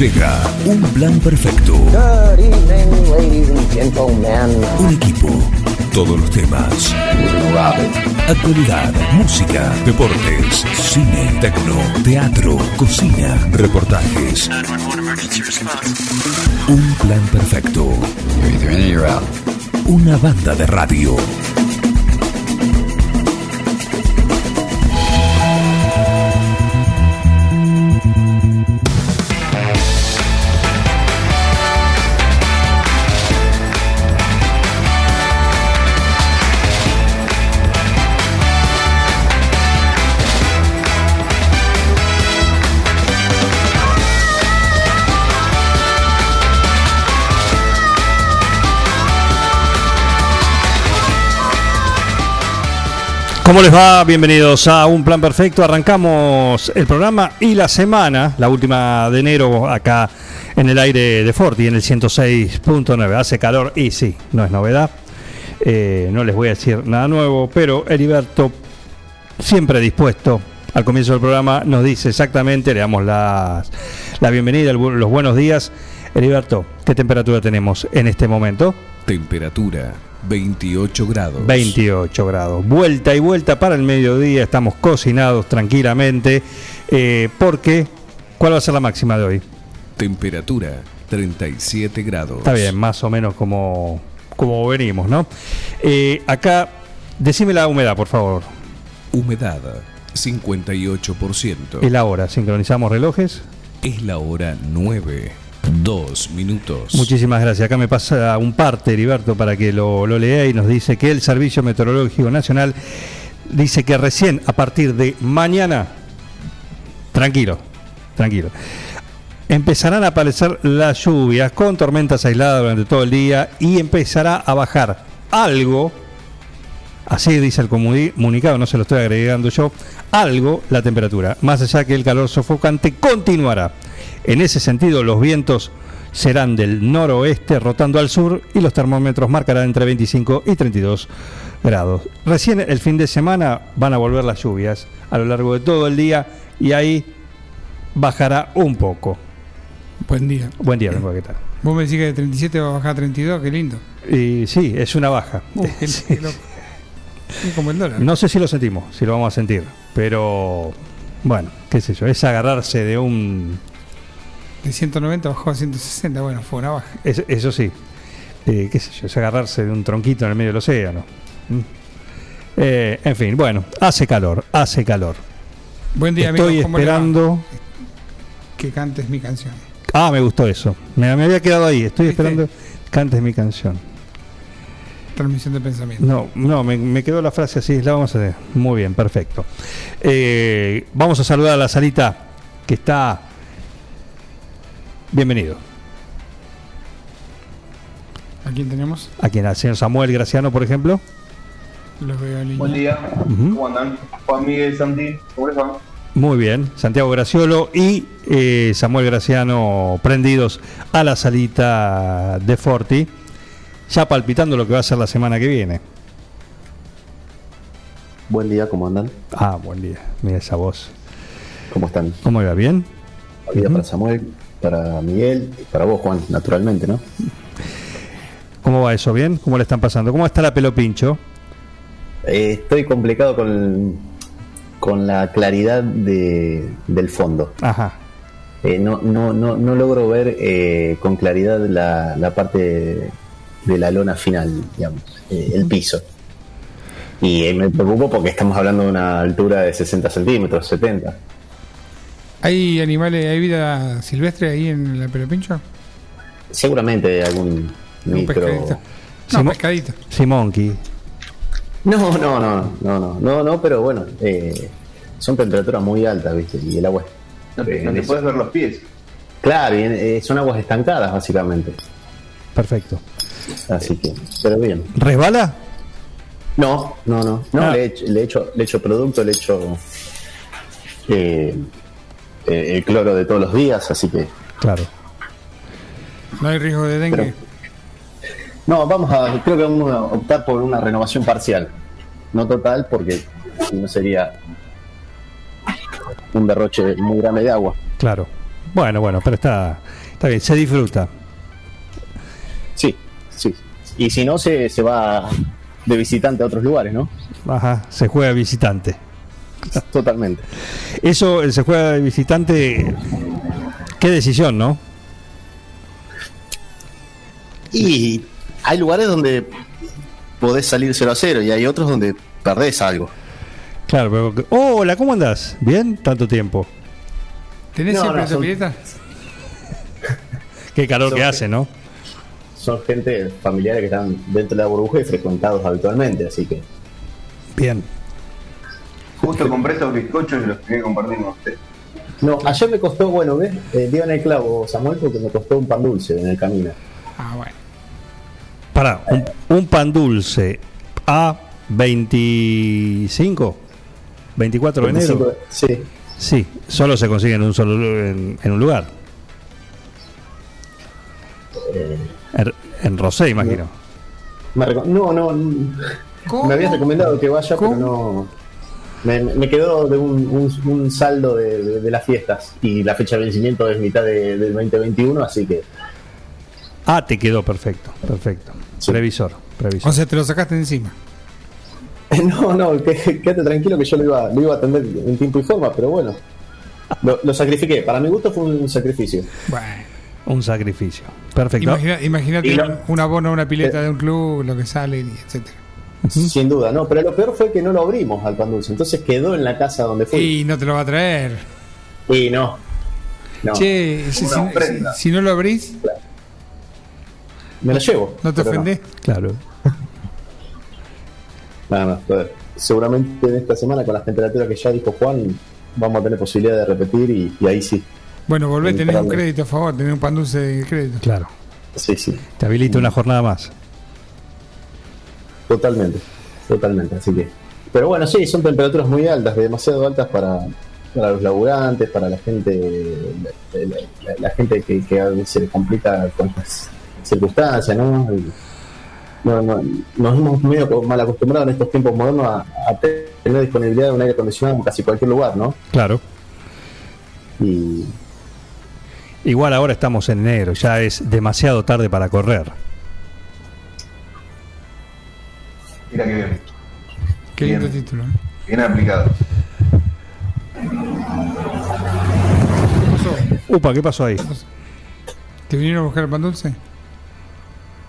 Llega un plan perfecto. Good evening, ladies and gentlemen. Un equipo. Todos los temas. Actualidad, música, deportes, cine, tecno, teatro, cocina, reportajes. Un plan perfecto. Una banda de radio. ¿Cómo les va? Bienvenidos a Un Plan Perfecto. Arrancamos el programa y la semana, la última de enero, acá en el aire de Forti, en el 106.9. Hace calor y sí, no es novedad. Eh, no les voy a decir nada nuevo, pero Heriberto, siempre dispuesto al comienzo del programa, nos dice exactamente, le damos la bienvenida, los buenos días. Heriberto, ¿qué temperatura tenemos en este momento? Temperatura 28 grados. 28 grados. Vuelta y vuelta para el mediodía. Estamos cocinados tranquilamente. Eh, porque, ¿cuál va a ser la máxima de hoy? Temperatura 37 grados. Está bien, más o menos como, como venimos, ¿no? Eh, acá, decime la humedad, por favor. Humedad 58%. Es la hora, sincronizamos relojes. Es la hora 9. Dos minutos. Muchísimas gracias. Acá me pasa un parte, Heriberto, para que lo, lo lea y nos dice que el Servicio Meteorológico Nacional dice que recién a partir de mañana, tranquilo, tranquilo, empezarán a aparecer las lluvias con tormentas aisladas durante todo el día y empezará a bajar algo, así dice el comunicado, no se lo estoy agregando yo, algo la temperatura, más allá que el calor sofocante continuará. En ese sentido, los vientos serán del noroeste rotando al sur y los termómetros marcarán entre 25 y 32 grados. Recién el fin de semana van a volver las lluvias a lo largo de todo el día y ahí bajará un poco. Buen día. Buen día, vengo ¿qué tal? Vos me decís que de 37 va a bajar a 32, qué lindo. Y sí, es una baja. Uh, Sí. Como el dólar. No sé si lo sentimos, si lo vamos a sentir, pero bueno, qué sé yo, es agarrarse de un De 190 bajó a 160, bueno, fue una baja. Es- eso sí, eh, qué sé yo, es agarrarse de un tronquito en el medio del océano. ¿Mm? Eh, en fin, bueno, hace calor, hace calor. Buen día, Estoy amigos. esperando. que cantes mi canción. Ah, me gustó eso. Me, me había quedado ahí. Estoy ¿Viste? esperando. Cantes mi canción. Transmisión de pensamiento. No, no, me, me quedó la frase así. La vamos a hacer. Muy bien, perfecto. Eh, vamos a saludar a la salita que está. Bienvenido. ¿A quién tenemos? A quien al señor Samuel Graciano, por ejemplo. Los veo. Buen día, Ujú. ¿cómo andan? Juan Miguel Santi, ¿cómo les va? Muy bien, Santiago Graciolo y eh, Samuel Graciano prendidos a la salita de Forti, ya palpitando lo que va a ser la semana que viene. Buen día, ¿cómo andan? Ah, buen día, mira esa voz. ¿Cómo están? ¿Cómo iba? ¿Bien? Buen día para Samuel, para Miguel y para vos, Juan, naturalmente, ¿no? ¿Cómo va eso? ¿Bien? ¿Cómo le están pasando? ¿Cómo está la pelo pincho? Eh, estoy complicado con, con la claridad de, del fondo. Ajá. Eh, no, no, no, no logro ver eh, con claridad la, la parte de la lona final, digamos, eh, el piso. Y eh, me preocupo porque estamos hablando de una altura de 60 centímetros, 70. ¿Hay animales, hay vida silvestre ahí en la pelopincho? Seguramente algún Un micro... pescadito. No, Simo- pescadito. Simonki. No, no, no, no, no, no, no, pero bueno, eh, son temperaturas muy altas, ¿viste? Y el agua. No eh, te puedes ver los pies. Claro, y, eh, son aguas estancadas, básicamente. Perfecto. Así que, pero bien. ¿Resbala? No, no, no, no, Ah. le, he hecho, le, he hecho, le he hecho producto, le he hecho eh, eh, el cloro de todos los días, así que. Claro. No hay riesgo de dengue. Pero- No, vamos a, creo que vamos a optar por una renovación parcial, no total, porque si no sería un derroche muy grande de agua. Claro. Bueno, bueno, pero está, está bien, se disfruta. Y si no, se, se va de visitante a otros lugares, ¿no? Ajá, se juega visitante. Totalmente. Eso, el se juega de visitante, qué decisión, ¿no? Y hay lugares donde podés salir 0 a 0 y hay otros donde perdés algo. Claro, pero... Hola, ¿cómo andás? ¿Bien? Tanto tiempo. ¿Tenés No, siempre no, tu son- pileta? Qué calor que hace, ¿no? Son gente familiares que están dentro de la burbuja y frecuentados habitualmente, así que Bien. Justo compré esos bizcochos y los quería compartir con usted. No, ayer me costó, bueno, ¿ves? Eh, dio en el clavo, Samuel, porque me costó un pan dulce en el camino. Ah, bueno. Pará, un, un pan dulce a 25, 24 de 25 enero. Sí. Sí, solo se consigue en un solo en, en un lugar. En, en Rosé, imagino. No, no, n- ¿Cómo? me habías recomendado que vaya, ¿Cómo? pero no. Me, me quedó de un, un- un saldo de, de- de las fiestas y la fecha de vencimiento es mitad de- del 2021, así que Ah, te quedó perfecto, perfecto. Sí. Previsor, previsor. O sea, te lo sacaste encima. no, no, que- quédate tranquilo que yo lo iba, lo iba a atender en tiempo y forma, pero bueno, lo, lo sacrifiqué. Para mi gusto fue un sacrificio. Bueno. Un sacrificio. Perfecto. Imagina- Imagínate lo- un, abono a una pileta Eh. de un club, lo que sale, etcétera. Sin duda, no, pero lo peor fue que no lo abrimos al pan dulce, entonces quedó en la casa donde fui. Y no te lo va a traer. Y no. No, Che, si, no lo abrís, me lo llevo. ¿no te ofendés? Claro. Nada más, joder. Seguramente en esta semana con las temperaturas que ya dijo Juan, vamos a tener posibilidad de repetir y, y ahí sí. Bueno, volvé, tenés un Entrale. crédito a favor, tenés un pan dulce de crédito. Claro. Sí, sí, Te habilita una jornada más. totalmente. Totalmente, así que. Pero bueno, sí, son temperaturas muy altas, demasiado altas para, para los laburantes, para la gente la, la- la gente que, que a veces se le complica con estas circunstancias, ¿no? Y- no, no, nos hemos medio mal acostumbrado en estos tiempos modernos a, a tener disponibilidad de un aire acondicionado en casi cualquier lugar, ¿no? Claro. Y Igual ahora estamos en enero, ya es demasiado tarde para correr. Mira que bien. Qué lindo Bien. título. ¿eh? Bien aplicado. ¿Qué pasó? Upa, ¿qué pasó ahí? ¿Te vinieron a buscar el pan dulce?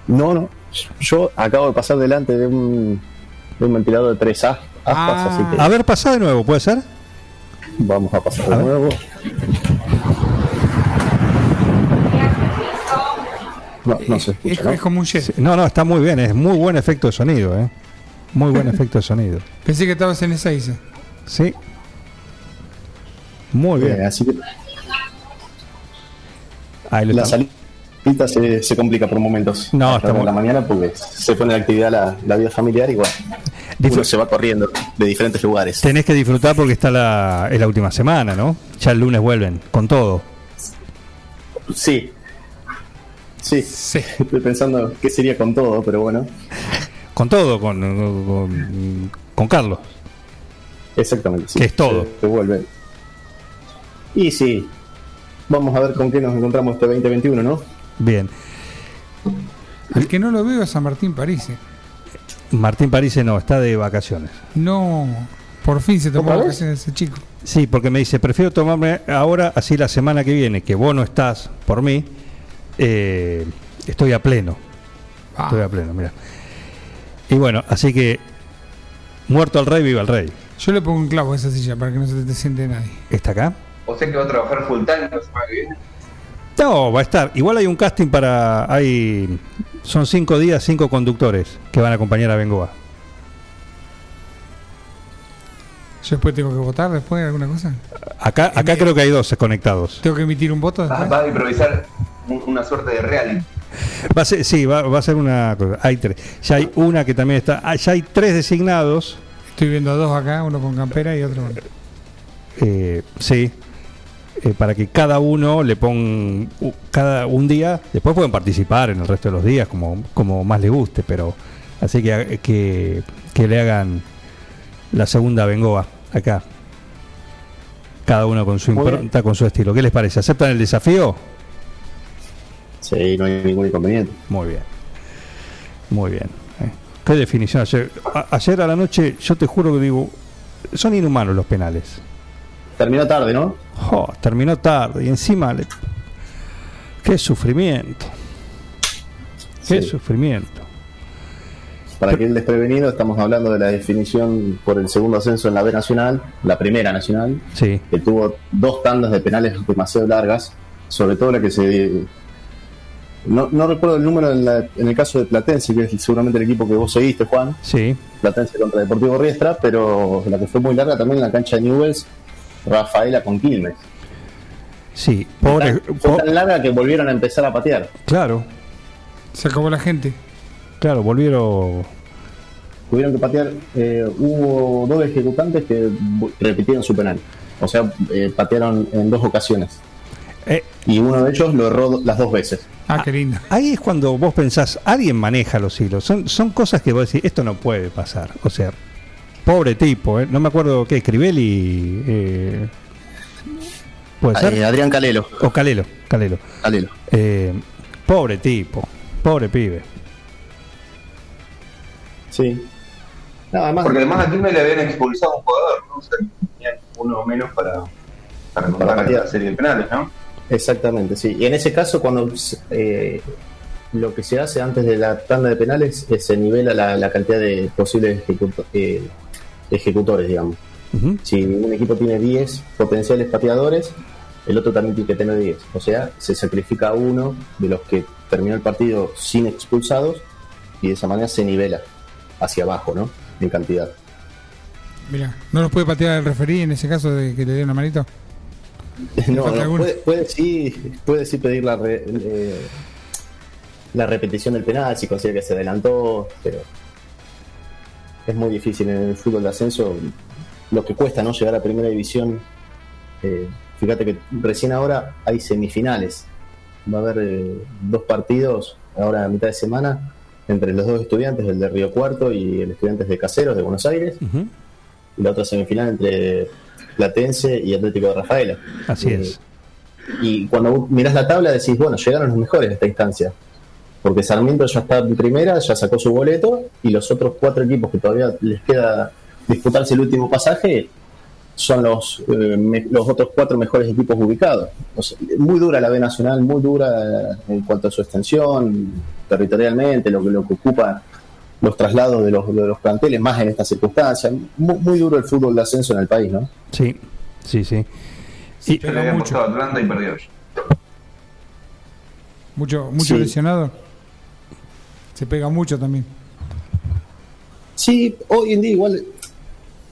No, no. Yo acabo de pasar delante de un, de un ventilador de tres as- aspas, Ah. así que A ver, pasá de nuevo, ¿puede ser? vamos a pasar A de ver. nuevo. No, no se es, escucha, ¿no? es como un. Sí, No, no, está muy bien, es muy buen efecto de sonido, ¿eh? Muy buen efecto de sonido. Pensé que estabas en esa isla. Sí. Muy Eh, bien. así que Ahí lo la estamos. salida se, se complica por momentos. No, está muy- la mañana porque se pone en actividad la, la vida familiar y bueno, Disfr- uno se va corriendo de diferentes lugares. Tenés que disfrutar porque está la, es la última semana, ¿no? Ya el lunes vuelven, con todo. Sí. Sí. Sí. Estoy pensando qué sería con todo, pero bueno, Con todo, con, con, con Carlos. exactamente. sí. Que es todo. Se, se vuelve. Y sí, vamos a ver con qué nos encontramos este 2021, ¿no? Bien. Al que no lo veo es San Martín París. eh. Martín París no, está de vacaciones. No, por fin se tomó vacaciones ese chico. Sí, porque me dice, prefiero tomarme ahora, así la semana que viene, que vos no estás por mí, eh, estoy a pleno. Ah, Estoy a pleno, mira. Y bueno, así que, muerto el rey, viva el rey. yo le pongo un clavo a esa silla para que no se te siente nadie. ¿Está acá? O sea que va a trabajar full time la semana que viene. No, va a estar. Igual hay un casting para. hay Son cinco días, cinco conductores que van a acompañar a Bengoa. Yo después tengo que votar, después alguna cosa. Acá, acá creo que hay dos conectados. Tengo que emitir un voto Va, después. va a improvisar una suerte de reality. Va a ser, sí, va, va a ser una cosa. Hay tres. Ya hay una que también está. ah, Ya hay tres designados. Estoy viendo a dos acá, uno con campera y otro con... eh, sí. eh, para que cada uno le ponga cada un día. Después pueden participar en el resto de los días como, como más les guste, pero así que, que, que le hagan la segunda Bengoa acá. Cada uno con su impronta, con su estilo. ¿Qué les parece? ¿Aceptan el desafío? Sí, no hay ningún inconveniente. Muy bien. Muy bien. eh. ¿Qué definición? Ayer a, ayer a la noche, yo te juro que digo, son inhumanos los penales. Terminó tarde, ¿no? Jo, terminó tarde y encima, le- qué sufrimiento. Qué Sí. sufrimiento. Para que el desprevenido, estamos hablando de la definición por el segundo ascenso en la B Nacional, la primera nacional, Sí, que tuvo dos tandas de penales demasiado largas, sobre todo la que se... No, no recuerdo el número en, la- en el caso de Platense, que es seguramente el equipo que vos seguiste, Juan, sí. Platense contra Deportivo Riestra, pero la que fue muy larga también en la cancha de Newells, Rafaela con Quilmes. Sí, pobre. Tan- fue tan larga que volvieron a empezar a patear. claro, Se acabó la gente. claro, volvieron. Tuvieron que patear, eh, hubo dos ejecutantes que repitieron su penal. O sea, eh, patearon en dos ocasiones. Eh, Y uno de ellos lo erró las dos veces. Ah, qué lindo. ahí es cuando vos pensás, alguien maneja los hilos. Son, son cosas que vos decís, esto no puede pasar. O sea, pobre tipo, ¿eh? no me acuerdo qué, Crivelli. Eh, ¿Puede ser? Eh, Adrián Calelo. O Calelo, Calelo. Calelo. Eh, pobre tipo, pobre pibe. Sí. No, además, Porque además aquí me le habían expulsado a un jugador, ¿no? O sea, tenían uno menos para, para patear. la serie de penales, ¿no? Exactamente, sí. Y en ese caso, cuando eh, lo que se hace antes de la tanda de penales, eh, se nivela la, la cantidad de posibles eh, ejecutores, digamos. Si un equipo tiene 10 potenciales pateadores, el otro también tiene que tener 10. O sea, se sacrifica uno de los que terminó el partido sin expulsados y de esa manera se nivela hacia abajo, ¿no? En cantidad. Mira, ¿no nos puede patear el referí en ese caso de que le dé una manito? No, puede, puede sí, puede sí pedir la, re- eh, la repetición del penal si considera que se adelantó, pero es muy difícil en el fútbol de ascenso. Lo que cuesta no llegar a primera división. eh, fíjate que recién ahora hay semifinales. Va a haber eh, dos partidos ahora a mitad de semana entre los dos estudiantes, el de Río Cuarto y el estudiantes de Caseros de Buenos Aires, y la otra semifinal entre Platense y Atlético de Rafaela. Así Eh, es. y cuando mirás la tabla decís, bueno, llegaron los mejores a esta instancia. Porque Sarmiento ya está en primera, ya sacó su boleto, y los otros cuatro equipos que todavía les queda disputarse el último pasaje son los, eh, me- los otros cuatro mejores equipos ubicados. O sea, muy dura la B Nacional, muy dura en cuanto a su extensión, territorialmente, lo que, lo que ocupa los traslados de los, de los planteles, más en estas circunstancias. Muy, muy duro el fútbol de ascenso en el país, ¿no? Sí, sí, sí. Y, Yo le había mucho. a Atlanta y perdió. Mucho, mucho Sí. lesionado. Se pega mucho también. Sí, hoy en día igual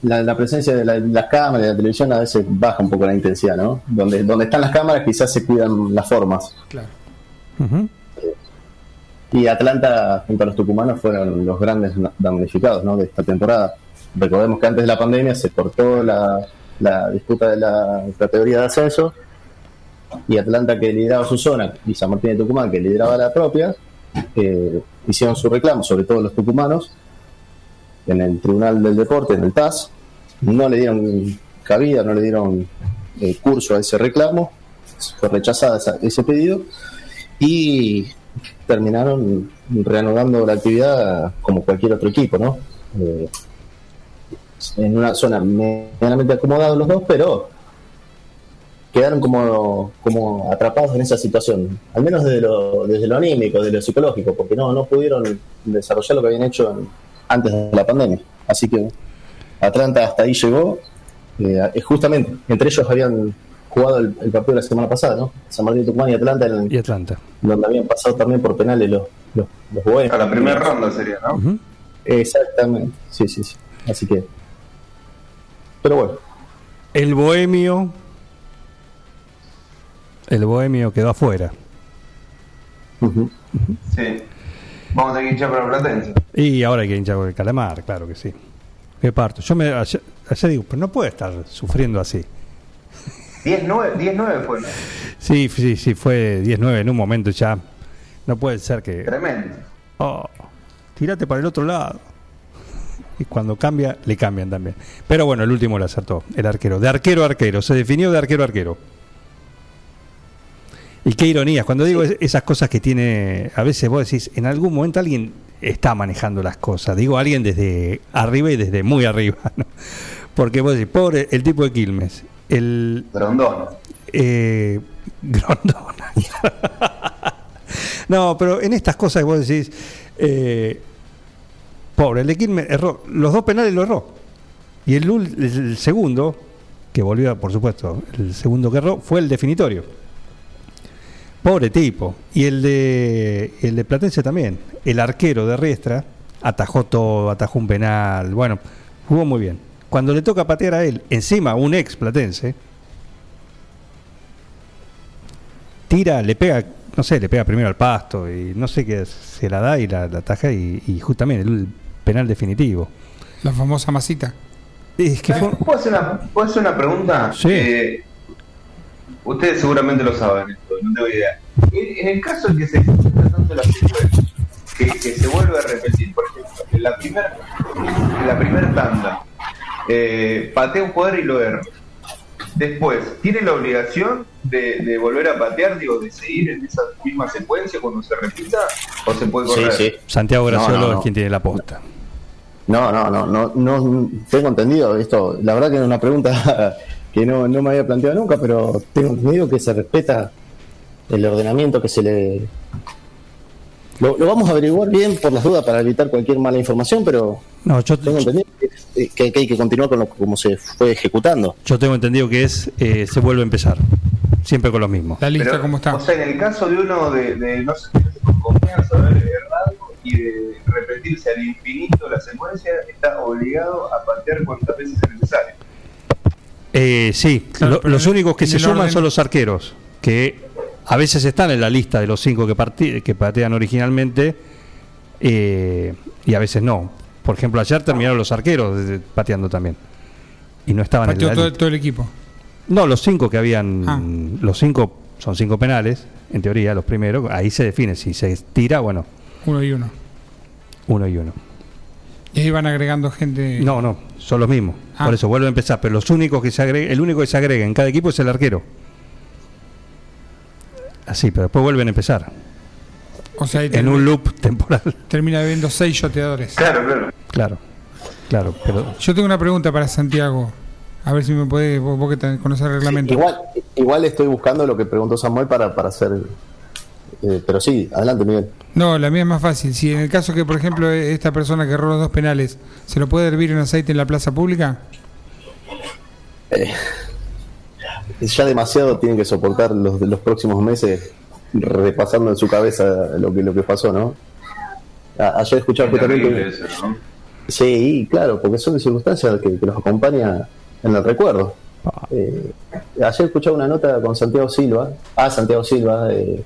la, la presencia de la- las cámaras de la televisión a veces baja un poco la intensidad, ¿no? Donde, donde están las cámaras quizás se cuidan las formas. Claro. Y Atlanta junto a los tucumanos fueron los grandes damnificados ¿no? de esta temporada. Recordemos que antes de la pandemia se cortó la, disputa de la categoría de ascenso y Atlanta que lideraba su zona y San Martín de Tucumán que lideraba la propia eh, hicieron su reclamo, sobre todo los tucumanos, en el Tribunal del Deporte, en el TAS. No le dieron cabida, no le dieron eh, curso a ese reclamo, fue rechazada ese pedido y terminaron reanudando la actividad como cualquier otro equipo, ¿no? Eh, en una zona medianamente acomodados los dos, pero quedaron como, como atrapados en esa situación, al menos desde lo, desde lo anímico, desde lo psicológico, porque no, no pudieron desarrollar lo que habían hecho antes de la pandemia. Así que Atlanta hasta ahí llegó. eh, justamente, entre ellos habían jugado el, el partido de la semana pasada, ¿no? San Martín, Tucumán y Atlanta, en- Y Atlanta. donde habían pasado también por penales los, los, los bohemios. A la primera ronda sería, ¿no? Exactamente, sí, sí, sí. Así que. Pero bueno, El bohemio. El bohemio quedó afuera. Sí. Vamos a tener que hinchar para Platense. Y ahora hay que hinchar con el calamar, claro que sí. Qué parto. Yo me ayer, ayer digo, pero no puede estar sufriendo así. 10-9 10-9 fue, ¿no? Sí, sí, sí, fue 19 en un momento ya. No puede ser que. Tremendo. Oh, tirate para el otro lado. Y cuando cambia, le cambian también. Pero bueno, el último lo acertó, el arquero. De arquero a arquero, se definió de arquero a arquero. Y qué ironías, cuando digo es- esas cosas que tiene, a veces vos decís, en algún momento alguien está manejando las cosas. Digo alguien desde arriba y desde muy arriba. ¿no? Porque vos decís, pobre el tipo de Quilmes, el Grondona. eh, Grondona. no, pero en estas cosas vos decís, eh, pobre, el de Quilmes erró, los dos penales lo erró. Y el, el segundo, que volvió, por supuesto, el segundo que erró, fue el definitorio. Pobre tipo. Y el de, el de Platense también. El arquero de Riestra atajó todo, atajó un penal. Bueno, jugó muy bien. Cuando le toca patear a él, encima un ex Platense, tira, le pega, no sé, le pega primero al pasto y no sé qué, se la da y la, la ataja y, y justamente el penal definitivo. La famosa masita. Es que fue, ¿Puedo hacer una, puedo hacer una pregunta? Sí. Eh, ustedes seguramente lo saben esto, no tengo idea. En, en el caso de que se esté tratando la secuencia, que, que se vuelve a repetir, por ejemplo, en la primera en la primera tanda, eh, patea un jugador y lo erra. Después, ¿tiene la obligación de, de volver a patear, digo, de seguir en esa misma secuencia cuando se repita? ¿O se puede correr? sí. Santiago No, Graciolo no, no. es quien tiene la posta. No, no, no, no, no tengo entendido esto. La verdad que es una pregunta que no, no me había planteado nunca, pero tengo entendido que se respeta el ordenamiento que se le. Lo, lo vamos a averiguar bien por las dudas para evitar cualquier mala información, pero No, yo, tengo entendido que, que- que hay que continuar con lo como se fue ejecutando. yo tengo entendido que es eh, se vuelve a empezar. Siempre con los mismos. La lista, Pero, ¿cómo está? O sea, en el caso de uno de, de no sentirse con confianza, haber errado y de repetirse al infinito la secuencia, está obligado a patear cuantas veces sea necesario. Eh, sí, Claro, lo- los únicos que se suman orden- son los arqueros, que a veces están en la lista de los cinco que, que patean originalmente eh, y a veces no. Por ejemplo, ayer terminaron los arqueros de- pateando también. Y no estaban en Pateó la todo, lista. todo el equipo. No, los cinco que habían, Ah. los cinco son cinco penales, en teoría los primeros, ahí se define, si se tira, bueno, Uno y uno. uno y uno. Y ahí van agregando gente. No, no, son los mismos. Ah. Por eso vuelve a empezar, pero los únicos que se agrega, el único que se agrega en cada equipo es el arquero. Así, pero después vuelven a empezar. O sea, En termina, un loop temporal. termina habiendo seis shoteadores. Claro, claro. Claro, claro, pero Yo tengo una pregunta para Santiago. A ver si me puede, vos, vos que te- conoces el reglamento. Igual, igual estoy buscando lo que preguntó Samuel para, para hacer. eh, pero sí, adelante, Miguel. No, la mía es más fácil. Si en el caso que, por ejemplo, esta persona que erró los dos penales, ¿se lo puede hervir en aceite en la plaza pública? Ya demasiado tienen que soportar los, los próximos meses repasando en su cabeza lo que lo que pasó, ¿no? A- ayer escuchaba justamente sí, claro, porque son circunstancias que, que los acompaña en el recuerdo. Eh, ayer escuchaba una nota con Santiago Silva, ah, Santiago Silva, eh,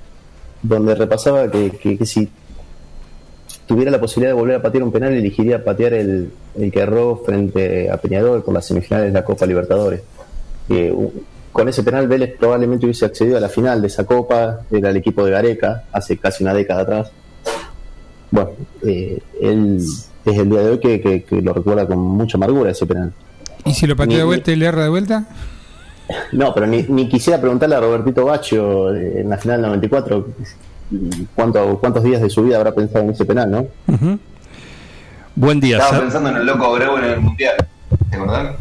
donde repasaba que, que- que si tuviera la posibilidad de volver a patear un penal, elegiría patear el, el que erró frente a Peñarol por las semifinales de la Copa Libertadores. Eh, con ese penal Vélez probablemente hubiese accedido a la final de esa Copa, era el equipo de Gareca, hace casi una década atrás. Bueno, eh, él es el día de hoy que, que- que lo recuerda con mucha amargura ese penal. ¿Y si lo patea de vuelta y le erra de vuelta? No, pero ni, ni quisiera preguntarle a Robertito Bacho eh, en la final del 94 cuánto, cuántos días de su vida habrá pensado en ese penal, ¿no? Buen día. Estaba Sa- pensando en el loco Abreu en el mundial. ¿Te acordás?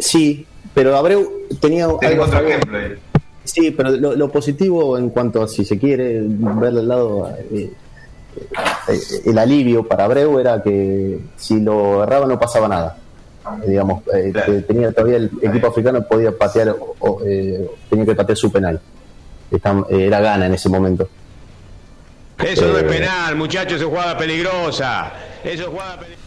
Sí, pero Abreu tenía algo otro ejemplo ahí. Sí, pero lo, lo positivo en cuanto a si se quiere ver al lado eh, eh, el alivio para Abreu era que si lo erraba no pasaba nada. Eh, digamos, eh, Claro. que tenía todavía el equipo africano podía patear, o- eh, tenía que patear su penal. Está- eh, era gana en ese momento. Eso no es penal, muchachos, es jugada peligrosa. Eso es jugada peligrosa.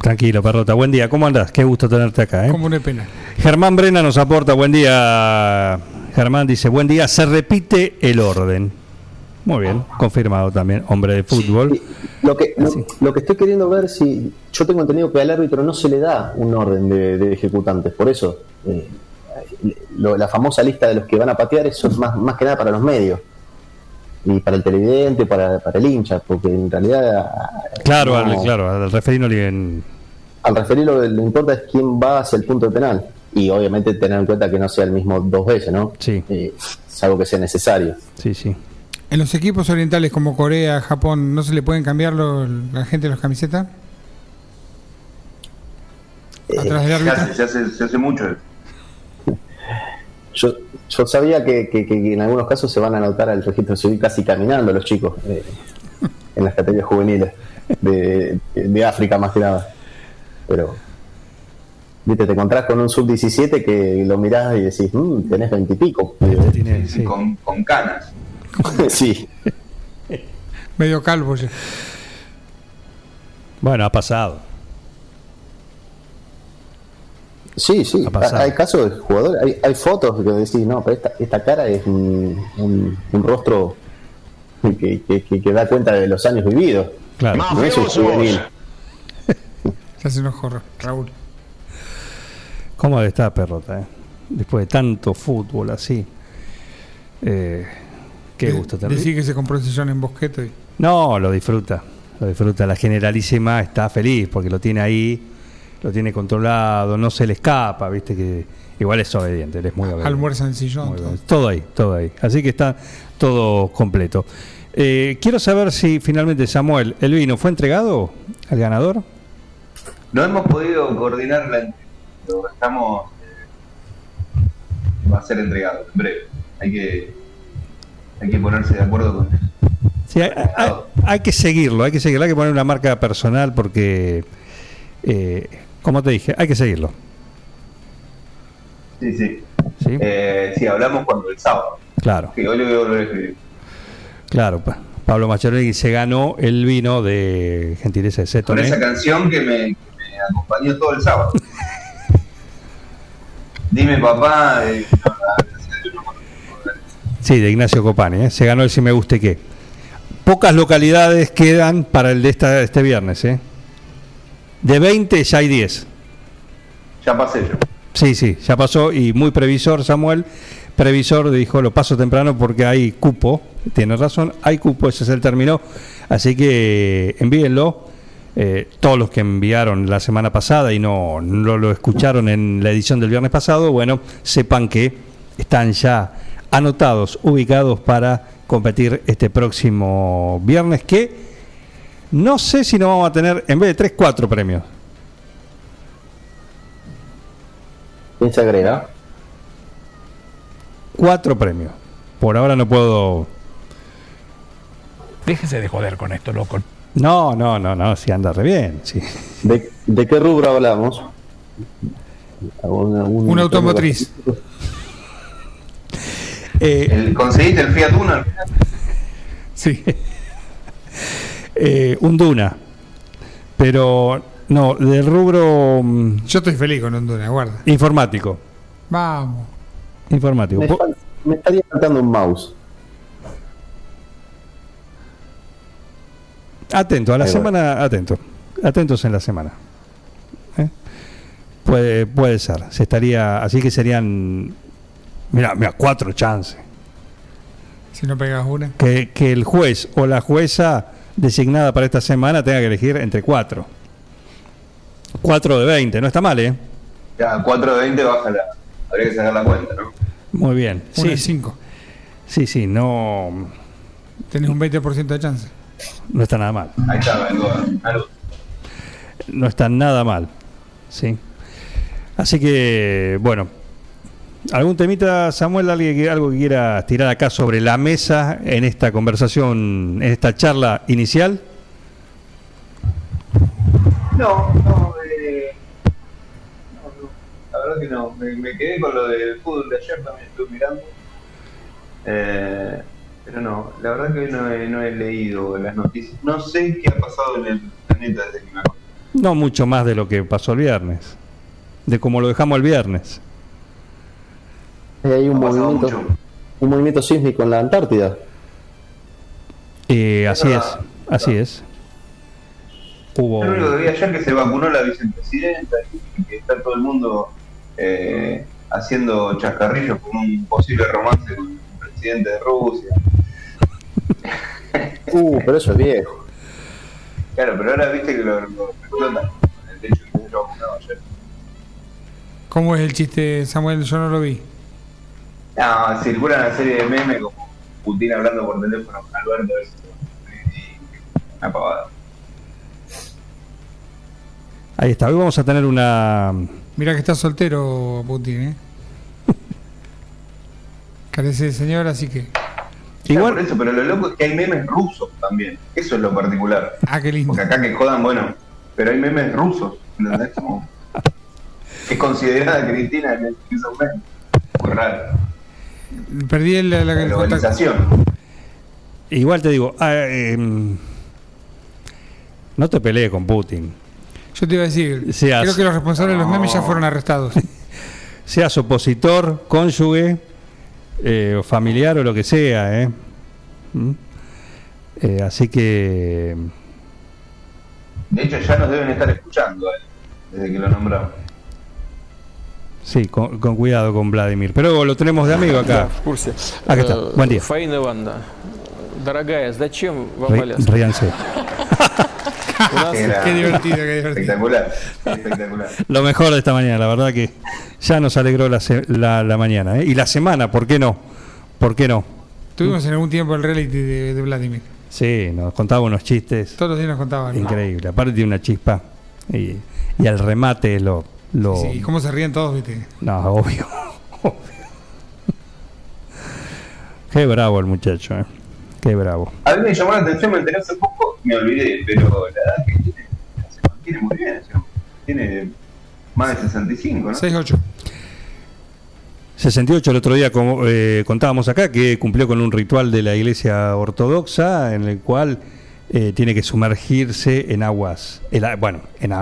Tranquilo, perrota. Buen día. ¿Cómo andás? Qué gusto tenerte acá. ¿eh? Como una pena. Germán Brena nos aporta. Buen día. Germán dice, buen día. Se repite el orden. Muy bien, confirmado también. Hombre de fútbol. Sí, Lo que, lo, lo que estoy queriendo ver si yo tengo entendido que al árbitro no se le da un orden de, de ejecutantes, por eso eh, lo- la famosa lista de los que van a patear eso es más, más que nada para los medios y para el televidente, para, para el hincha, porque en realidad Claro, no- al, claro, al referir no le, al referirlo, lo que importa es quién va hacia el punto de penal. Y obviamente tener en cuenta que no sea el mismo dos veces, ¿no? Sí. Eh, salvo que sea necesario. Sí, sí. En los equipos orientales como Corea, Japón, ¿no se le pueden cambiar lo- la gente de las camisetas? Atrás del Se árbitro. hace, se hace, se hace mucho. Yo, yo sabía que, que- que en algunos casos se van a anotar al registro civil casi caminando los chicos eh, en las categorías juveniles de, de África más que nada. Pero, viste, te encontrás con un sub-17 que lo mirás y decís, "Mm, tenés veintipico. Tiene, sí. Con, con canas. sí, Medio calvo ya. Bueno, ha pasado. Sí, sí. Hay casos de jugadores, hay, hay fotos que decís, no, pero esta, esta cara es un, un- un rostro que, que- que- que da cuenta de los años vividos. Claro. No es un juvenil. Se hace enojo, Raúl. ¿Cómo debe estar Perrota? eh? Después de tanto fútbol así. Eh, qué De- gusto tener. Decí que se compró el sillón en Bosqueto y No, lo disfruta. Lo disfruta. La generalísima está feliz porque lo tiene ahí, lo tiene controlado, no se le escapa, viste que igual es obediente, él es muy obediente. almuerza en sillón. Todo. Todo ahí, todo ahí. Así que está todo completo. Eh, quiero saber si finalmente Samuel, el vino, ¿fue entregado al ganador? No hemos podido coordinar la entrega, pero estamos. eh, va a ser entregado en breve. Hay que, hay que ponerse de acuerdo con eso. Sí, hay, hay- hay que seguirlo, hay que seguirlo, hay que poner una marca personal porque, eh, como te dije, hay que seguirlo. Sí, sí. ¿sí? Eh, sí, hablamos cuando el sábado. claro, Que hoy le voy a volver a escribir. claro. pa- Pablo Macharelli se ganó el vino de gentileza de Con Seton. esa canción que me, que me acompañó todo el sábado. Dime, papá. eh. Sí, de Ignacio Copani. ¿eh? Se ganó el Si Me Guste Qué. Pocas localidades quedan para el de esta, este viernes. ¿eh? De 20 ya hay 10. Ya pasé yo. Sí, sí, ya pasó y muy previsor Samuel. Previsor dijo lo paso temprano porque hay cupo. Tiene razón, hay cupo, ese es el término. Así que envíenlo. Eh, todos los que enviaron la semana pasada y no, no lo escucharon en la edición del viernes pasado, bueno, sepan que están ya anotados, ubicados para competir este próximo viernes que no sé si no vamos a tener, en vez de 3, 4 premios. ¿Quién se agrega? Cuatro premios. Por ahora no puedo. Déjese de joder con esto, loco. No, no, no, no, si anda re bien. Sí. ¿De, de qué rubro hablamos? Una, un- Una automotriz. Eh, El, ¿Conseguiste el Fiat Uno? Sí. eh, un Duna. Pero no, del rubro mm, Yo estoy feliz con Honduras, guarda. informático. Vamos. Informático. Me, Po- fal- me estaría faltando un mouse. Atento, a la semana, atento. Atentos en la semana. ¿Eh? Puede, puede ser. Se estaría, así que serían. Mira, mira, cuatro chances. Si no pegas una. Que, que el juez o la jueza designada para esta semana tenga que elegir entre cuatro. Cuatro de 20, no está mal, ¿eh? Ya, 4 de 20 baja la. Habría que sacar la cuenta, ¿no? Muy bien. Una Sí, sí, cinco. sí, sí, no, Tenés un 20% de chance. no está nada mal. Ahí está. No está nada mal. Sí. Así que, bueno. ¿Algún temita, Samuel? ¿Alguien que- ¿Algo que quiera tirar acá sobre la mesa en esta conversación, en esta charla inicial? No, no, eh, no, no, la verdad que no. Me, me quedé con lo del fútbol de ayer, también estuve mirando. Eh, pero no, la verdad que hoy no he, no he leído las noticias. No sé qué ha pasado en el planeta desde que me. No mucho más de lo que pasó el viernes. De cómo lo dejamos el viernes. Hay un movimiento, mucho. un movimiento sísmico en la Antártida. Eh, así es, así es. Hubo. Yo lo que vi ayer que se vacunó la vicepresidenta y que está todo el mundo eh, haciendo chascarrillos con un posible romance con el presidente de Rusia. Uh, pero eso es viejo. Claro, pero ahora viste que lo, lo explotan con el techo. ministro vacunado ayer. ¿Cómo es el chiste, Samuel? Yo no lo vi. No, circula una serie de memes como Putin hablando por teléfono con Alberto. Eso. Y- Una pavada. Ahí está. Hoy vamos a tener una. Mira que está soltero Putin, ¿eh? Carece de señor, así que. Igual. Por eso, pero lo loco es que hay memes rusos también. Eso es lo particular. Ah, qué lindo. Porque acá que jodan, bueno, pero hay memes rusos. ¿Entendés? Como- Es considerada Cristina en memes. Muy raro. Perdí el, la, la- La el contacto. globalización. Igual te digo. ah, em, no te pelees con Putin. Yo te iba a decir, Seas- creo que los responsables de los memes ya fueron arrestados. Seas opositor, cónyuge, eh, o familiar o lo que sea, ¿eh? ¿Mm? Eh, así que. De hecho, ya nos deben estar escuchando eh, desde que lo nombramos. Sí, con, con cuidado con Vladimir. Pero lo tenemos de amigo acá. в курсе. Acá está. Э, Buen día. Фаина Ивановна, дорогая, зачем вам Rí- Аляска? Ríanse. У нас Era Qué divertido, qué divertido. Espectacular. Espectacular. Lo mejor de esta mañana, la verdad que ya nos alegró la, se- la, la mañana. ¿eh? Y la semana, ¿por qué no? ¿Por qué no? Tuvimos en algún tiempo el reality de, de Vladimir. Sí, nos contaba unos chistes Todos los días nos contaban. increíbles. Aparte tiene una chispa. Y, y al remate lo. lo Sí, y cómo se ríen todos, viste. No, obvio. obvio. Qué bravo el muchacho, ¿eh? Qué bravo. A mí me llamó la atención, me enteré hace poco, me olvidé, pero la edad que tiene se mantiene muy bien. Tiene más de 65, ¿no? 6-8. 68 el otro día como, eh, contábamos acá que cumplió con un ritual de la iglesia ortodoxa en el cual eh, tiene que sumergirse en aguas, bueno, en,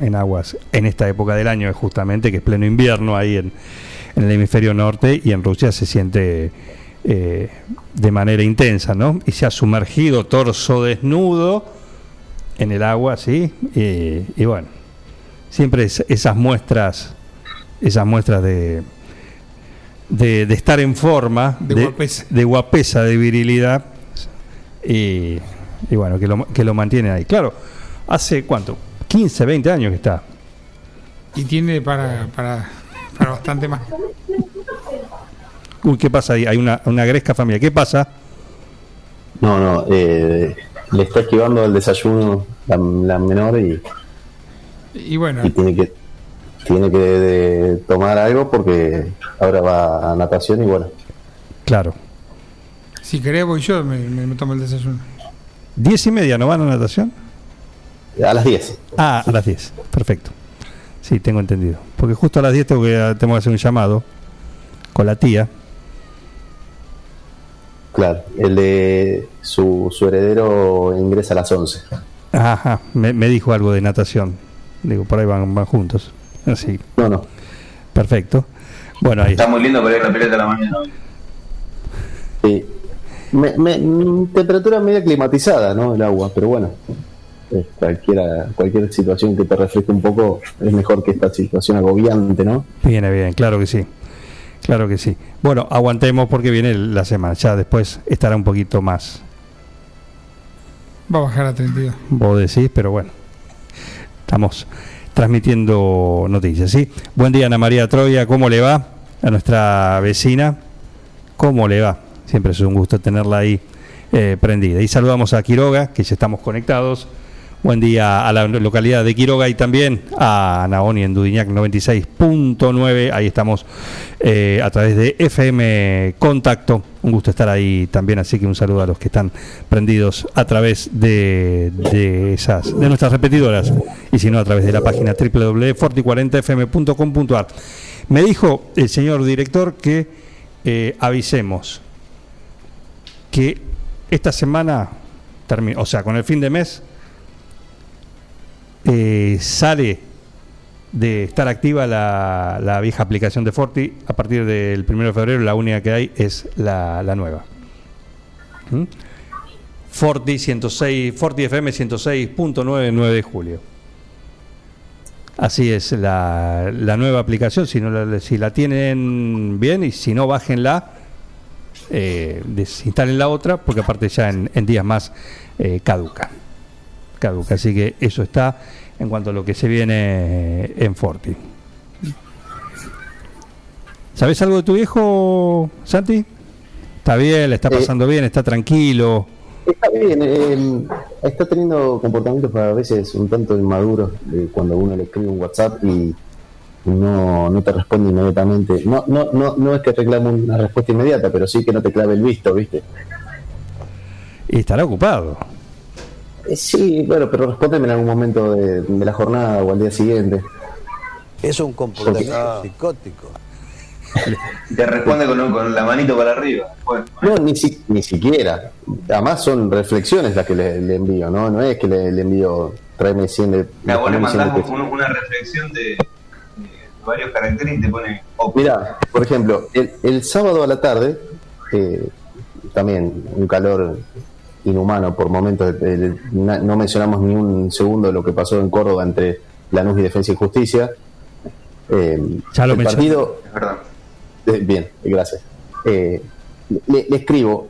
en aguas en esta época del año justamente que es pleno invierno ahí en, en el hemisferio norte y en Rusia se siente eh, de manera intensa, ¿no? Y se ha sumergido torso desnudo en el agua, ¿sí? Y, y bueno, siempre es- esas muestras esas muestras de, de, de estar en forma, De guapesa. de guapesa, de virilidad, y, y bueno, que lo, que lo mantienen ahí. Claro, hace cuánto, 15, 20 años que está. Y tiene para, para, para bastante más. Uy, ¿qué pasa ahí? Hay una, una gresca familia. ¿Qué pasa? No, no, eh, le está esquivando el desayuno la, la menor y, Y bueno, y tiene que tiene que de- tomar algo porque ahora va a natación y bueno, Claro. si querés voy yo, me, me- me tomo el desayuno. ¿Diez y media no van a natación? A las 10. Ah, a las 10. Perfecto. Sí, tengo entendido. Porque justo a las 10 tengo que, tengo que hacer un llamado con la tía. Claro, el de su, su heredero ingresa a las 11. Ajá, me, me dijo algo de natación. Digo, por ahí van, van juntos. Así, No, no, perfecto. Bueno, ahí Está muy lindo para ir a la pileta a la mañana. sí. Me- me- mm, temperatura media climatizada, ¿no? El agua, pero bueno, cualquiera, cualquier situación que te refresque un poco es mejor que esta situación agobiante, ¿no? viene bien, claro que sí. Claro que sí. Bueno, aguantemos porque viene la semana. Ya después estará un poquito más. Va a bajar a 32. Vos decís, pero bueno. Estamos transmitiendo noticias, ¿sí? Buen día, Ana María Troya. ¿Cómo le va? A nuestra vecina. ¿Cómo le va? Siempre es un gusto tenerla ahí eh, prendida. Y saludamos a Quiroga, que ya estamos conectados. Buen día a la localidad de Quiroga y también a Naoni en Dudiñac 96.9. Ahí estamos eh, a través de FM Contacto. Un gusto estar ahí también, así que un saludo a los que están prendidos a través de, esas de nuestras repetidoras y si no a través de la página www.forti40fm.com.ar. Me dijo el señor director que eh, avisemos que esta semana termina, o sea, con el fin de mes eh, sale de estar activa la, la vieja aplicación de Forti. A partir del 1 de febrero la única que hay es la, la nueva. ¿Mm? Forti 106, Forti FM 106.99 de julio. Así es la, la nueva aplicación. Si, no la, si la tienen bien y si no, bájenla. Eh, desinstalen la otra porque aparte ya en, en días más eh, caduca caduca. Así que eso está en cuanto a lo que se viene en Forti. ¿Sabes algo de tu viejo, Santi? Está bien, le está Eh, pasando bien, está tranquilo. Está bien, eh, está teniendo comportamientos a veces un tanto inmaduros eh, cuando uno le escribe un WhatsApp y no, no te responde inmediatamente. No, no, no, no es que reclame una respuesta inmediata, pero sí que no te clave el visto, ¿viste? Y estará ocupado. Eh, sí, bueno, pero respóndeme en algún momento de, de la jornada o al día siguiente. Es un comportamiento psicótico. Te responde con, con la manito para arriba. Bueno, No, ni, si- ni siquiera. Además son reflexiones las que le, le envío, ¿no? No es que le, le envío, tráeme 100 de... la vos le tráeme 100 de mandás un- una reflexión de, de varios caracteres y te pone. oh, Mira, por ejemplo, el, el sábado a la tarde, eh, también un calor inhumano por momentos, eh, na- no mencionamos ni un segundo lo que pasó en Córdoba entre Lanús y Defensa y Justicia. Eh, Ya lo el mencioné. partido, es verdad. eh, bien, gracias. Eh, le, le escribo,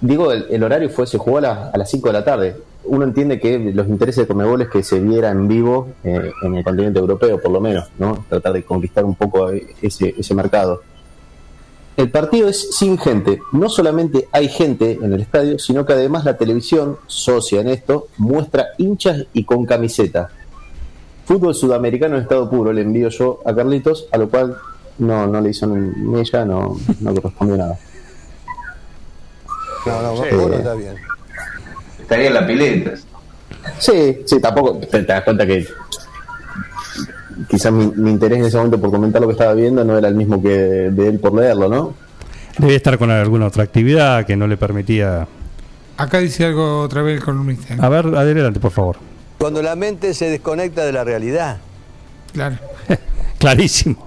digo, el, el horario fue, se jugó a, la- a las 5 de la tarde. Uno entiende que los intereses de Conmebol es que se viera en vivo eh, en el continente europeo, por lo menos, ¿no? Tratar de conquistar un poco eh, ese, ese mercado. El partido es sin gente. No solamente hay gente en el estadio, sino que además la televisión, socia en esto, muestra hinchas y con camiseta. Fútbol sudamericano en estado puro, le envío yo a Carlitos, a lo cual no, no le hizo ni ella, no, no correspondió nada. No, no, Sí. vos no está bien. Estaría en la pileta. Sí, sí, tampoco te, te das cuenta que quizás mi, mi interés en ese momento por comentar lo que estaba viendo no era el mismo que de él por leerlo, ¿no? Debe estar con alguna otra actividad que no le permitía. Acá dice algo otra vez el columnista. A ver, adelante, por favor. Cuando la mente se desconecta de la realidad. Claro. Clarísimo.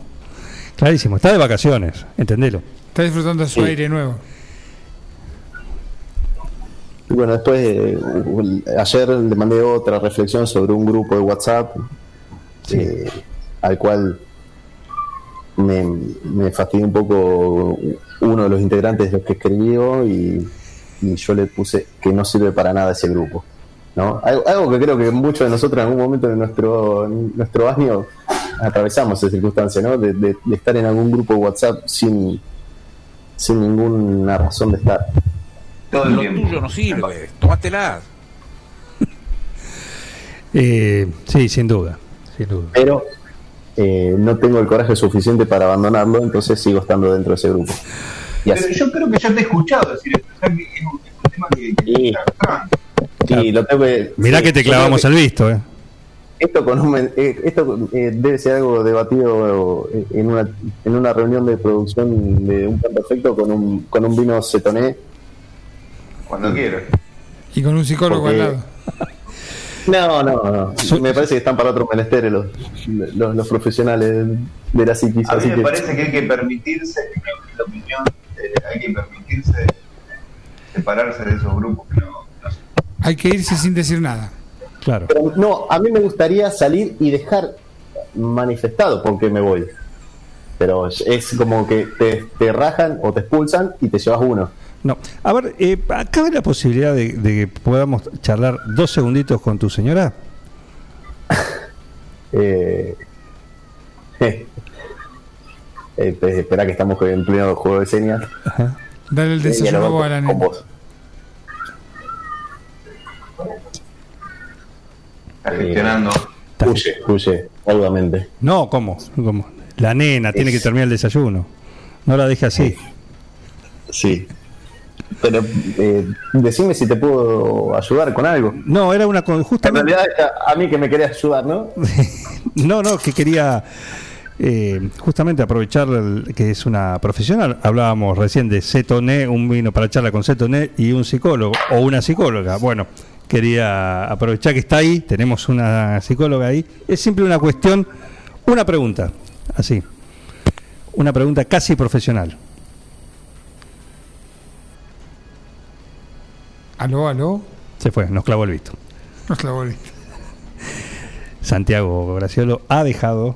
Clarísimo. Está de vacaciones, entendelo. Está disfrutando de su Sí. aire nuevo. Y bueno, después, eh, ayer le mandé otra reflexión sobre un grupo de WhatsApp eh, al cual me, me fastidió un poco uno de los integrantes de los que escribió y, y yo le puse que no sirve para nada ese grupo. ¿no? Algo, algo que creo que muchos de nosotros en algún momento de nuestro, nuestro año atravesamos esa circunstancia, ¿no? de, de- de estar en algún grupo de WhatsApp sin, sin ninguna razón de estar. Todo el tiempo. no sirve, tómatela. Eh, sí, sin duda. Sin duda. pero eh, no tengo el coraje suficiente para abandonarlo, entonces sigo estando dentro de ese grupo. Y Pero así, yo creo que yo te he escuchado decir esto. O sea, que es un, es un tema que. que Sí. está sí, lo tengo que- Mirá sí, que te clavamos que el visto, ¿eh? Esto, con un eh, esto eh, debe ser algo debatido eh, en una, en una reunión de producción de un plan perfecto con un, con un vino cetoné. Cuando quieras. Y con un psicólogo Porque- al lado. No, no, no. Me parece que están para otros menesteres los, los, los profesionales de la psiquis. A mí me que- parece que hay que permitirse, la opinión, eh, hay que permitirse separarse de esos grupos que no, no sé. Hay que irse sin decir nada. Claro. Pero no, a mí me gustaría salir y dejar manifestado por qué me voy. Pero es como que te, te rajan o te expulsan y te llevas uno. No. A ver, eh, ¿cabe la posibilidad de, de que podamos charlar dos segunditos con tu señora? Eh, eh, eh, espera que estamos en pleno juego de señas. Ajá. Dale el Eh, desayuno a la nena. vos. Está gestionando. Huye, huye, audamente. No, ¿cómo? ¿Cómo? La nena tiene que terminar el desayuno. No la deje así. Sí. Pero eh, decime si te puedo ayudar con algo. No, era una con- En justamente. realidad a, mí que me querés ayudar, ¿no? No, no, que quería eh, justamente aprovechar el- que es una profesional. Hablábamos recién de Cetoné, un vino para charla con Cetoné y un psicólogo o una psicóloga. Bueno, quería aprovechar que está ahí, tenemos una psicóloga ahí. Es simple una cuestión, una pregunta, así. Una pregunta casi profesional. Aló, aló. Se fue, nos clavó el visto. Nos clavó el- Santiago Graciolo ha dejado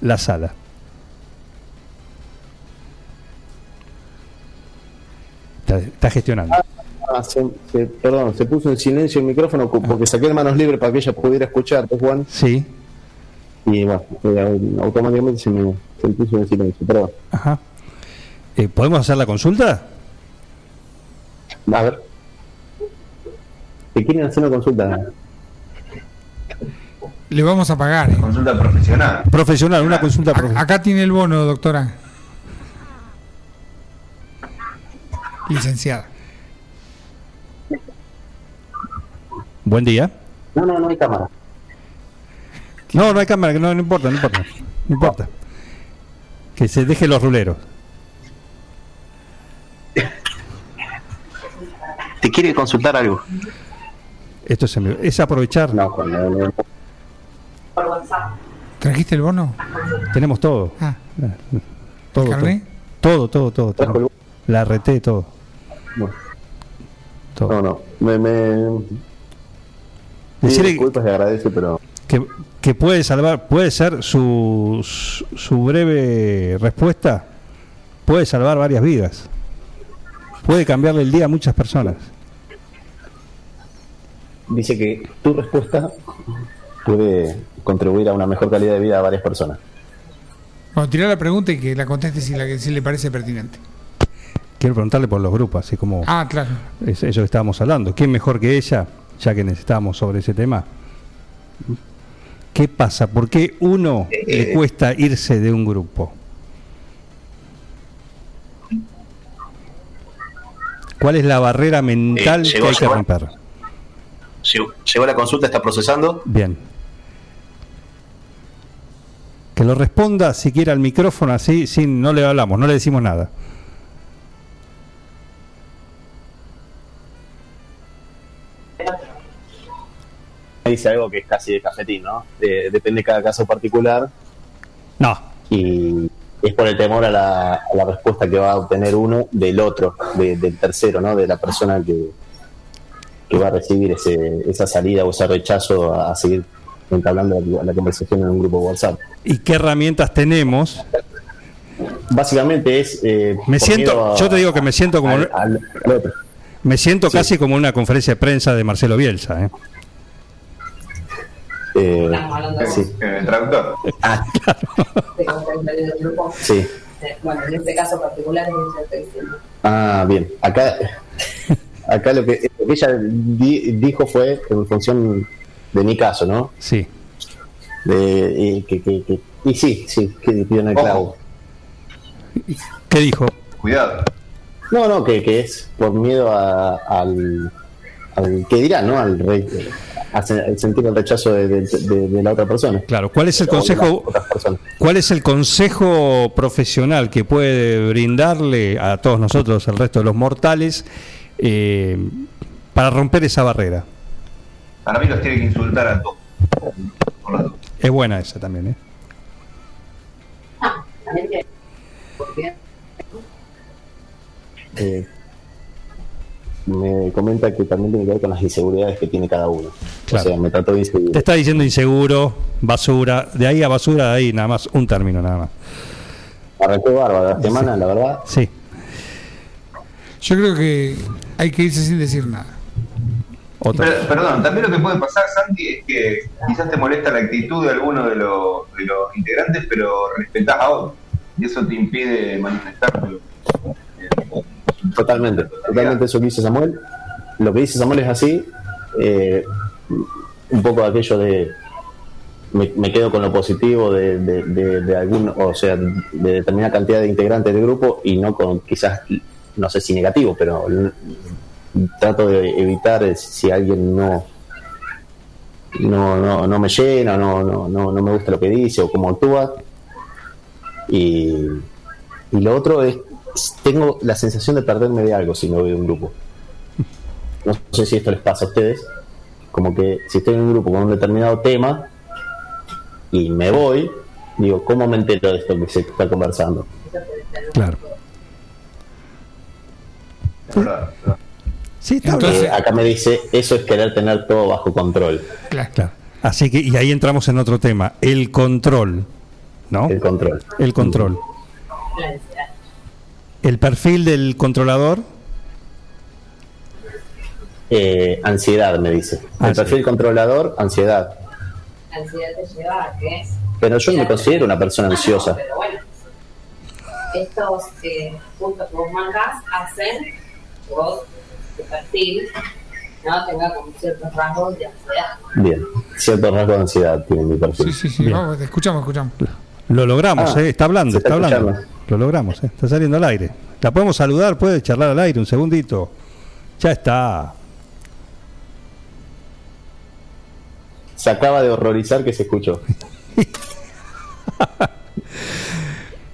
la sala. Está, está gestionando. Ah, se- se- perdón, se puso en silencio el micrófono porque saqué de manos libres para que ella pudiera escuchar, ¿te, Juan? Sí, Y bueno, automáticamente se me se puso en silencio. Perdón. ajá. Eh, ¿Podemos hacer la consulta? A ver. ¿Te quieren hacer una consulta? Le vamos a pagar. ¿eh? Consulta profesional. Profesional, una consulta profesional. Acá tiene el bono, doctora. Licenciada. Buen día. No, no, no hay cámara. No, no hay cámara, que no, no importa, no importa. No importa. Que se deje los ruleros. ¿Te quiere consultar algo? Esto es, aprovechar. No, Juan, no, no. ¿Trajiste el bono? Tenemos todo. Ah, Todo, todo, todo, todo. Todo. La RT, todo. No, todo. no, no. Me, me... Disculpas y agradece, pero que, que puede salvar, puede ser su, su breve respuesta, puede salvar varias vidas. Puede cambiarle el día a muchas personas. Dice que tu respuesta puede contribuir a una mejor calidad de vida a varias personas. Bueno, tirá la pregunta y que la conteste si, la, si le parece pertinente. Quiero preguntarle por los grupos, así como Ah, claro. es eso que estábamos hablando. ¿Quién mejor que ella, ya que necesitamos sobre ese tema? ¿Qué pasa? ¿Por qué uno le cuesta irse de un grupo? ¿Cuál es la barrera mental Eh, que hay que romper? Llegó, la consulta, está procesando. Bien. Que lo responda siquiera al micrófono así, sin, no le hablamos, no le decimos nada. Dice algo que es casi de cafetín, ¿no? De- depende de cada caso particular No, y es por el temor a la, a la respuesta que va a obtener uno del otro, de- del tercero, ¿no? De la persona que, que va a recibir ese, esa salida o ese rechazo a, a seguir entablando la, la conversación en un grupo de WhatsApp. ¿y qué herramientas tenemos? Básicamente es... eh, Me siento, a- yo te digo que me siento como, al- al- al otro. me siento Sí. casi como una conferencia de prensa de Marcelo Bielsa. ¿eh? Eh, sí. El traductor. Ah, sí. Bueno, en este caso particular es lo que estoy diciendo. Ah, bien. Acá, acá lo que, lo que ella di- dijo fue en función de mi caso, ¿no? Sí. De, y, que, que, que- y sí, sí, que en el clavo. ¿Qué dijo? Cuidado. No, no, que, que es por miedo a- al, al que dirán, ¿no? Al se- al sentir el rechazo de, de- de- de la otra persona. Claro, ¿cuál es el consejo, cuál es el consejo profesional que puede brindarle a todos nosotros, al resto de los mortales, eh, para romper esa barrera? Para mí los tiene que insultar a todos. Es buena esa también, ¿eh? Eh, me comenta que también tiene que ver con las inseguridades que tiene cada uno. Claro. O sea, me trató de inseguro. Te está diciendo inseguro, basura, de ahí a basura, de ahí nada más, un término nada más. Arrancó bárbara la semana, la verdad. Sí, Yo creo que hay que irse sin decir nada. otra. Perdón, también lo que puede pasar, Santi, es que quizás te molesta la actitud de alguno de los, de los integrantes, pero respetás a otro. Y eso te impide manifestártelo. Totalmente, totalmente eso que dice Samuel. Lo que dice Samuel es así. eh, un poco aquello de. Me, me quedo con lo positivo de, de, de- de algún, o sea, de determinada cantidad de integrantes del grupo y no con quizás, no sé si negativo, pero trato de evitar eh, si alguien no no, no, no me llena, no, no, no, no me gusta lo que dice o cómo actúa. Y, y lo otro es, tengo la sensación de perderme de algo si me voy de un grupo. No sé si esto les pasa a ustedes, como que si estoy en un grupo con un determinado tema y me voy, digo, ¿cómo me entero de esto que se está conversando? Claro. Sí, está Entonces- Eh, acá me dice, eso es querer tener todo bajo control, Claro. Claro. Así que, y ahí entramos en otro tema, el control, ¿no? el control. El control. la ansiedad. El perfil del controlador, Eh, ansiedad, me dice. El Ansiedad. perfil controlador, ansiedad. Ansiedad te lleva a que Pero yo no me considero una persona ansiosa. Pero bueno, estos eh, puntos que vos marcas hacen tu perfil, ¿no? tenga como ciertos rasgos de ansiedad. Bien, cierto rasgo de ansiedad tiene mi perfil. Sí, sí, sí, vamos, escuchamos, escuchamos. Lo logramos, Ah, ¿eh? está hablando, está, está hablando. Lo logramos, ¿eh? está saliendo al aire. La podemos saludar, puede charlar al aire un segundito. Ya está. Se acaba de horrorizar que se escuchó.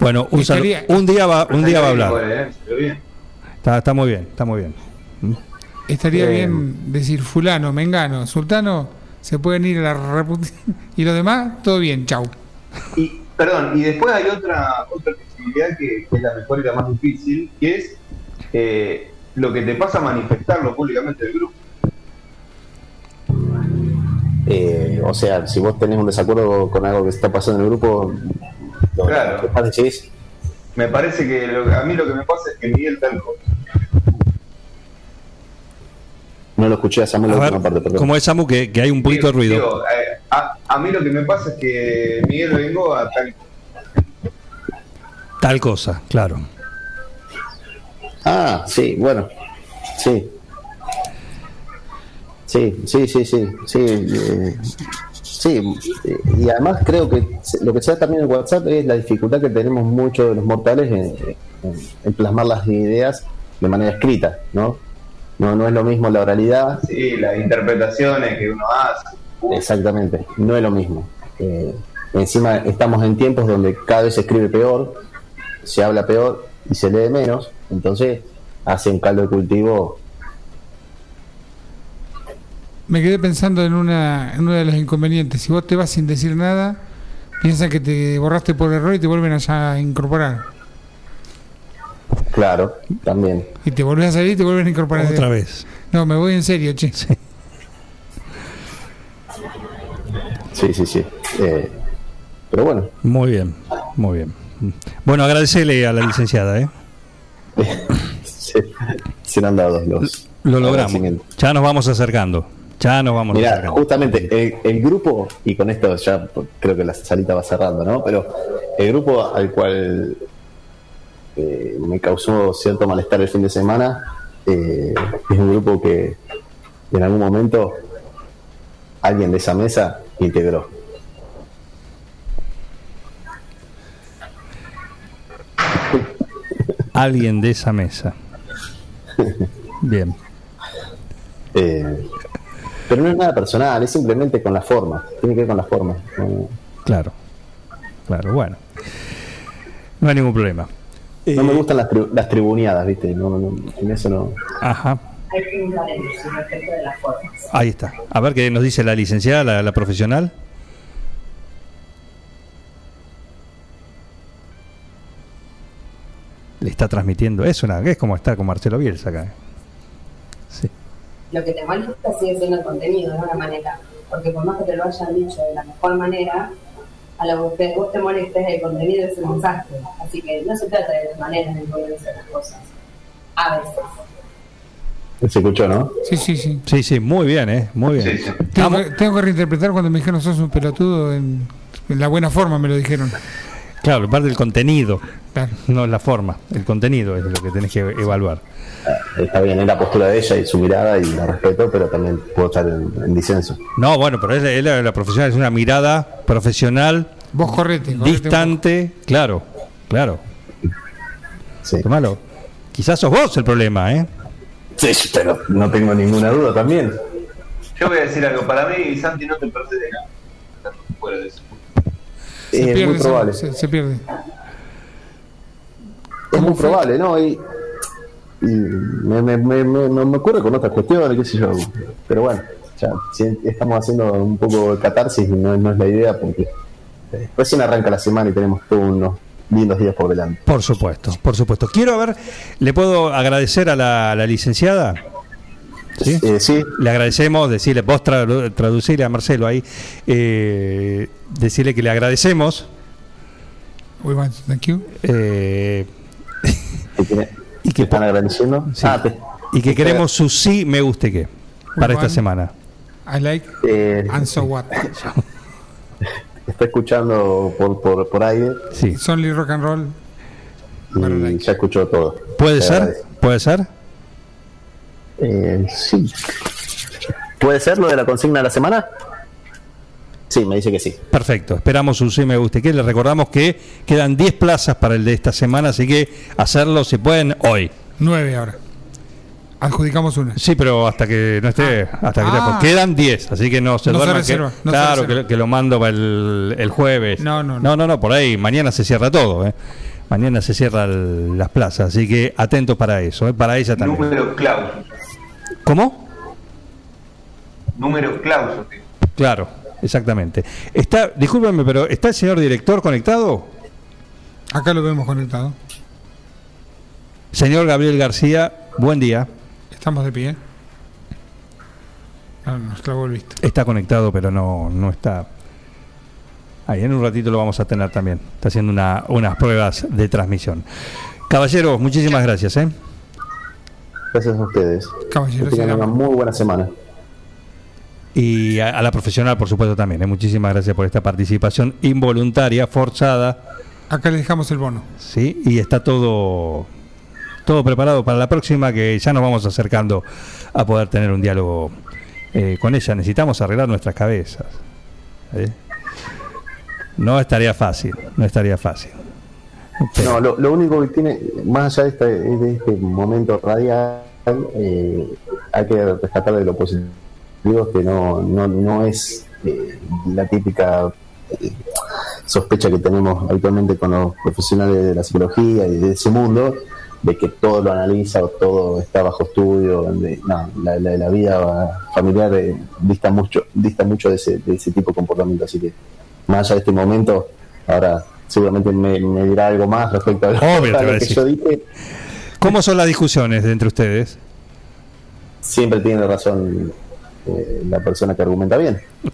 Bueno, un, un día va, un día va a hablar. Está, está muy bien, está muy bien. Estaría Eh, bien decir fulano, mengano, sultano, se pueden ir a la repu- y los demás, todo bien, chau. Y, perdón, y después hay otra otra posibilidad que, que es la mejor y la más difícil, que es eh, lo que te pasa a manifestarlo públicamente del grupo. Eh, o sea, si vos tenés un desacuerdo con algo que está pasando en el grupo, lo Claro. que pasa es Me parece que lo- a mí lo que me pasa es que Miguel tal cosa. No lo escuché a Samuel A la última parte, perdón. como es Samu, que, que hay un poquito de ruido. digo, eh, a, a mí lo que me pasa es que Miguel vengo a tal Tal cosa, claro. Ah, sí, bueno, sí. Sí, sí, sí, sí, sí. eh, sí, y además creo que lo que se da también en WhatsApp es la dificultad que tenemos muchos de los mortales en, en- en plasmar las ideas de manera escrita, ¿no? No, no es lo mismo la oralidad, Sí, las interpretaciones que uno hace. Exactamente, no es lo mismo. Eh, encima estamos en tiempos donde cada vez se escribe peor, se habla peor y se lee menos, entonces hace un caldo de cultivo. Me quedé pensando en, una, en uno de los inconvenientes. Si vos te vas sin decir nada, piensan que te borraste por error y te vuelven allá a incorporar. Claro, también. Y te volvés a salir y te vuelven a incorporar. Otra vez. No, me voy en serio, che. Sí, sí, sí. Eh, pero bueno, Muy bien, muy bien. Bueno, agradecerle a la licenciada, ¿eh? se, se han dado los. Lo logramos. Ya nos vamos acercando. Ya nos vamos Mira, acercando. justamente el, el grupo, y con esto ya creo que la salita va cerrando, ¿no? Pero el grupo al cual eh, me causó cierto malestar el fin de semana eh, es un grupo que en algún momento alguien de esa mesa integró. Alguien de esa mesa. Bien. Eh, pero no es nada personal, es simplemente con la forma. Tiene que ver con la forma. Claro. Claro, bueno. No hay ningún problema. No me gustan las, tri- las tribuneadas, ¿viste? No, no, en eso no. Ajá. Hay que un paréntesis respecto de las formas. Ahí está. A ver qué nos dice la licenciada, la, la profesional. Le está transmitiendo. Es una, es como estar con Marcelo Bielsa acá. ¿eh? Sí. Lo que te molesta sigue siendo el contenido de una manera. Porque por más que te lo hayan dicho de la mejor manera, a lo que vos te molestes el contenido es el mensaje. Así que no se trata de las maneras en cómo dicen las cosas. A veces. Se escuchó, ¿no? Sí, sí, sí. Sí, sí, muy bien, ¿eh? Muy bien. Sí, sí. Tengo, Vamos- que, tengo que reinterpretar cuando me dijeron sos un pelotudo en, en la buena forma, me lo dijeron. Claro, parte del contenido, Claro. no la forma. El contenido es lo que tenés que evaluar. Está bien, es la postura de ella y su mirada y la respeto, pero también puedo estar en, en disenso. No, bueno, pero es, es la, la profesional, es una mirada profesional, Vos correte. distante, claro, claro. Sí. Tomalo. Quizás sos vos el problema, ¿eh? Sí, pero no tengo ninguna duda también. Yo voy a decir algo. Para mí, Santi no te pertenece nada. Fuera de eso. Se es pierde, muy probable. Se, se pierde. Es muy probable, ¿no? Y, y me, me, me, me- me- me ocurre con otras cuestiones, qué sé yo. Pero bueno, ya si estamos haciendo un poco de catarsis y no, no es la idea porque eh, recién arranca la semana y tenemos todos unos lindos días por delante. Por supuesto, por supuesto. Quiero ver, ¿le puedo agradecer a la, la licenciada? ¿Sí? Eh, sí, Le agradecemos, decirle, vos tradu- traducirle a Marcelo ahí, eh, decirle que le agradecemos We want to thank you. eh, y ¿te que, están agradeciendo. Sí. Ah, te- y que te- queremos su sí, me guste que. para esta semana. I like Eh, and so what. está escuchando por, por, por aire Sí. It's only rock and roll. y ya escuchó todo. ¿Puede ser? ¿Puede ser? Eh, sí. ¿Puede ser lo de la consigna de la semana? Sí, me dice que sí. Perfecto, esperamos un sí me guste que les recordamos que quedan 10 plazas para el de esta semana, así que hacerlo si pueden hoy. Nueve ahora. Adjudicamos una. Sí, pero hasta que no esté, hasta que Ah. quedan 10, así que no se No se que- no claro, que, que lo mando para el, el jueves. No, no, no. no, no, no, por ahí mañana se cierra todo, ¿eh? Mañana se cierran las plazas, así que atentos para eso, ¿eh? para ella también. Números clausos. ¿Cómo? Números clausos. tío. Claro, exactamente. Está, discúlpenme, pero ¿está el señor director conectado? Acá lo vemos conectado. Señor Gabriel García, buen día. Estamos de pie. Ah, nos clavó el visto. Está conectado, pero no, no está. Ahí en un ratito lo vamos a tener también. Está haciendo una- unas pruebas de transmisión. Caballeros, muchísimas gracias. ¿eh? Gracias a ustedes. Caballeros Que tengan una muy buena semana. Y a, a la profesional, por supuesto, también. ¿eh? Muchísimas gracias por esta participación involuntaria, forzada. Acá le dejamos el bono. ¿sí? Y está todo, todo preparado para la próxima, que ya nos vamos acercando a poder tener un diálogo eh, con ella. Necesitamos arreglar nuestras cabezas. ¿eh? No estaría fácil, no estaría fácil. Pero- No, lo, lo único que tiene, más allá de este, de este momento radial, eh, hay que rescatar de lo positivo que no, no, no es eh, la típica eh, sospecha que tenemos habitualmente con los profesionales de la psicología y de ese mundo, de que todo lo analiza o todo está bajo estudio. de- no, la, la- la vida familiar eh, dista mucho dista mucho de ese, de ese tipo de comportamiento. Así que, más allá de este momento, ahora seguramente me, me dirá algo más respecto a lo, Obvio, a que decir. yo dije. ¿Cómo son las discusiones de entre ustedes? Siempre tiene razón eh, la persona que argumenta bien.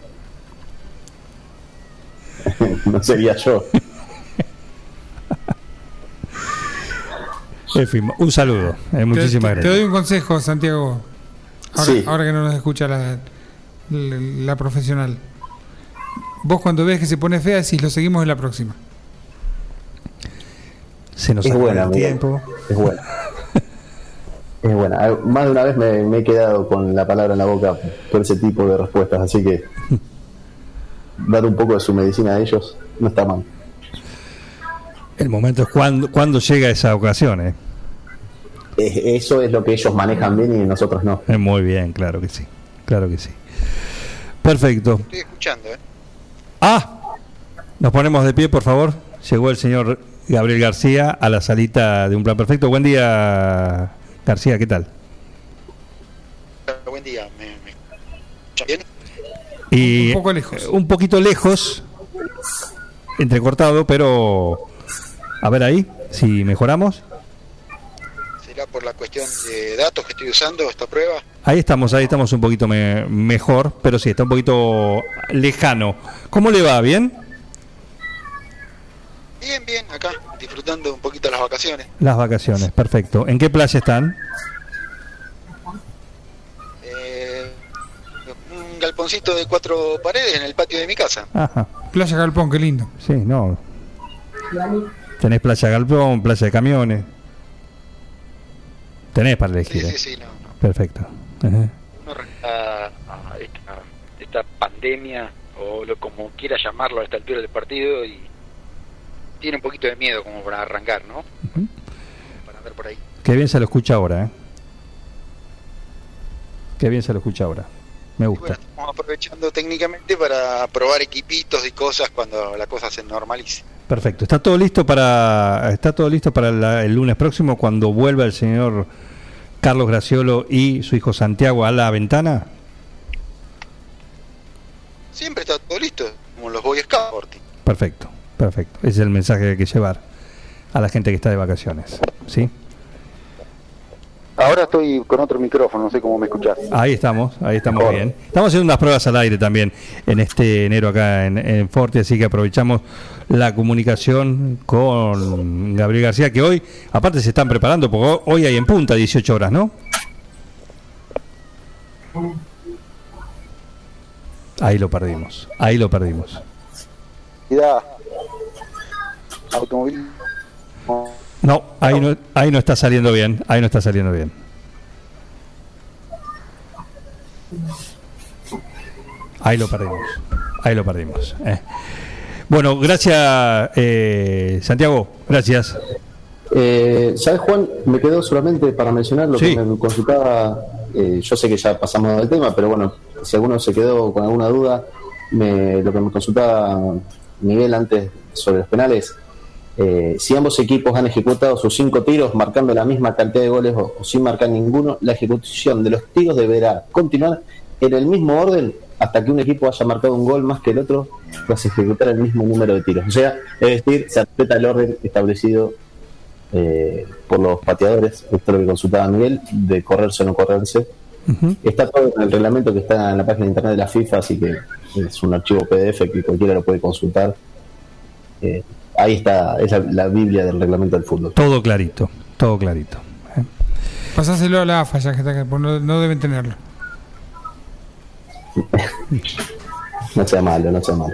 no sería yo. En fin, un saludo. eh, muchísimas te, te- te gracias. doy un consejo, Santiago. Ahora, Sí. ahora que no nos escucha la, la, la profesional. Vos cuando ves que se pone fea, decís, lo seguimos en la próxima. Se nos Es acaba buena, el tiempo. Es buena. Es buena. Ah, Más de una vez me, me he quedado con la palabra en la boca por ese tipo de respuestas, así que dar un poco de su medicina a ellos no está mal. El momento es cuando, cuando llega esa ocasión. ¿eh? Es- Eso es lo que ellos manejan bien y nosotros no. Eh, Muy bien, claro que sí. Claro que sí. Perfecto. Estoy escuchando, ¿eh? Ah, nos ponemos de pie, por favor. Llegó el señor Gabriel García a la salita de un plan perfecto. Buen día, García, ¿qué tal? Buen día, ¿me, me escuchan bien? Y Un poco lejos. eh, Un poquito lejos, entrecortado, pero a ver ahí, si mejoramos. ¿Será por la cuestión de datos que estoy usando esta prueba? Ahí estamos, ahí estamos un poquito me- mejor, pero sí, está un poquito lejano. ¿Cómo le va? ¿Bien? Bien, bien, acá, disfrutando un poquito las vacaciones. Las vacaciones, perfecto. ¿En qué playa están? Eh, un galponcito de cuatro paredes en el patio de mi casa. Ajá, Playa Galpón, qué lindo. sí, no. Tenés playa Galpón, playa de camiones. Tenés para elegir. Sí, ¿eh? sí, sí, no, no. Perfecto. Ajá. no a, a esta, esta pandemia o lo como quiera llamarlo a esta altura del partido y Tiene un poquito de miedo como para arrancar, ¿no? Ujú. Para andar por ahí. Qué bien se lo escucha ahora, ¿eh? Qué bien se lo escucha ahora. Me gusta. bueno, estamos aprovechando técnicamente para probar equipitos y cosas cuando la cosa se normalice. Perfecto. ¿Está todo listo para está todo listo para la- el lunes próximo cuando vuelva el señor Carlos Graciolo y su hijo Santiago a la ventana? Siempre está todo listo, como los Boy Scouts. Perfecto, perfecto. Ese es el mensaje que hay que llevar a la gente que está de vacaciones. ¿Sí? Ahora estoy con otro micrófono, no sé cómo me escuchás. Ahí estamos, ahí estamos Mejor. bien. Estamos haciendo unas pruebas al aire también en este enero acá en, en Forte, así que aprovechamos la comunicación con Gabriel García, que hoy, aparte se están preparando, porque hoy hay en punta 18 horas, ¿no? Ahí lo perdimos. Ahí lo perdimos. Ya. Automovilismo. No, ahí no, ahí no está saliendo bien. Ahí no está saliendo bien. Ahí lo perdimos. Ahí lo perdimos. eh. Bueno, gracias, eh, Santiago. Gracias. Eh, ¿Sabes, Juan? Me quedó solamente para mencionar lo Sí. que me consultaba. eh, yo sé que ya pasamos del tema, pero bueno, si alguno se quedó con alguna duda, me- lo que me consultaba Miguel antes sobre los penales. Eh, si ambos equipos han ejecutado sus cinco tiros marcando la misma cantidad de goles o, o sin marcar ninguno, la ejecución de los tiros deberá continuar en el mismo orden hasta que un equipo haya marcado un gol más que el otro tras ejecutar el mismo número de tiros. O sea, es decir, se respeta el orden establecido eh, por los pateadores, esto es lo que consultaba Miguel, de correrse o no correrse. Está todo en el reglamento que está en la página de internet de la FIFA, así que es un archivo PDF que cualquiera lo puede consultar. Eh, ahí está, es la, la Biblia del reglamento del fútbol. Todo clarito, todo clarito. Pasáselo a la AFA, ya que está acá, porque no, no deben tenerlo. No sea malo, no sea malo.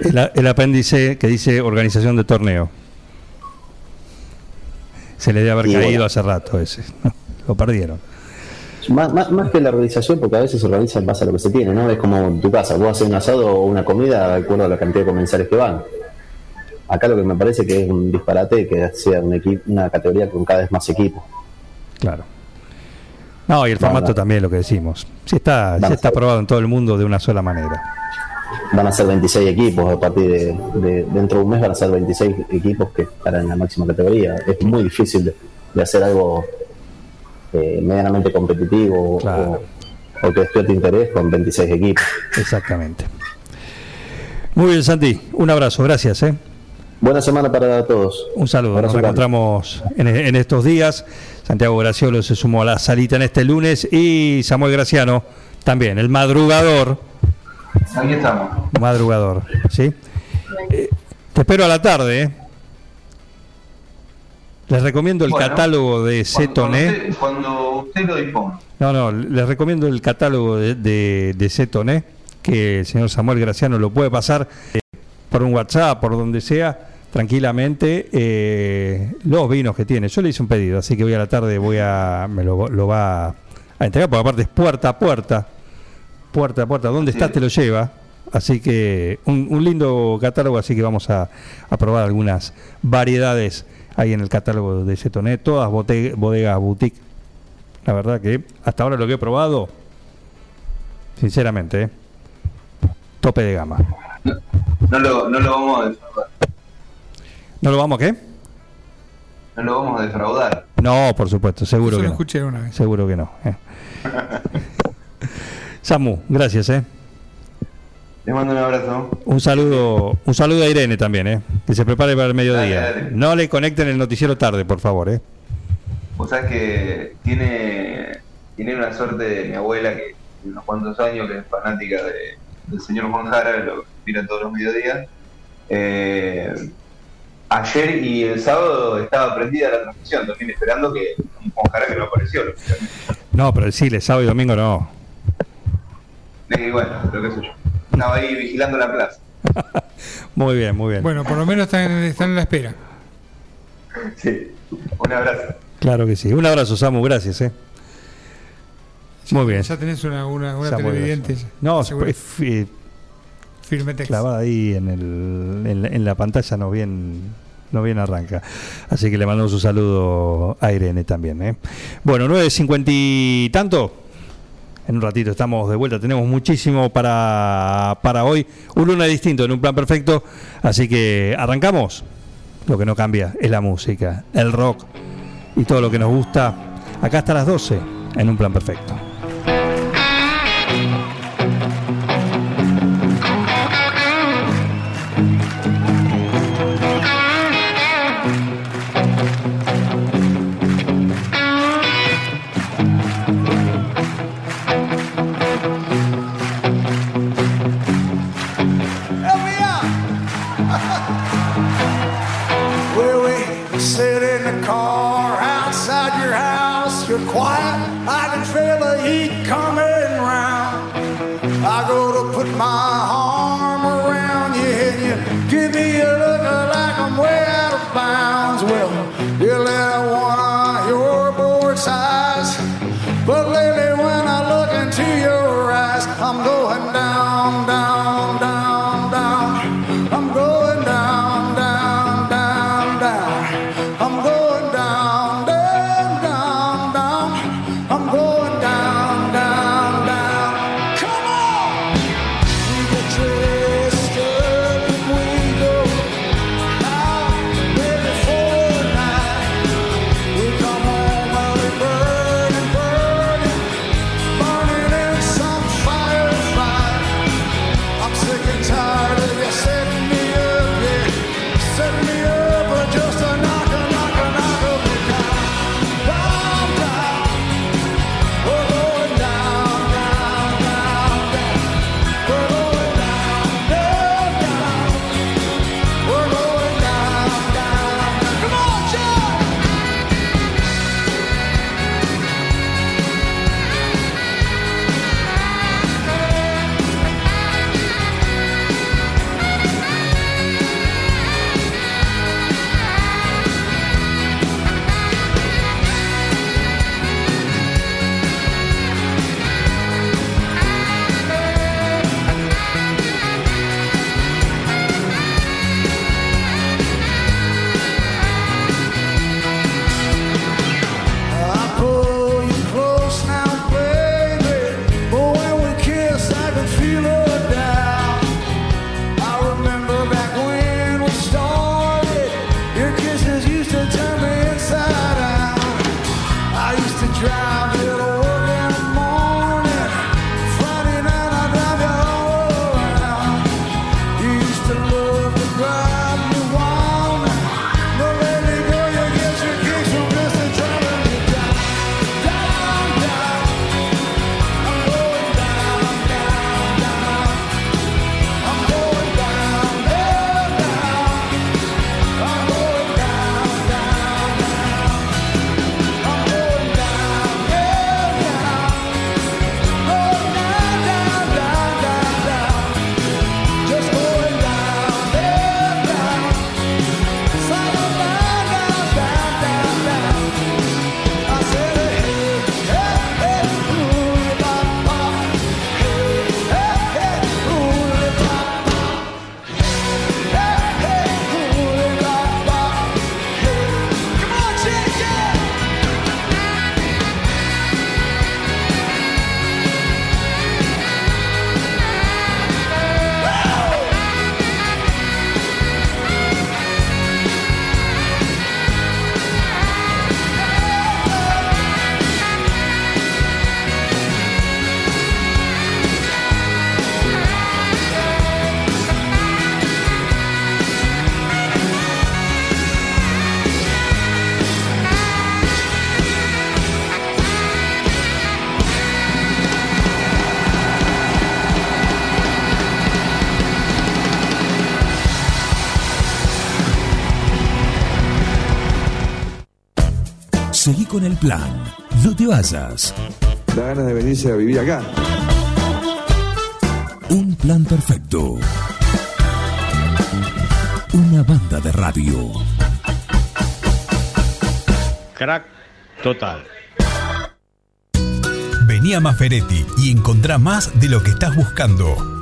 El, el apéndice que dice organización de torneo. Se le debe haber Y caído bueno. hace rato ese. Lo perdieron. Más, más, más que la organización, porque a veces se organiza en base a lo que se tiene, ¿no? Es como en tu casa, vos haces un asado o una comida de acuerdo a la cantidad de comensales que van. Acá lo que me parece que es un disparate que sea un una categoría con cada vez más equipos. Claro. No, y el formato no. también, lo que decimos. Sí está, sí está aprobado en todo el mundo de una sola manera. Van a ser 26 equipos a partir de, de- dentro de un mes van a ser 26 equipos que estarán en la máxima categoría. Es muy difícil de, de hacer algo eh, medianamente competitivo o, o que despierte interés con 26 equipos. Exactamente. Muy bien, Santi. Un abrazo, gracias. ¿eh? Buena semana para todos. Un saludo. Abrazo Nos grande. reencontramos en, en estos días. Santiago Graciolo se sumó a la salita en este lunes y Samuel Graciano también, el madrugador. Aquí estamos. Madrugador, ¿sí? Eh, te espero a la tarde. ¿eh? Les recomiendo el Bueno, catálogo de cuando Cetoné. usted, cuando usted lo disponga. No, no, les recomiendo el catálogo de, de, de Cetoné, que el señor Samuel Graciano lo puede pasar eh, por un WhatsApp, por donde sea, tranquilamente, eh, los vinos que tiene. Yo le hice un pedido, así que hoy a la tarde voy a, me lo, lo va a entregar, porque aparte es puerta a puerta, puerta a puerta, donde está te lo lleva. Así que un, un lindo catálogo, así que vamos a, a probar algunas variedades ahí en el catálogo de Cetoné, todas bote- bodegas boutique. La verdad que hasta ahora lo que he probado, sinceramente, ¿eh? tope de gama. No lo, no lo vamos a. ¿No lo vamos a qué? No lo vamos a defraudar. No, por supuesto, seguro Eso que lo no. escuché una vez. Seguro que no. eh. Samu, gracias, ¿eh? Les mando un abrazo. Un saludo, un saludo a Irene también, ¿eh? Que se prepare para el mediodía. Dale, dale. No le conecten el noticiero tarde, por favor, ¿eh? Vos sabés que tiene, tiene una suerte de mi abuela que tiene unos cuantos años, que es fanática de- del señor Juan Jara, lo mira todos los mediodías. Eh, ayer y el sábado estaba prendida la transmisión, también esperando que Jara que no apareció. lógicamente. No, pero sí, el sábado y domingo no. Y bueno, pero qué sé yo. Estaba ahí vigilando la plaza. Muy bien, muy bien. Bueno, por lo menos están, están en la espera. Sí, un abrazo. Claro que sí. Un abrazo, Samu, gracias, ¿eh? Muy bien. Ya tenés una, una, televidente. No, seguro. es fi- Firme text. clavada ahí en, el, en, la, en la pantalla no bien no bien arranca. Así que le mandamos un saludo a Irene también. ¿eh? Bueno, 9.50 y tanto. En un ratito estamos de vuelta. Tenemos muchísimo para, para hoy. Un lunes distinto, en un plan perfecto. Así que arrancamos. Lo que no cambia es la música, el rock y todo lo que nos gusta. Acá hasta las 12, en un plan perfecto. plan. No te vayas. Da ganas de venirse a vivir acá. Un plan perfecto. Una banda de radio. Crack total. Vení a Maferetti y encontrá más de lo que estás buscando.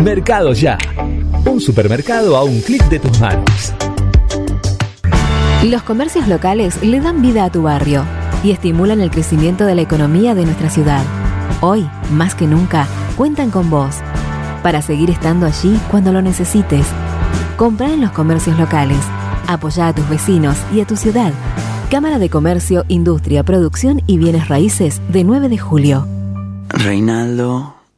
Mercado Ya. Un supermercado a un clic de tus manos. Los comercios locales le dan vida a tu barrio y estimulan el crecimiento de la economía de nuestra ciudad. Hoy, más que nunca, cuentan con vos para seguir estando allí cuando lo necesites. Compra en los comercios locales. Apoya a tus vecinos y a tu ciudad. Cámara de Comercio, Industria, Producción y Bienes Raíces de 9 de julio. Reinaldo,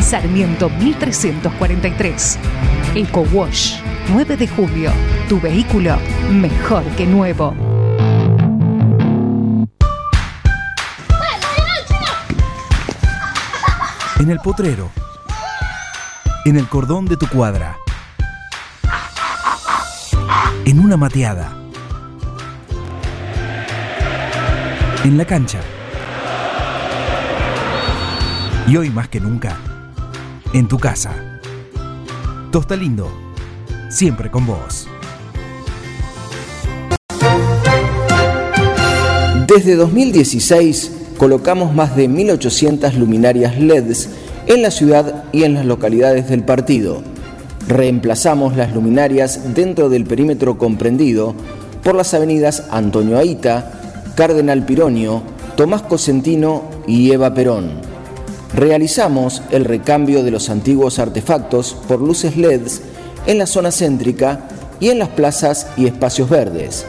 Sarmiento 1343. Eco Wash 9 de julio. Tu vehículo mejor que nuevo. En el potrero. En el cordón de tu cuadra. En una mateada. En la cancha. Y hoy más que nunca, en tu casa. Tosta Lindo, siempre con vos. Desde 2016, colocamos más de 1.800 luminarias LEDs en la ciudad y en las localidades del partido. Reemplazamos las luminarias dentro del perímetro comprendido por las avenidas Antonio Aita, Cardenal Pironio, Tomás Cosentino y Eva Perón. Realizamos el recambio de los antiguos artefactos por luces LEDs en la zona céntrica y en las plazas y espacios verdes.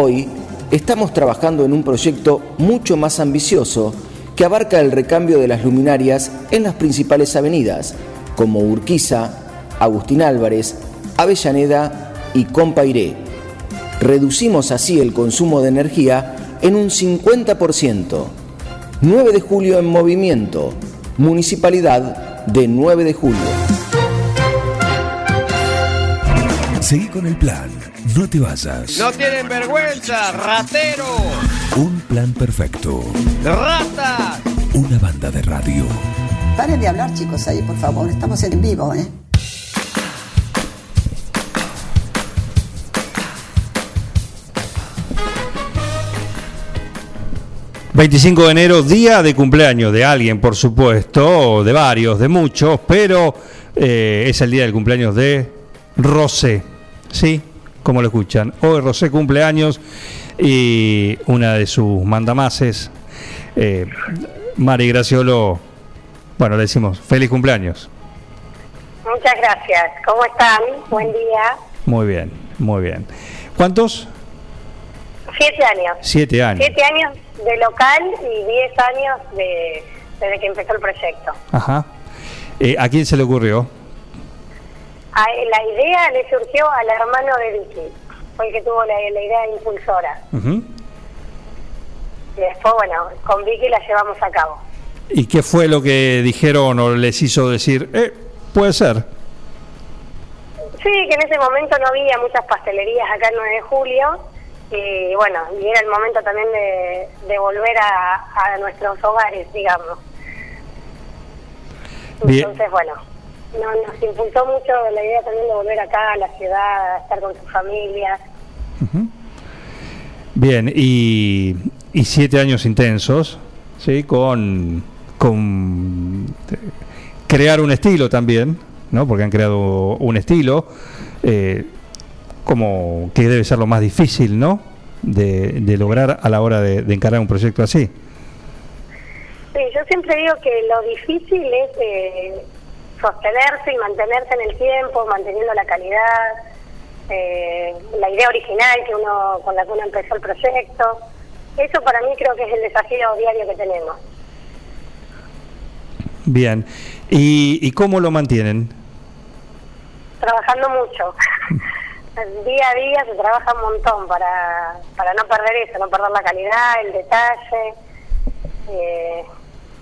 Hoy estamos trabajando en un proyecto mucho más ambicioso que abarca el recambio de las luminarias en las principales avenidas, como Urquiza, Agustín Álvarez, Avellaneda y Compairé. Reducimos así el consumo de energía en un 50%. 9 de julio en movimiento, Municipalidad de 9 de julio. Seguí con el plan. No te vayas. No tienen vergüenza, ratero. Un plan perfecto. Rata. Una banda de radio. Paren de hablar, chicos, ahí, por favor. Estamos en vivo, ¿eh? ...25 de enero, día de cumpleaños de alguien, por supuesto, de varios, de muchos, pero eh, es el día del cumpleaños de Rosé, ¿sí? Como lo escuchan. Hoy Rosé cumpleaños y una de sus mandamases, eh, Mari Graciolo, bueno, le decimos feliz cumpleaños. Muchas gracias. ¿Cómo están? Buen día. Muy bien, muy bien. ¿Cuántos? Siete años. Siete años. Siete años de local y diez años de, desde que empezó el proyecto. Ajá. Eh, ¿A quién se le ocurrió? A- la idea le surgió al hermano de Vicky. Fue el que tuvo la, la idea impulsora. Ujú. Y después, bueno, con Vicky la llevamos a cabo. ¿Y qué fue lo que dijeron o les hizo decir, eh, puede ser? Sí, que en ese momento no había muchas pastelerías acá en 9 de julio. Y bueno, y era el momento también de, de volver a, a nuestros hogares, digamos. Bien. Entonces, bueno, no, nos impulsó mucho la idea también de volver acá a la ciudad, a estar con sus familias. Bien, y, y siete años intensos, ¿sí? Con, con crear un estilo también, ¿no? Porque han creado un estilo, eh, como que debe ser lo más difícil, ¿no? De, de lograr a la hora de, de encarar un proyecto así. Sí, yo siempre digo que lo difícil es eh, sostenerse y mantenerse en el tiempo, manteniendo la calidad, eh, la idea original que uno con la que uno empezó el proyecto. Eso para mí creo que es el desafío diario que tenemos. Bien, ¿y, y cómo lo mantienen? Trabajando mucho. día a día se trabaja un montón para, para no perder eso, no perder la calidad, el detalle, eh,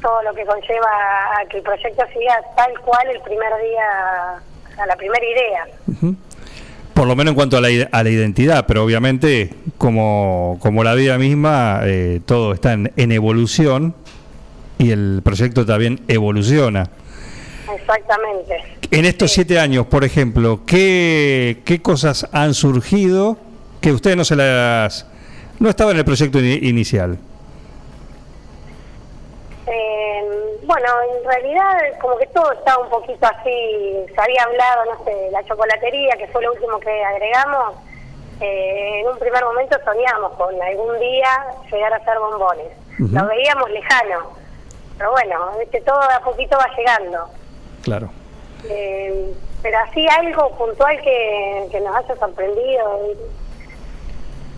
todo lo que conlleva a que el proyecto siga tal cual el primer día, a la primera idea. Por lo menos en cuanto a la, a la identidad, pero obviamente como, como la vida misma, eh, todo está en, en evolución y el proyecto también evoluciona. Exactamente. En estos siete años, por ejemplo, ¿qué, qué cosas han surgido que ustedes no se las... no estaban en el proyecto ini- inicial? Eh, bueno, en realidad como que todo está un poquito así, se había hablado, no sé, la chocolatería, que fue lo último que agregamos, eh, en un primer momento soñamos con algún día llegar a hacer bombones. Lo veíamos lejano, pero bueno, ¿viste? todo de a poquito va llegando. Claro. Eh, pero así algo puntual que, que nos haya sorprendido,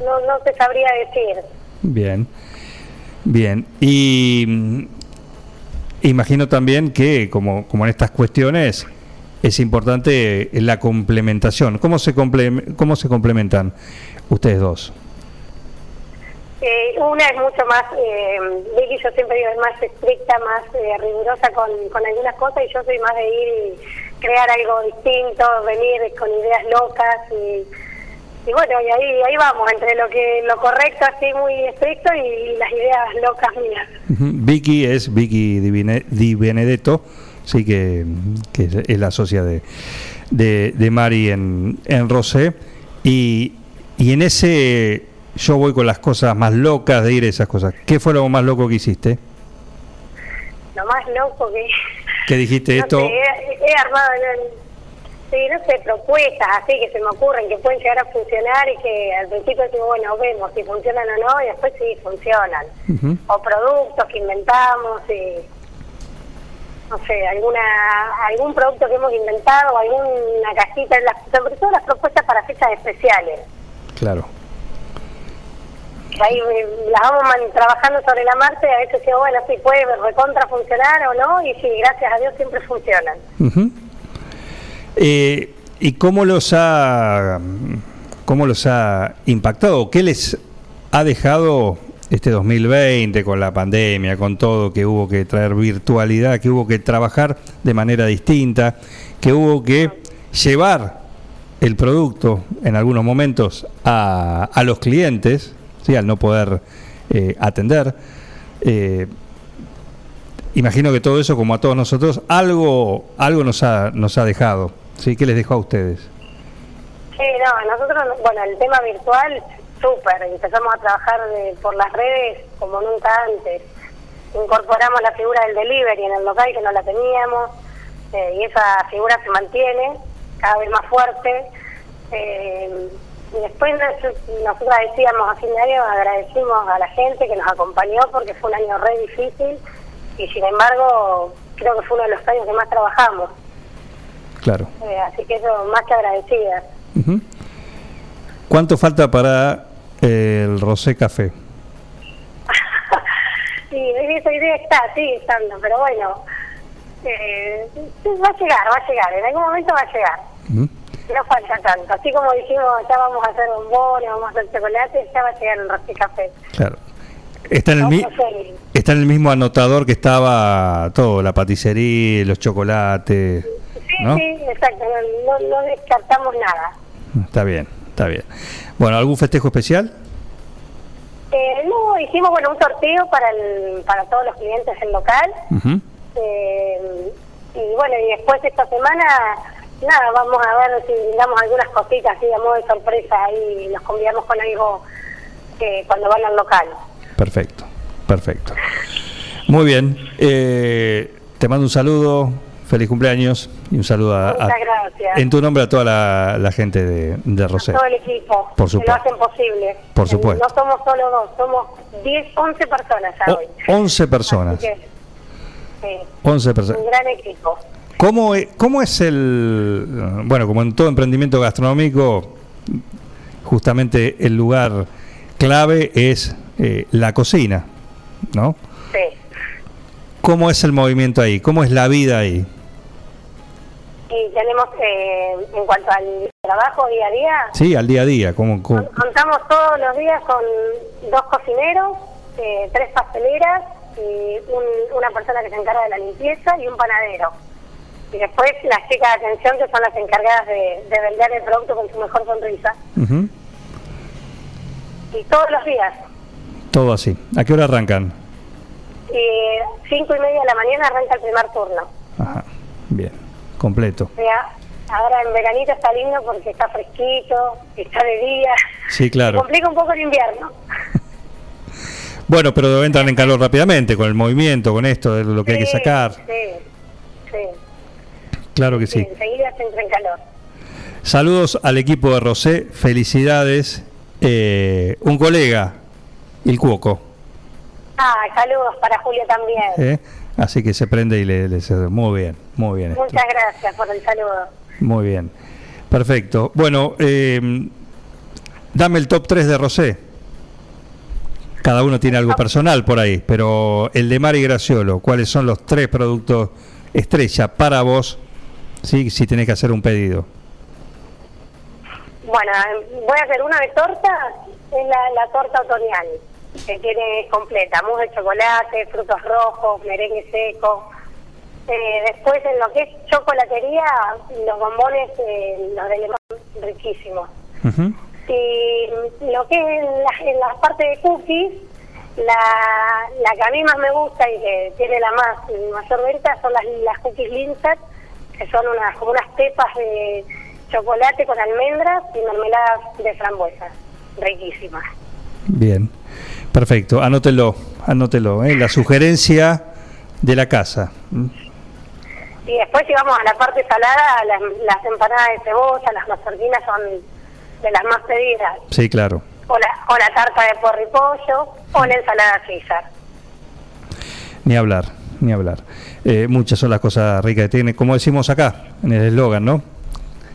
no, no te sabría decir. Bien, bien. Y mm, imagino también que, como, como en estas cuestiones, es importante la complementación. ¿Cómo se, comple- cómo se complementan ustedes dos? Eh, una es mucho más, eh, Vicky yo siempre digo es más estricta, más eh, rigurosa con, con algunas cosas y yo soy más de ir y crear algo distinto, venir con ideas locas y, y bueno, y ahí, ahí vamos, entre lo que lo correcto así muy estricto y las ideas locas mías. Vicky es Vicky Di, Bene- Di Benedetto, sí que, que es- es la socia de, de, de Mari en, en Rosé. Y, y en ese yo voy con las cosas más locas de ir a esas cosas. ¿Qué fue lo más loco que hiciste? Lo más loco que... ¿Qué dijiste no esto? sé, he, he armado, no, sí, no sé, propuestas así que se me ocurren que pueden llegar a funcionar y que al principio digo, bueno, vemos si funcionan o no y después sí funcionan. O productos que inventamos y no sé, alguna algún producto que hemos inventado o alguna cajita, las, sobre todo las propuestas para fechas especiales. Claro. Ahí eh, las vamos trabajando sobre la marcha a veces digo, bueno, sí puede recontra funcionar o no, y sí, gracias a Dios siempre funcionan. Eh, ¿Y cómo los ha cómo los ha impactado? ¿Qué les ha dejado este 2020 con la pandemia, con todo que hubo que traer virtualidad, que hubo que trabajar de manera distinta, que hubo que llevar el producto en algunos momentos a, a los clientes, al no poder eh, atender? Eh, imagino que todo eso, como a todos nosotros, algo, algo nos ha, nos ha dejado. ¿sí? ¿Qué les dejó a ustedes? Sí, no, nosotros, bueno, el tema virtual, súper, empezamos a trabajar por las redes como nunca antes. Incorporamos la figura del delivery en el local que no la teníamos, eh, y esa figura se mantiene cada vez más fuerte. Y después nos- nosotros decíamos a fin de año, agradecimos a la gente que nos acompañó porque fue un año re difícil y sin embargo creo que fue uno de los años que más trabajamos. Claro. Eh, así que eso, más que agradecida. ¿Cuánto falta para eh, el Rosé Café? Sí, esa idea está, sigue estando, pero bueno, eh, va a llegar, va a llegar, en algún momento va a llegar. No falta tanto. Así como dijimos, ya vamos a hacer bombones, vamos a hacer chocolate, ya va a llegar el rosé café. Claro. Está en, el mi- está en el mismo anotador que estaba todo, la paticería, los chocolates. Sí, ¿no? sí, exacto, no, no, descartamos nada. Está bien, está bien. Bueno, ¿algún festejo especial? Eh, no, hicimos bueno un sorteo para el, para todos los clientes del local. Eh, y bueno, y después esta semana, nada, vamos a ver si damos algunas cositas así a modo de sorpresa y los convidamos con algo que cuando van al local. Perfecto, perfecto. Muy bien. eh, te mando un saludo, feliz cumpleaños y un saludo a, a- Muchas gracias. en tu nombre a toda la, la gente de, de Rosé. Todo el equipo Por que supuesto. lo hacen posible. Por Eh, supuesto. No somos solo dos, somos 10, 11 personas ya O- hoy. 11 personas. Así que, sí, 11 personas. un gran equipo. ¿Cómo es, ¿Cómo es el, bueno, como en todo emprendimiento gastronómico, justamente el lugar clave es eh, la cocina, ¿no? Sí. ¿Cómo es el movimiento ahí? ¿Cómo es la vida ahí? Y tenemos, eh, en cuanto al trabajo día a día, Sí, al día a día. ¿cómo, cómo- contamos todos los días con dos cocineros, eh, tres pasteleras y un- una persona que se encarga de la limpieza y un panadero. Y después las chicas de atención que son las encargadas de, de vender el producto con su mejor sonrisa. Y todos los días. Todo así. ¿A qué hora arrancan? Y cinco y media de la mañana arranca el primer turno. Ajá. Bien, completo. Sea, ahora en veranito está lindo porque está fresquito, está de día. Sí, claro. Se complica un poco el invierno. Bueno, pero entran en calor rápidamente con el movimiento, con esto, de lo que hay que sacar. Sí, sí. Claro que sí. Enseguida se entra en calor. Saludos al equipo de Rosé, felicidades. Eh, un colega, el Cuoco, Ah, saludos para Julio también. ¿eh? así que se prende y le, le muy bien, muy bien. esto, Muchas gracias por el saludo. Muy bien, perfecto. Bueno, eh, dame el top 3 de Rosé. Cada uno tiene algo personal por ahí, pero el de Mari Graciolo, ¿cuáles son los tres productos estrella para vos ¿sí? si tenés que hacer un pedido? Bueno, voy a hacer una de torta, es la, la torta otoñal, que tiene completa, mousse de chocolate, frutos rojos, merengue seco. Eh, después en lo que es chocolatería, los bombones, eh, los de limón, riquísimos. Y lo que es en la, en la parte de cookies, la, la que a mí más me gusta y que tiene la más mayor venta son las, las cookies Lindt, que son unas como unas pepas de chocolate con almendras y mermeladas de frambuesas, riquísimas. Bien, perfecto. Anótelo, anótelo. ¿eh? La sugerencia de la casa. ¿Mm? Y después si vamos a la parte salada, las, las empanadas de cebolla, las mazorquinas son de las más pedidas. Sí, claro. O la, o la tarta de porro y pollo, o la ensalada César. Ni hablar, ni hablar. Eh, muchas son las cosas ricas que tiene, como decimos acá, en el eslogan, ¿no?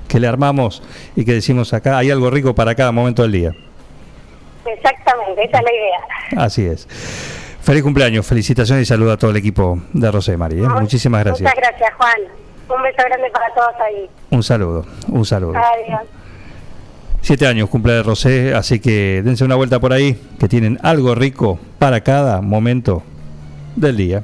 Que le armamos y que decimos acá, hay algo rico para cada momento del día. Exactamente, esa es la idea. Así es. Feliz cumpleaños, felicitaciones y saludo a todo el equipo de Rosé Mari. ¿eh? Muchísimas gracias. Muchas gracias, Juan. Un beso grande para todos ahí. Un saludo, un saludo. Adiós. Siete años cumple de Rosé, así que dense una vuelta por ahí, que tienen algo rico para cada momento del día.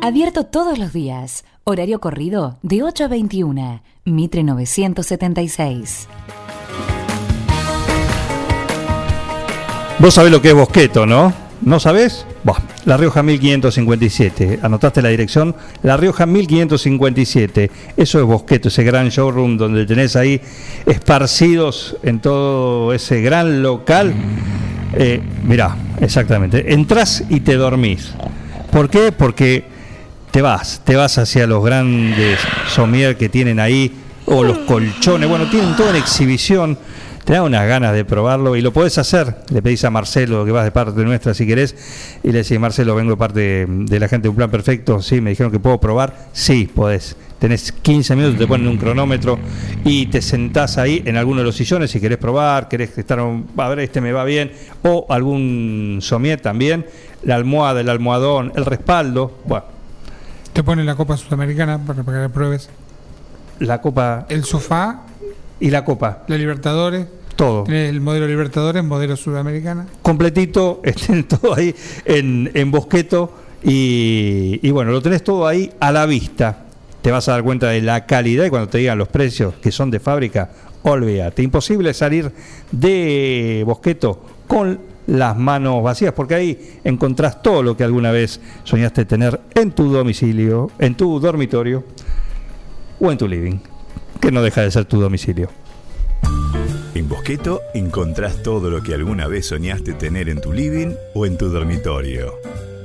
Abierto todos los días. Horario corrido de 8 a 21. Mitre 976. Vos sabés lo que es Bosqueto, ¿no? ¿No sabés? Buah, La Rioja 1557. Anotaste la dirección. La Rioja 1557. Eso es Bosqueto, ese gran showroom donde tenés ahí esparcidos en todo ese gran local. Eh, mirá, exactamente. Entrás y te dormís. ¿Por qué? Porque te vas, te vas hacia los grandes somier que tienen ahí, o los colchones, bueno, tienen toda una exhibición, te da unas ganas de probarlo y lo podés hacer. Le pedís a Marcelo que vas de parte nuestra si querés y le decís, Marcelo, vengo de parte de la gente de Un Plan Perfecto, sí, me dijeron que puedo probar, sí, podés. Tenés 15 minutos, te ponen un cronómetro y te sentás ahí en alguno de los sillones si querés probar, querés estar, a ver, este me va bien, o algún somier también, la almohada, el almohadón, el respaldo, bueno, Te ponen la Copa Sudamericana para, para que pruebes. la copa El sofá, y la copa, la Libertadores. todo. El modelo Libertadores, modelo Sudamericana. completito, estén todo ahí en, en Bosqueto y, y bueno, lo tenés todo ahí a la vista. Te vas a dar cuenta de la calidad y cuando te digan los precios que son de fábrica, olvídate. Imposible salir de Bosqueto con las manos vacías porque ahí encontrás todo lo que alguna vez soñaste tener en tu domicilio, en tu dormitorio o en tu living, que no deja de ser tu domicilio. En Bosqueto encontrás todo lo que alguna vez soñaste tener en tu living o en tu dormitorio.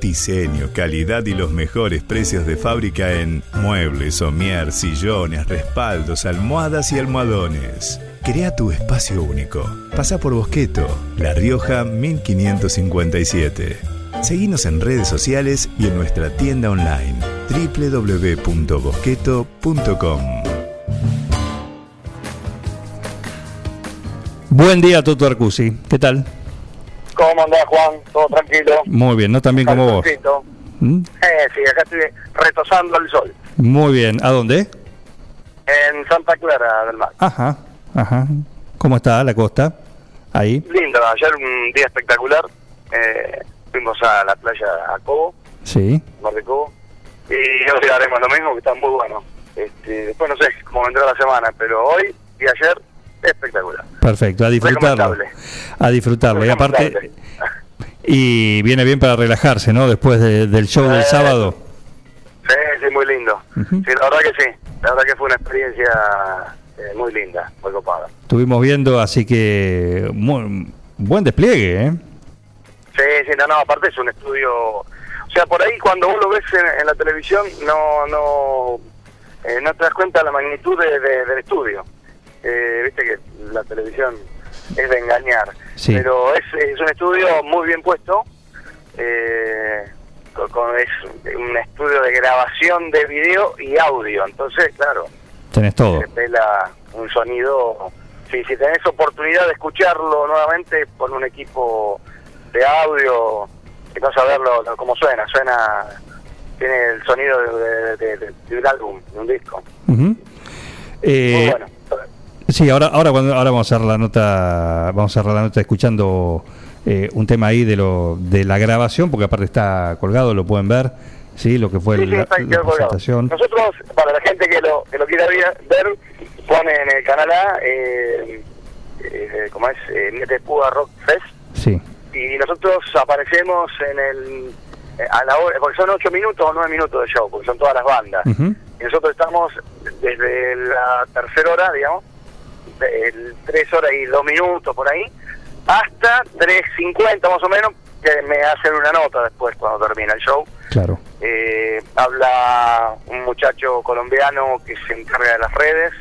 Diseño, calidad y los mejores precios de fábrica en muebles, somier, sillones, respaldos, almohadas y almohadones. Crea tu espacio único. Pasa por Bosqueto, La Rioja 1557. Seguinos en redes sociales y en nuestra tienda online www.bosqueto.com. Buen día, Toto Arcusi. ¿Qué tal? ¿Cómo andás, Juan? ¿Todo tranquilo? Muy bien, no tan bien como vos. ¿Mm? Eh, sí, acá estoy retosando el sol. Muy bien. ¿A dónde? En Santa Clara del Mar. Ajá, ajá. ¿Cómo está la costa? Ahí. Lindo, ayer un día espectacular. Eh, fuimos a la playa a Cobo, Sí. Mar de Cobo. Y hoy haremos lo mismo, que está muy bueno. Este, después no sé cómo vendrá la semana, pero hoy y ayer, espectacular. Perfecto, a disfrutarlo. A disfrutarlo. Y aparte, y viene bien para relajarse, ¿no? Después de- del show del Eh, sábado. Sí, sí, muy lindo. Sí, la verdad que sí. La verdad que fue una experiencia eh, muy linda, muy copada. Estuvimos viendo, así que muy- buen despliegue, ¿eh? Sí, sí, no, no, aparte es un estudio... O sea, por ahí cuando vos lo ves en, en la televisión no no eh, no te das cuenta de la magnitud de- de- del estudio. Eh, Viste que la televisión es de engañar. Sí. Pero es, es un estudio muy bien puesto. Eh, con- con- es un estudio de grabación de video y audio. Entonces, claro, Tenés todo. se pela un sonido. Si, si tenés oportunidad de escucharlo nuevamente con un equipo de audio, y vas a verlo lo- cómo suena. Suena, tiene el sonido de, de- de- de un álbum, de un disco. Eh, Muy bueno. Sí, ahora, ahora, cuando, ahora vamos a cerrar la nota, vamos a cerrar la nota escuchando eh, un tema ahí de lo de la grabación, porque aparte está colgado, lo pueden ver, sí, lo que fue Sí, sí, la, la presentación. Nosotros, para la gente que lo, que lo quiera ver, pone en el canal A, eh, eh, como es, eh, Niete Púa Rock Fest, Sí, y nosotros aparecemos en el, eh, a la hora, porque son ocho minutos o nueve minutos de show, porque son todas las bandas. Y nosotros estamos desde la tercera hora, digamos, el tres horas y dos minutos por ahí, hasta 3.50 más o menos, que me hacen una nota después cuando termina el show. claro. Eh, habla un muchacho colombiano que se encarga de las redes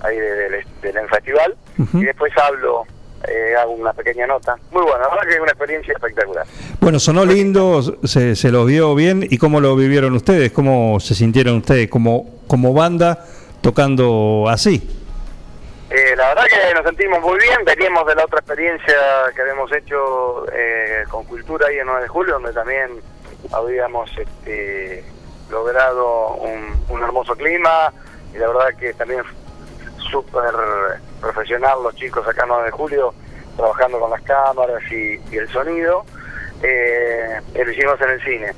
ahí de- de- del del festival y después hablo, eh, hago una pequeña nota. Muy bueno, la verdad que es una experiencia espectacular. Bueno, sonó lindo, se, se los vio bien. ¿Y cómo lo vivieron ustedes? ¿Cómo se sintieron ustedes como, como banda tocando así? Eh, la verdad que nos sentimos muy bien, veníamos de la otra experiencia que habíamos hecho eh, con Cultura ahí en 9 de julio, donde también habíamos este, logrado un, hermoso clima y la verdad que también súper profesional los chicos acá en 9 de julio trabajando con las cámaras y, y el sonido. Eh, lo hicimos en el cine.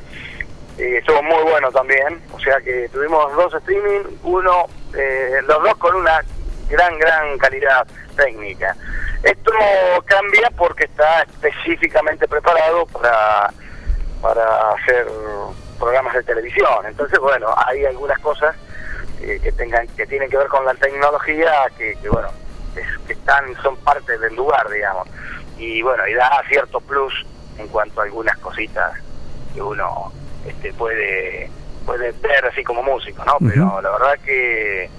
Y estuvo muy bueno también, o sea que tuvimos dos streaming, uno, eh, los dos con una gran, gran calidad técnica. Esto cambia porque está específicamente preparado para, para hacer programas de televisión. Entonces, bueno, hay algunas cosas eh, que tengan que tienen que ver con la tecnología que, que, bueno, es- que están son parte del lugar, digamos. Y bueno, y da cierto plus en cuanto a algunas cositas que uno este, puede puede ver así como músico, ¿no? Pero la verdad que,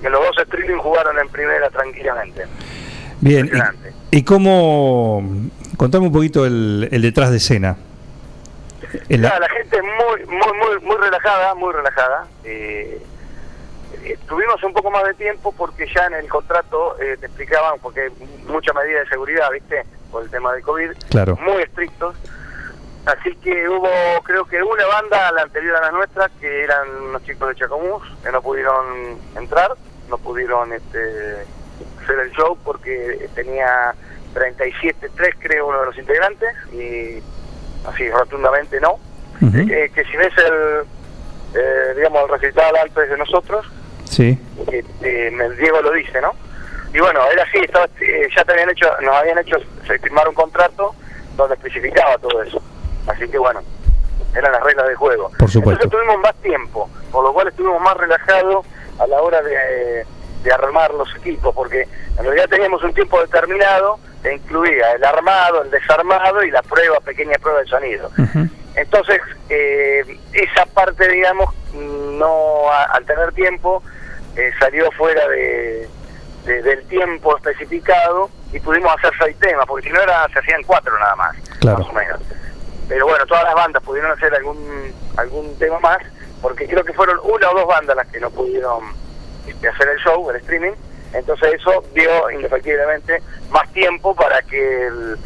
que los dos streaming jugaron en primera tranquilamente. Bien. ¿y, y cómo? Contame un poquito el, el detrás de escena. En la- Nada, la gente es muy, muy, muy, muy relajada, muy relajada. Eh, eh, tuvimos un poco más de tiempo porque ya en el contrato eh, te explicaban, porque hay mucha medida de seguridad, ¿viste? Por el tema del COVID, Claro. muy estrictos. Así que hubo, creo que una banda, la anterior a la nuestra, que eran unos chicos de Chacomús, que no pudieron entrar, no pudieron este, hacer el show porque tenía 37, 3 creo uno de los integrantes, y así rotundamente no. Eh, que si ves el, eh, digamos, el recital antes de nosotros, Sí, eh, el Diego lo dice, ¿no? Y bueno, era así, estaba, eh, ya te habían hecho, nos habían hecho firmar un contrato donde especificaba todo eso. Así que bueno, eran las reglas del juego. Por supuesto. Entonces tuvimos más tiempo, por lo cual estuvimos más relajados a la hora de, de armar los equipos, porque en realidad teníamos un tiempo determinado que incluía el armado, el desarmado y la prueba, pequeña prueba de sonido. Entonces, eh, esa parte, digamos, no a- al tener tiempo, eh, salió fuera de, de- del tiempo especificado y pudimos hacer seis temas, porque si no era, se hacían cuatro nada más, Claro. más o menos. Pero bueno, todas las bandas pudieron hacer algún algún tema más, porque creo que fueron una o dos bandas las que no pudieron este, hacer el show, el streaming. Entonces eso dio indefectiblemente más tiempo para que el-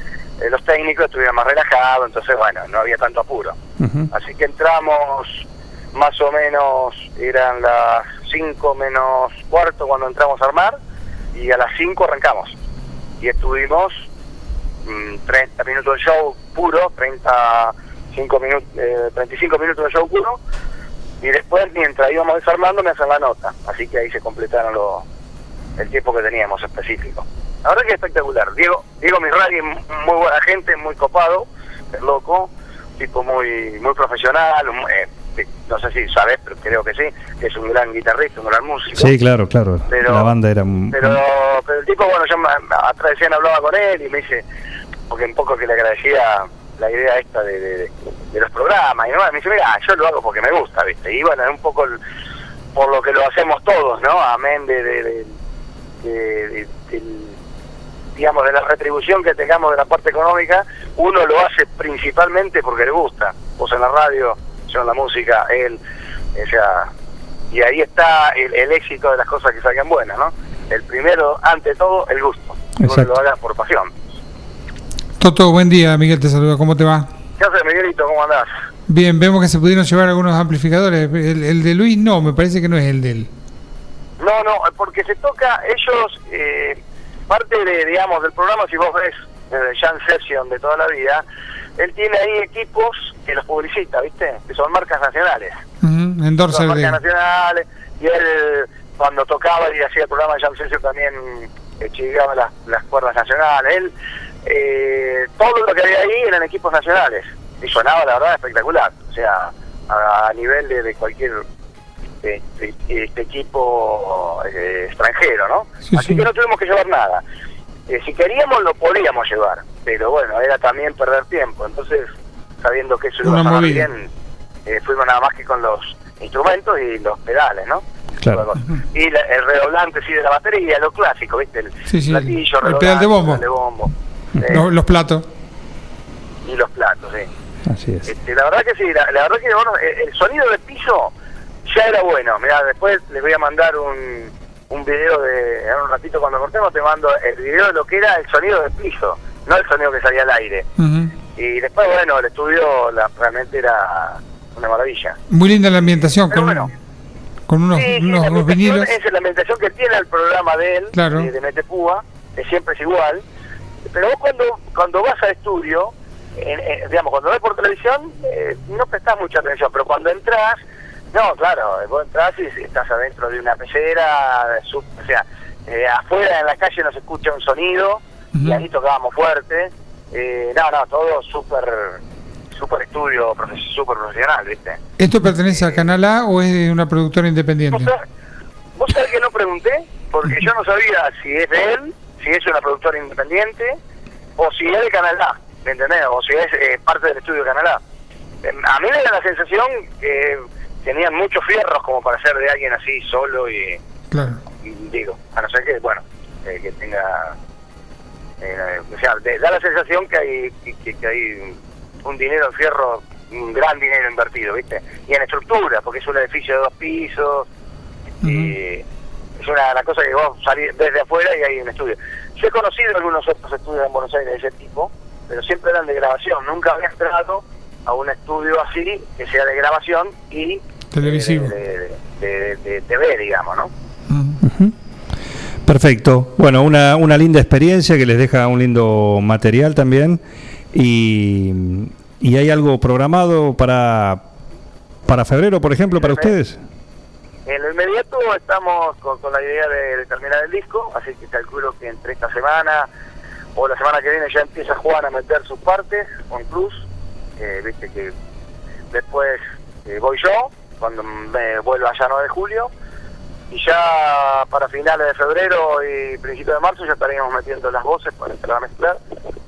eh, los técnicos estuvieran más relajados, entonces bueno, no había tanto apuro. Así que entramos más o menos, eran las 5 menos cuarto cuando entramos a armar y a las 5 arrancamos. Y estuvimos mm, 30 minutos de show puro, 35 minutos, eh, 35 minutos de show puro. Y después, mientras íbamos desarmando, me hacen la nota. Así que ahí se completaron los el tiempo que teníamos específico. La verdad que es espectacular. Diego, Diego Misrari, muy buena gente, muy copado, es loco, tipo muy muy profesional, eh, que no sé si sabes, pero creo que sí, que es un gran guitarrista, un gran músico. sí, claro, claro. Pero- la banda era... un- Pero, pero el tipo, bueno, yo atrás de hablaba con él y me dice, porque un poco que le agradecía la idea esta de, de- de los programas y demás, me dice, mira, yo lo hago porque me gusta, ¿viste? Y bueno, es un poco el- por lo que lo hacemos todos, ¿no? Amén de, de, digamos, de la retribución que tengamos de la parte económica, uno lo hace principalmente porque le gusta. Vos en la radio, la música, él, o sea, y ahí está el, el éxito de las cosas que salgan buenas, ¿no? El primero, ante todo, el gusto. Que lo haga por pasión. Toto, buen día, Miguel te saluda, ¿cómo te va? ¿Qué haces, Miguelito? ¿Cómo andás? Bien, vemos que se pudieron llevar algunos amplificadores. El, el de Luis no, me parece que no es el de él. No, no, porque se toca, ellos, eh, parte de, digamos, del programa, si vos ves desde Jan Session de toda la vida, él tiene ahí equipos que los publicita, ¿viste? Que son marcas nacionales. Ujú, Endorser Son marcas de. nacionales, y él cuando tocaba y hacía el programa de Session también eh, chigaba las, las cuerdas nacionales. Él, eh, todo lo que había ahí eran equipos nacionales. Y sonaba, la verdad, espectacular. O sea, a, a nivel de, de cualquier de- de- de este equipo eh, extranjero, ¿no? Sí, Así sí. que no tuvimos que llevar nada. Eh, si queríamos lo podíamos llevar, pero bueno, era también perder tiempo. Entonces, sabiendo que eso iba a bien, eh, fuimos nada más que con los instrumentos y los pedales, ¿no? Claro. Y la- el redoblante sí de la batería, lo clásico, ¿viste? El Sí, sí. platillo, El pedal de bombo. de bombo. Eh, Los, los platos. y los platos, sí. Así es. Este, la verdad que sí, la, la verdad que bueno, el, el sonido de piso ya era bueno. Mira, después les voy a mandar un, un video de, en un ratito cuando cortemos te mando el video de lo que era el sonido de piso, no el sonido que salía al aire. Y después, bueno, el estudio la, realmente era una maravilla. Muy linda la ambientación, con, con unos, Sí, unos, unos vinilos. es la ambientación que tiene el programa de él, Claro. de, de Metepúa, que siempre es igual. Pero vos cuando, cuando vas al estudio, en- en- digamos, cuando ves por televisión, eh, no prestás mucha atención, pero cuando entras, no, claro, vos entras y estás adentro de una pecera, o sea, eh, afuera en la calle no se escucha un sonido, y ahí tocábamos fuerte. Eh, no, no, todo súper súper estudio, profe- súper profesional, ¿viste? ¿Esto pertenece a Canal A o es de una productora independiente? Vos sabés que no pregunté, porque yo no sabía si es de él, si es una productora independiente, o si es de Canal A, ¿me entendés? O si es eh, parte del estudio de Canal A. Eh, A mí me da la sensación que tenían muchos fierros como para ser de alguien así solo y, Claro. y digo, a no ser que, bueno, eh, que tenga... eh, o sea, de- da la sensación que hay que, que- hay un dinero en fierro, un gran dinero invertido, ¿viste? Y en estructura, porque es un edificio de dos pisos, y es una, la cosa que vos salís desde afuera y hay un estudio. Yo he conocido algunos otros estudios en Buenos Aires de ese tipo, pero siempre eran de grabación. Nunca había entrado a un estudio así, que sea de grabación y Televisivo. de, de- de- de TV, digamos, ¿no? Perfecto. Bueno, una, una linda experiencia que les deja un lindo material también. Y, y hay algo programado para, para febrero, por ejemplo, para ustedes. En lo inmediato estamos con, con la idea de, de terminar el disco, así que calculo que entre esta semana o la semana que viene ya empieza Juan a meter sus partes con Cruz. Eh, Viste que después eh, voy yo, cuando me vuelva allá 9 de julio. Y ya para finales de febrero y principios de marzo ya estaríamos metiendo las voces para entrar a mezclar.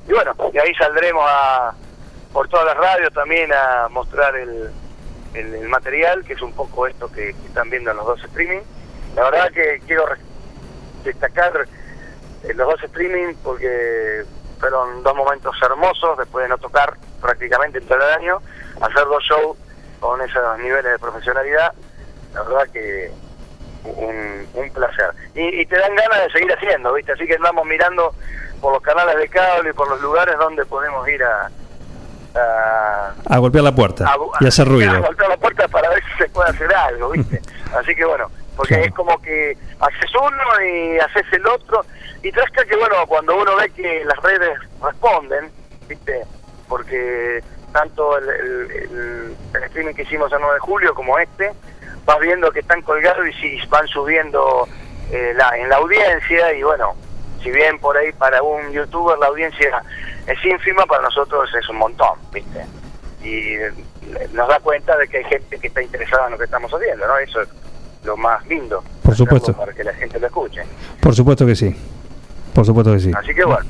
Y bueno, y ahí saldremos a, por todas las radios también a mostrar el, el, material, que es un poco esto que, están viendo en los dos streaming. La verdad que quiero destacar eh, los dos streaming porque fueron dos momentos hermosos después de no tocar prácticamente todo el año, hacer dos shows con esos niveles de profesionalidad, la verdad que un, un placer. Y, y te dan ganas de seguir haciendo, ¿viste? Así que andamos mirando por los canales de cable y por los lugares donde podemos ir a, a, A golpear la puerta a- y hacer a ruido. golpear la puerta para ver si se puede hacer algo, ¿viste? Así que bueno, porque es como que haces uno y haces el otro. Y tras que, bueno, cuando uno ve que las redes responden, ¿viste? Porque tanto el, el- el- el streaming que hicimos el 9 de julio como este, vas viendo que están colgados y si van subiendo eh, la, en la audiencia y bueno, si bien por ahí para un youtuber la audiencia es ínfima, para nosotros es un montón, ¿viste? Y nos da cuenta de que hay gente que está interesada en lo que estamos haciendo, ¿no? Eso es lo más lindo. Por supuesto. Para que la gente lo escuche. Por supuesto que sí. Por supuesto que sí. Así que bueno,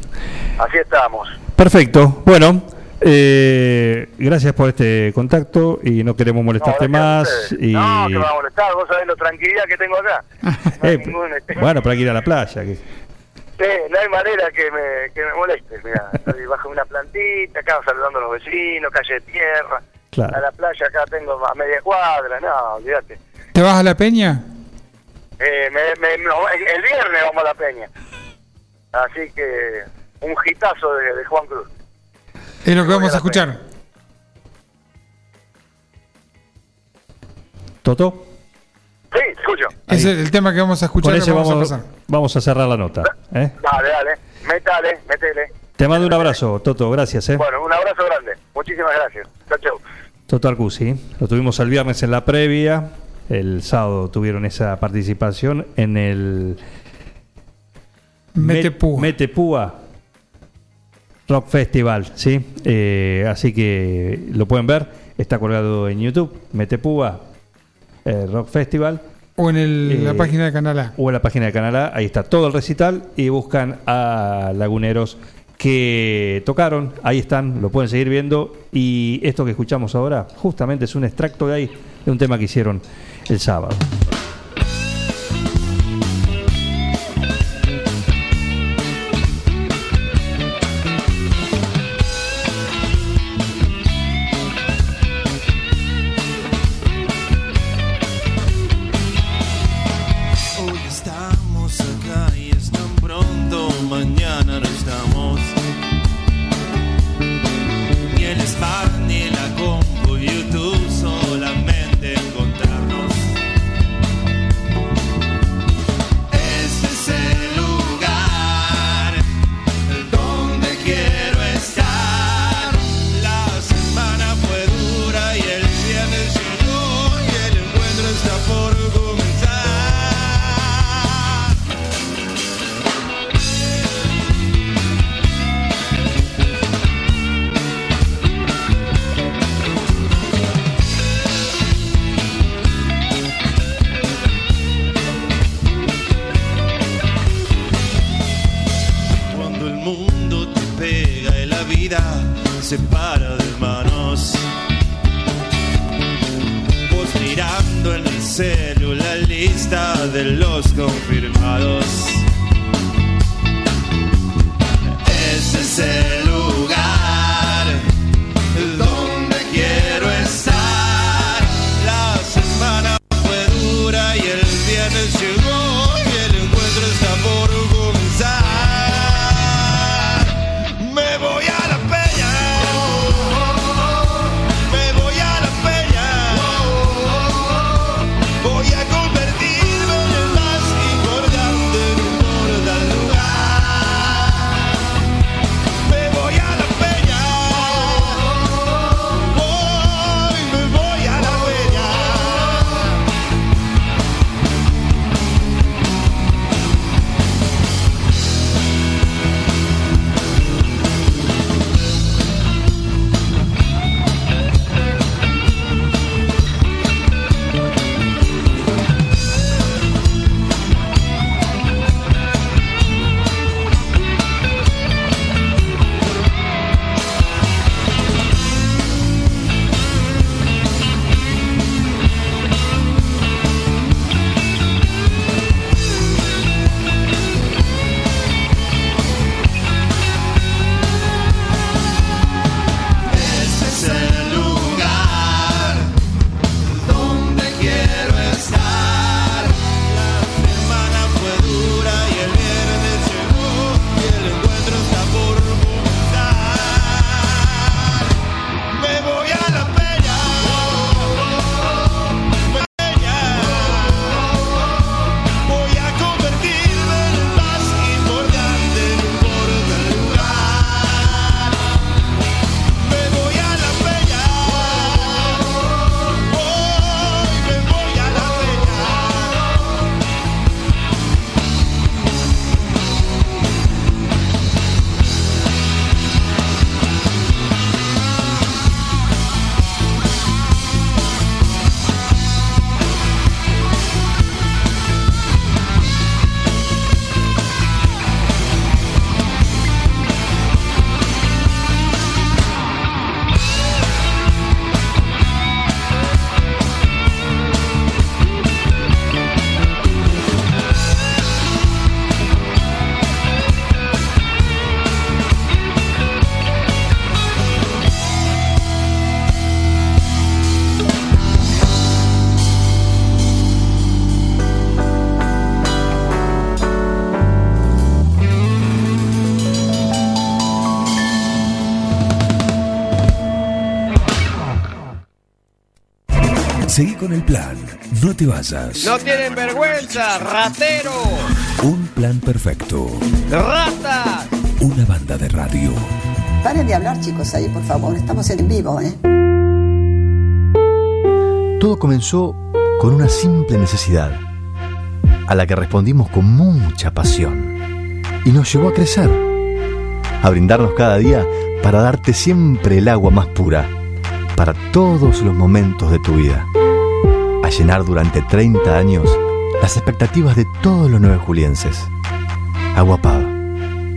así estamos. Perfecto. Bueno, eh, gracias por este contacto y no queremos molestarte No, más. Y, No, que me va a molestar, vos sabés lo tranquilidad que tengo acá. No hay Eh, ningún, este, bueno, para que ir a la playa. que- Sí, no hay manera que me, que me moleste. Mira, estoy bajo una plantita, acá saludando a los vecinos, calle de tierra. Claro. A la playa acá tengo a media cuadra, no, olvídate. ¿Te vas a la peña? Eh, me, me- no, el viernes vamos a la peña. Así que un hitazo de, de Juan Cruz. Es lo que vamos a escuchar. ¿Toto? Sí, escucho. Es el, el tema que vamos a escuchar. Con ese vamos, vamos, a pasar. vamos a cerrar la nota. ¿eh? Dale, dale, métale, métele. Te mando un abrazo, Toto, gracias. ¿eh? Bueno, un abrazo grande. Muchísimas gracias. Chau, chau. Toto Arcusi, lo tuvimos el viernes en la previa, el sábado tuvieron esa participación en el Metepúa. Metepúa Rock Festival, ¿sí? Eh, así que lo pueden ver, está colgado en YouTube, Metepúa eh, Rock Festival. O en el- la Eh, página de Canal A. O en la página de Canal A, ahí está todo el recital y buscan a laguneros que tocaron, ahí están, lo pueden seguir viendo y esto que escuchamos ahora justamente es un extracto de ahí, de un tema que hicieron el sábado. Con el plan. No te vayas. No tienen vergüenza, ratero, Un plan perfecto. ratas. una banda de radio. Paren de hablar, chicos, ahí, por favor. Estamos en vivo, ¿eh? Todo comenzó con una simple necesidad, a la que respondimos con mucha pasión, y nos llevó a crecer, a brindarnos cada día para darte siempre el agua más pura, para todos los momentos de tu vida, a llenar durante 30 años las expectativas de todos los nueve julienses. Agua Pava,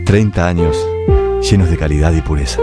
30 años llenos de calidad y pureza.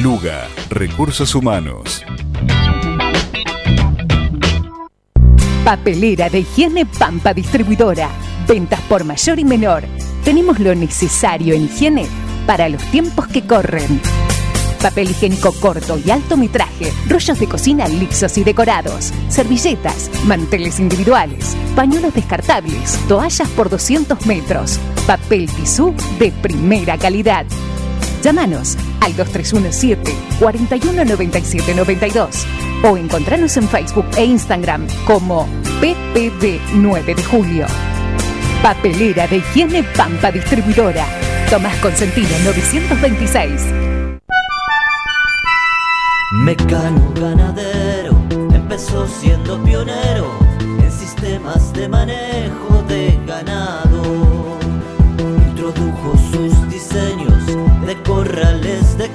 Luga, Recursos Humanos. Papelera de higiene Pampa Distribuidora. Ventas por mayor y menor. Tenemos lo necesario en higiene para los tiempos que corren. Papel higiénico corto y alto metraje, rollos de cocina lixos y decorados, servilletas, manteles individuales, pañuelos descartables, toallas por 200 metros, papel tisú de primera calidad. Llámanos al 2317 419792 o encontranos en Facebook e Instagram como PPD 9 de Julio. Papelera de Higiene Pampa Distribuidora. Tomás Consentino 926. Mecano ganadero empezó siendo pionero en sistemas de manejo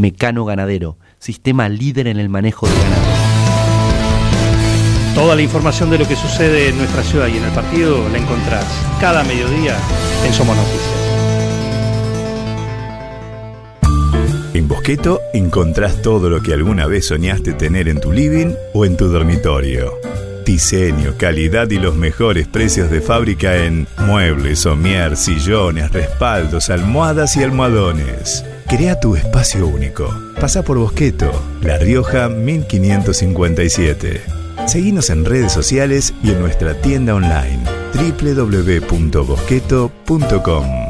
Mecano Ganadero, sistema líder en el manejo de ganado. Toda la información de lo que sucede en nuestra ciudad y en el partido la encontrás cada mediodía en Somos Noticias. En Bosqueto encontrás todo lo que alguna vez soñaste tener en tu living o en tu dormitorio. Diseño, calidad y los mejores precios de fábrica en muebles, somier, sillones, respaldos, almohadas y almohadones. Crea tu espacio único. Pasa por Bosqueto, La Rioja 1557. Seguinos en redes sociales y en nuestra tienda online www.bosqueto.com.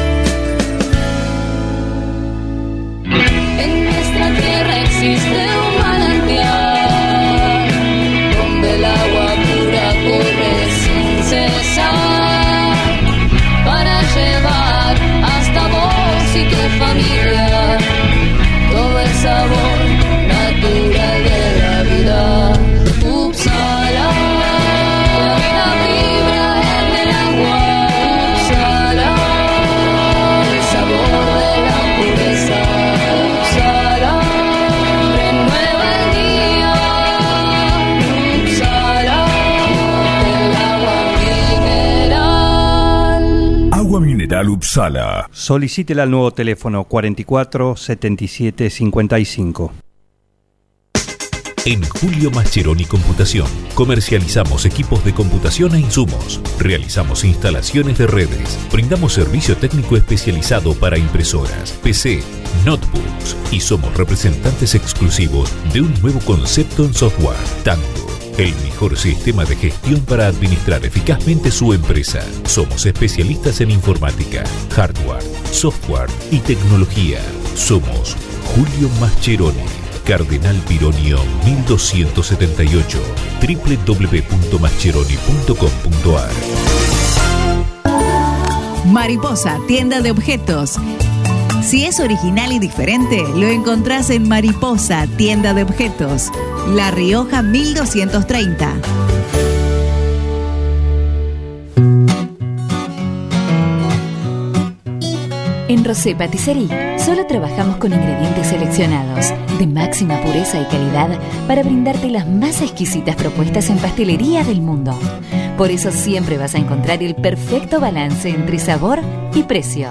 sabor. General Uppsala. Solicítela al nuevo teléfono 44 77 55. En Julio Mascheroni Computación comercializamos equipos de computación e insumos, realizamos instalaciones de redes, brindamos servicio técnico especializado para impresoras, PC, notebooks y somos representantes exclusivos de un nuevo concepto en software, Tango. El mejor sistema de gestión para administrar eficazmente su empresa. Somos especialistas en informática, hardware, software y tecnología. Somos Julio Mascheroni. Cardenal Pironio 1278 www.mascheroni.com.ar Mariposa, tienda de objetos. Si es original y diferente, lo encontrás en Mariposa, tienda de objetos. La Rioja 1230. En Rosé Patisserie solo trabajamos con ingredientes seleccionados de máxima pureza y calidad para brindarte las más exquisitas propuestas en pastelería del mundo. Por eso siempre vas a encontrar el perfecto balance entre sabor y precio.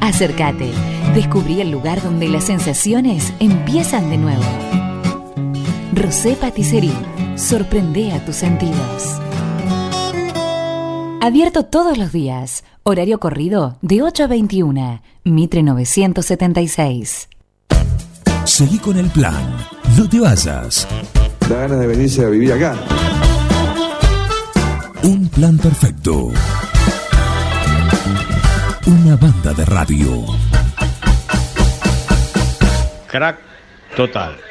Acércate, descubrí el lugar donde las sensaciones empiezan de nuevo. Rosé Patisserie, sorprende a tus sentidos. Abierto todos los días. Horario corrido de 8 a 21. Mitre 976. Seguí con el plan. No te vayas. Da ganas de venirse a vivir acá. Un plan perfecto. Una banda de radio. Crack total.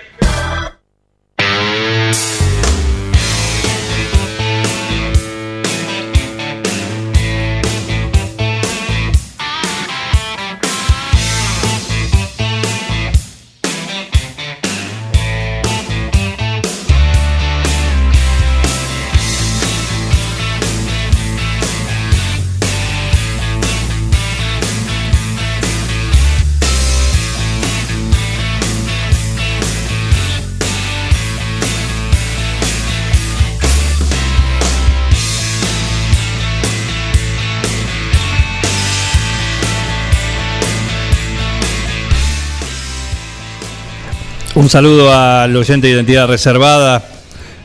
Un saludo al oyente de identidad reservada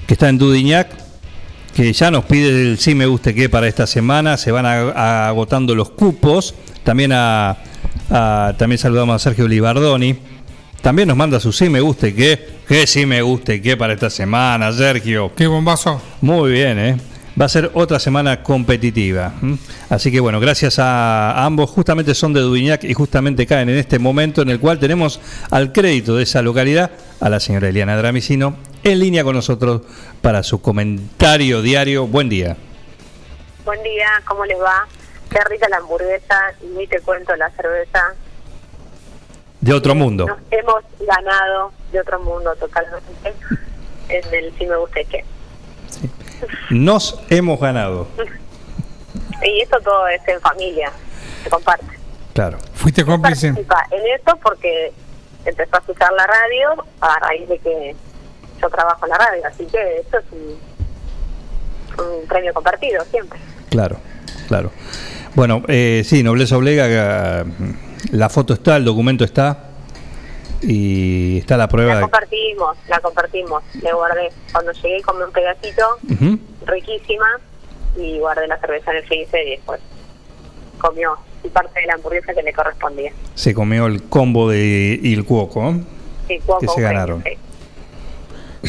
que está en Dudignac, que ya nos pide el sí me guste qué para esta semana. Se van a- a- agotando los cupos. También a, a- también saludamos a Sergio Libardoni. También nos manda su sí me guste qué. Que sí me guste qué para esta semana, Sergio. Qué bombazo. Muy bien, ¿eh? Va a ser otra semana competitiva. Así que bueno, gracias a, ambos. Justamente son de Dudignac y justamente caen en este momento en el cual tenemos al crédito de esa localidad a la señora Eliana Dramicino en línea con nosotros para su comentario diario. Buen día. Buen día, ¿cómo les va? Qué rica la hamburguesa y ni te cuento la cerveza. De otro mundo. Nos hemos ganado de otro mundo totalmente en el Si Me Gusta y Qué. Nos hemos ganado. Y eso todo es en familia, se comparte. Claro. Fuiste cómplice. En esto porque empezó a escuchar la radio a raíz de que yo trabajo en la radio, así que esto es un, un premio compartido siempre. Claro, claro. Bueno, eh, sí, Nobleza Oblega, eh, la foto está, el documento está y está la prueba La de... compartimos, la compartimos, le guardé. Cuando llegué comí un pedacito, riquísima, y guardé la cerveza en el freezer y después comió y parte de la hamburguesa que le correspondía. Se comió el combo de Il Cuoco, ¿eh? Sí, cuoco, que se ganaron. sí.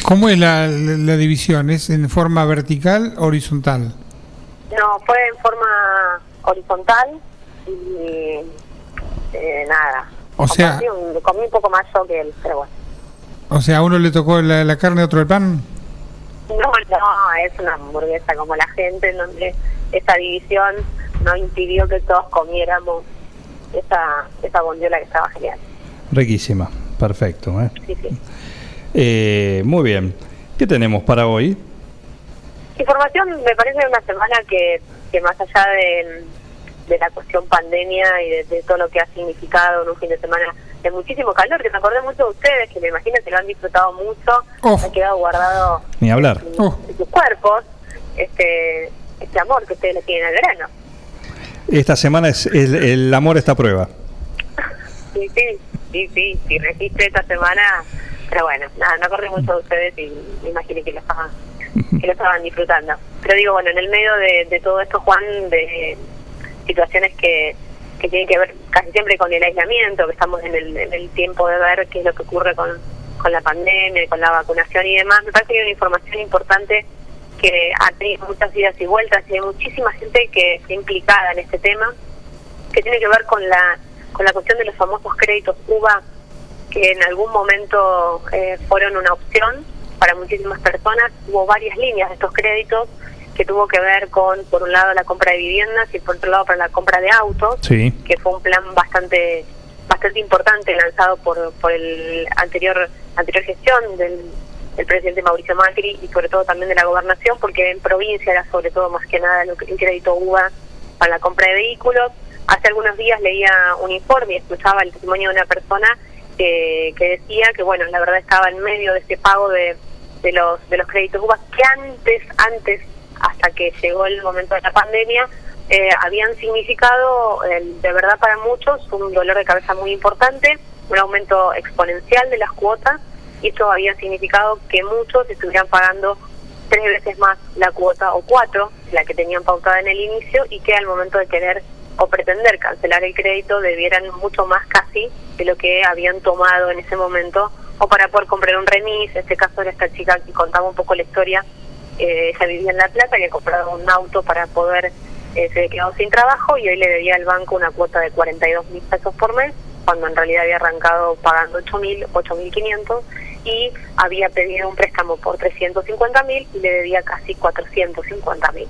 ¿Cómo es la, la- la división? ¿Es en forma vertical o horizontal? No, fue en forma horizontal y eh, nada. O sea- comí un poco más yo que él, pero bueno. O sea, a uno le tocó la, la carne, a otro el pan. No, no, es una hamburguesa como la gente, en donde esa división no impidió que todos comiéramos esa, esa bondiola que estaba genial. Riquísima, perfecto. ¿eh? Sí, sí. Eh, muy bien. ¿Qué tenemos para hoy? Información me parece una semana que, que más allá de, de la cuestión pandemia y de, de todo lo que ha significado en un fin de semana de muchísimo calor, que me acordé mucho de ustedes, que me imagino que lo han disfrutado mucho, Oh. ha quedado guardado Ni hablar. en sus cuerpos, este, este amor que ustedes le tienen al verano. esta semana es el, el amor está a prueba. Sí, sí, sí, sí, sí, resiste esta semana, pero bueno, nada, no corre mucho de ustedes y me imaginé que lo estaban, que lo estaban disfrutando. Pero digo, bueno, en el medio de, de todo esto, Juan, de situaciones que, que tienen que ver casi siempre con el aislamiento, que estamos en el, en el tiempo de ver qué es lo que ocurre con, con la pandemia, con la vacunación y demás, me parece que hay una información importante que ha tenido muchas idas y vueltas y hay muchísima gente que está implicada en este tema, que tiene que ver con la con la cuestión de los famosos créditos UVA, que en algún momento eh, fueron una opción para muchísimas personas. Hubo varias líneas de estos créditos que tuvo que ver con, por un lado, la compra de viviendas y por otro lado, para la compra de autos, Sí. que fue un plan bastante bastante importante lanzado por, por el anterior anterior gestión del, del presidente Mauricio Macri y sobre todo también de la gobernación, porque en provincia era sobre todo más que nada lo que- el crédito UVA para la compra de vehículos. Hace algunos días leía un informe y escuchaba el testimonio de una persona que, que decía que, bueno, la verdad estaba en medio de ese pago de, de los de los créditos UVA que antes, antes, hasta que llegó el momento de la pandemia, eh, habían significado, eh, de verdad para muchos, un dolor de cabeza muy importante, un aumento exponencial de las cuotas, y esto había significado que muchos estuvieran pagando tres veces más la cuota o cuatro, la que tenían pautada en el inicio, y que al momento de querer o pretender cancelar el crédito debieran mucho más casi de lo que habían tomado en ese momento o para poder comprar un remis, en este caso era esta chica que contaba un poco la historia, eh, ella vivía en La Plata, que comprado un auto para poder, eh, se había quedado sin trabajo y hoy le debía al banco una cuota de 42 mil pesos por mes, cuando en realidad había arrancado pagando 8 mil, 8 mil 500 y había pedido un préstamo por 350 mil y le debía casi 450 mil.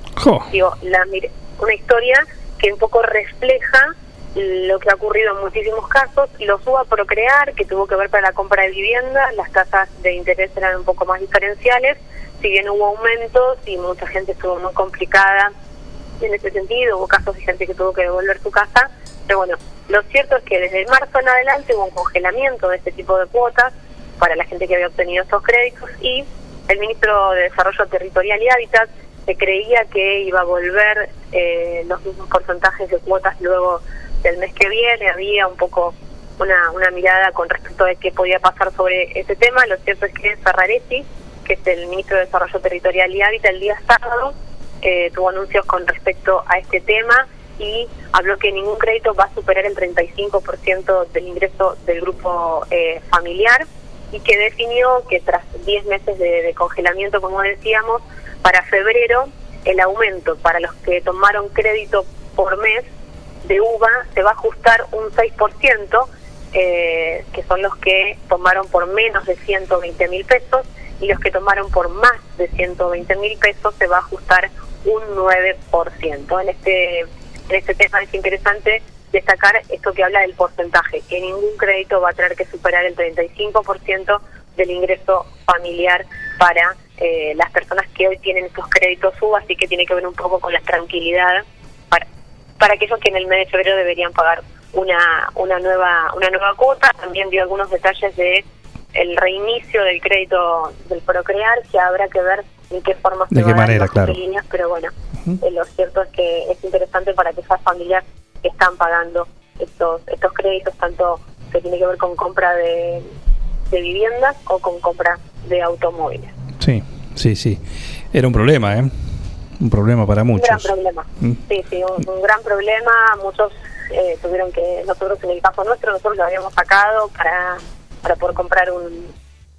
Digo, la, mire- una historia que un poco refleja lo que ha ocurrido en muchísimos casos, los UBA Procrear, que tuvo que ver para la compra de vivienda, las tasas de interés eran un poco más diferenciales, si bien hubo aumentos y mucha gente estuvo muy complicada en ese sentido, hubo casos de gente que tuvo que devolver su casa, pero bueno, lo cierto es que desde marzo en adelante hubo un congelamiento de este tipo de cuotas para la gente que había obtenido estos créditos y el ministro de Desarrollo Territorial y Hábitat se creía que iba a volver eh, los mismos porcentajes de cuotas luego del mes que viene, había un poco una, mirada con respecto de qué podía pasar sobre ese tema, lo cierto es que Ferraresi, que es el ministro de Desarrollo Territorial y Hábitat, el día sábado eh, tuvo anuncios con respecto a este tema y habló que ningún crédito va a superar el 35% del ingreso del grupo eh, familiar y que definió que tras 10 meses de, de congelamiento, como decíamos, para febrero el aumento para los que tomaron crédito por mes de UVA se va a ajustar un 6%, eh, que son los que tomaron por menos de 120 mil pesos, y los que tomaron por más de 120 mil pesos se va a ajustar un 9%. En este, en este tema es interesante destacar esto que habla del porcentaje, que ningún crédito va a tener que superar el 35% del ingreso familiar para eh, las personas que hoy tienen estos créditos UVA, así que tiene que ver un poco con la tranquilidad para, para aquellos que en el mes de febrero deberían pagar una, una nueva una nueva cuota. También dio algunos detalles de el reinicio del crédito del Procrear, que habrá que ver en qué forma De se qué va a dar claro. líneas, pero bueno, eh, lo cierto es que es interesante para que esas familias que están pagando estos estos créditos, tanto que tiene que ver con compra de, de viviendas o con compra de automóviles. Sí, sí, sí. Era un problema, ¿eh? Un problema para Un gran muchos. problema. Mm. Sí, sí, un, un gran problema. Muchos eh, tuvieron que, nosotros en el caso nuestro, nosotros lo habíamos sacado para, para poder comprar un,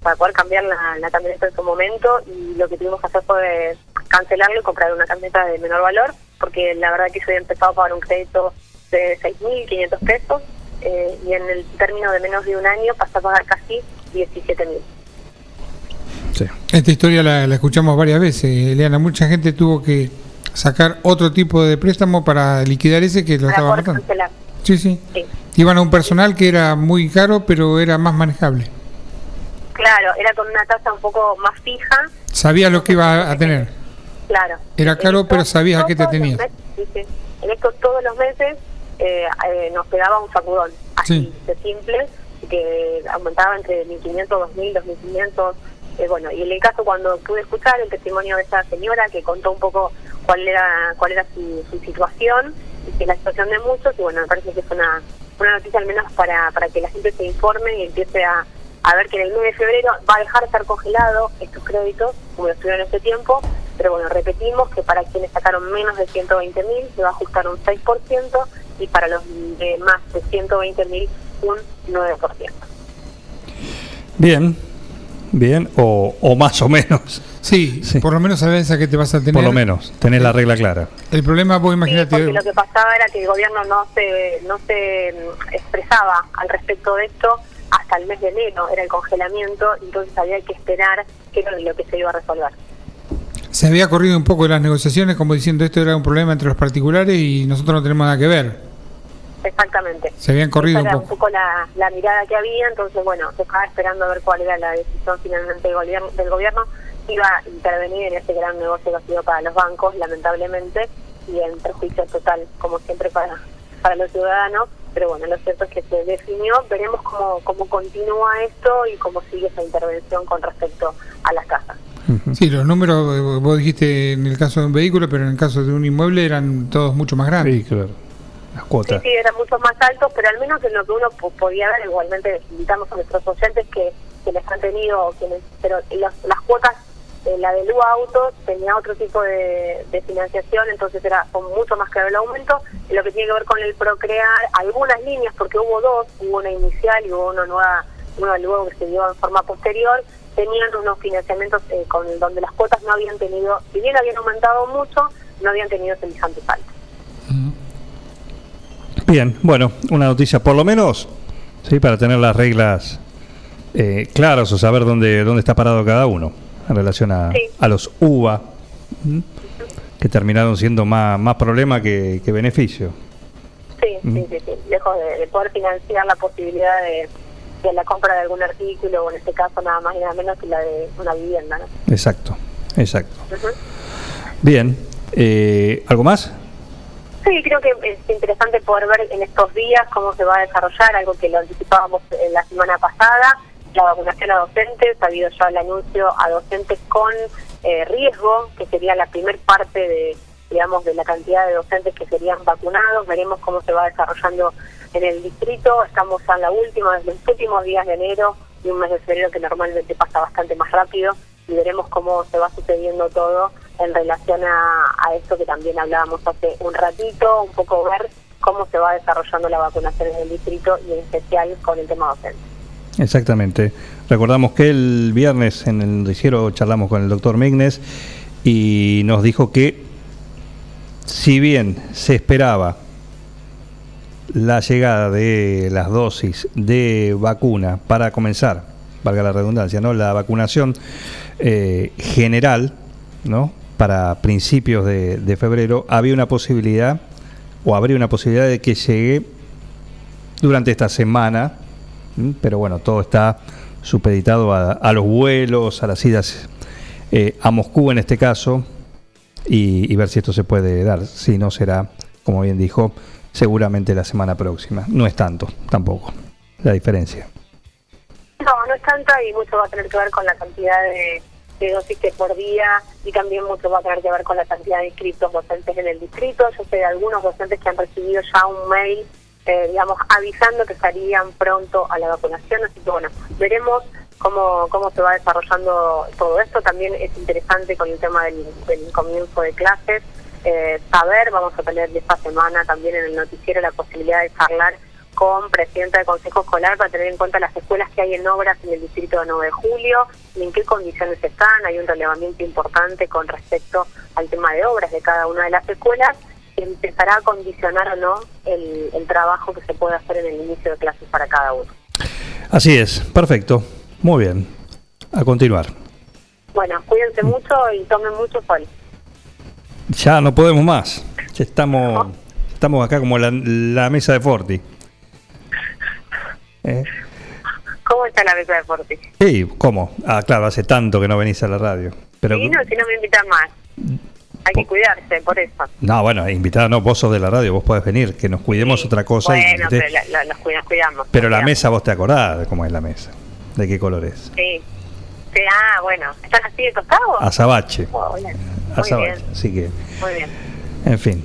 para poder cambiar la, la camioneta en su momento y lo que tuvimos que hacer fue cancelarlo y comprar una camioneta de menor valor, porque la verdad que yo había empezado a pagar un crédito de 6.500 pesos eh, y en el término de menos de un año pasé a pagar casi 17.000. Esta historia la, la escuchamos varias veces, Eliana. Mucha gente tuvo que sacar otro tipo de préstamo para liquidar ese que lo Para estaba poder matando. cancelar. Sí, sí. Sí. Iban a un personal que era muy caro, pero era más manejable. Claro, era con una tasa un poco más fija, Sabía lo que iba a tener. claro. Era caro, pero sabías a qué te tenías. meses, sí. En esto todos los meses eh, eh, nos pegaba un sacudón, así de simple, que aumentaba entre 1.500, 2.000, 2.500. Eh, bueno, y en el caso cuando pude escuchar el testimonio de esa señora que contó un poco cuál era cuál era su, su situación, que es la situación de muchos y bueno, me parece que es una, una noticia al menos para, para que la gente se informe y empiece a, a ver que en el 9 de febrero va a dejar de estar congelado estos créditos, como lo estuvieron en este tiempo, pero bueno, repetimos que para quienes sacaron menos de 120 mil se va a ajustar un 6% y para los de más de 120 mil un 9%. Bien, bien, o, o más o menos. Sí, por lo menos sabes a qué te vas a tener. Por lo menos, tenés la regla clara. El problema, vos imagínate. lo que pasaba era que el gobierno no se no se mm, expresaba al respecto de esto hasta el mes de enero, era el congelamiento, entonces había que esperar qué era lo que se iba a resolver. Se había corrido un poco de las negociaciones como diciendo esto era un problema entre los particulares y nosotros no tenemos nada que ver. Exactamente. Se habían corrido Esa un era poco. un poco la, la mirada que había, entonces bueno, se estaba esperando a ver cuál era la decisión finalmente del gobierno, del gobierno iba a intervenir en este gran negocio que ha sido para los bancos, lamentablemente, y en perjuicio total, como siempre, para, para los ciudadanos. Pero bueno, lo cierto es que se definió, veremos cómo, cómo continúa esto y cómo sigue esa intervención con respecto a las casas. Sí, los números, eh, vos dijiste en el caso de un vehículo, pero en el caso de un inmueble eran todos mucho más grandes. Sí, claro. Sí, sí, eran mucho más altos, pero al menos en lo que uno po- podía ver, igualmente invitamos a nuestros oyentes que, les han tenido, quienes, pero las cuotas, la de Lu Auto tenía otro tipo de, financiación, entonces era mucho más claro el aumento. Y lo que tiene que ver con el Procrear, algunas líneas, porque hubo dos, hubo una inicial y hubo una nueva, nueva luego que se dio en forma posterior, tenían unos financiamientos eh, con donde las cuotas no habían tenido, si bien habían aumentado mucho, no habían tenido semejantes altos. Bien, bueno, una noticia por lo menos, sí, para tener las reglas eh, claras o saber dónde, dónde está parado cada uno en relación a, a los UVA, ¿m? que terminaron siendo más, más problema que, que beneficio. Sí, Mm. sí, sí, sí. Lejos de, de poder financiar la posibilidad de, de la compra de algún artículo, o en este caso nada más y nada menos que la de una vivienda, ¿no? Exacto, exacto. Bien, eh, ¿algo más? Sí, creo que es interesante poder ver en estos días cómo se va a desarrollar, algo que lo anticipábamos en la semana pasada, la vacunación a docentes, ha habido ya el anuncio a docentes con eh, riesgo, que sería la primer parte de, digamos, de la cantidad de docentes que serían vacunados, veremos cómo se va desarrollando en el distrito, estamos en la última, en los últimos días de enero y un mes de febrero que normalmente pasa bastante más rápido y veremos cómo se va sucediendo todo en relación a, a esto que también hablábamos hace un ratito, un poco ver cómo se va desarrollando la vacunación en el distrito y en especial con el tema docente. Exactamente. Recordamos que el viernes en el noticiero charlamos con el doctor Mignes y nos dijo que si bien se esperaba la llegada de las dosis de vacuna para comenzar, valga la redundancia, ¿no? La vacunación eh, general, ¿no? Para principios de, de febrero, había una posibilidad, o habría una posibilidad de que llegue durante esta semana, pero bueno, todo está supeditado a, a los vuelos, a las idas eh, a Moscú en este caso, y, y ver si esto se puede dar. Si no será, como bien dijo, seguramente la semana próxima. No es tanto, tampoco, la diferencia. No, no es tanta y mucho va a tener que ver con la cantidad de, de dosis que por día y también mucho va a tener que ver con la cantidad de inscritos docentes en el distrito. Yo sé de algunos docentes que han recibido ya un mail, eh, digamos, avisando que estarían pronto a la vacunación, así que bueno, veremos cómo, cómo se va desarrollando todo esto. También es interesante con el tema del, comienzo de clases, eh, saber, vamos a tener esta semana también en el noticiero la posibilidad de charlar con presidenta del Consejo Escolar para tener en cuenta las escuelas que hay en obras en el distrito de 9 de julio y en qué condiciones están. Hay un relevamiento importante con respecto al tema de obras de cada una de las escuelas que empezará a condicionar o no el, el trabajo que se puede hacer en el inicio de clases para cada uno. Así es, perfecto, muy bien. A continuar. Bueno, cuídense mucho y tomen mucho sol. Ya no podemos más. Ya estamos, estamos acá como la, la mesa de Forti. ¿Eh? ¿Cómo está la mesa de deporte? Sí, ¿cómo? Ah, claro, hace tanto que no venís a la radio. Pero, Sí, no, si no me invitan más. Hay que cuidarse, por eso. no, bueno, invitada no, vos sos de la radio, vos podés venir, que nos cuidemos otra cosa. y Bueno, te- pero la- la- nos cuida- cuidamos. pero la cuidamos. mesa, vos te acordás de cómo es la mesa, de qué color es. Sí. Sí, ah, bueno. ¿Están así de tostados? Azabache. Muy Azabache. bien. Así que, Muy bien. en fin.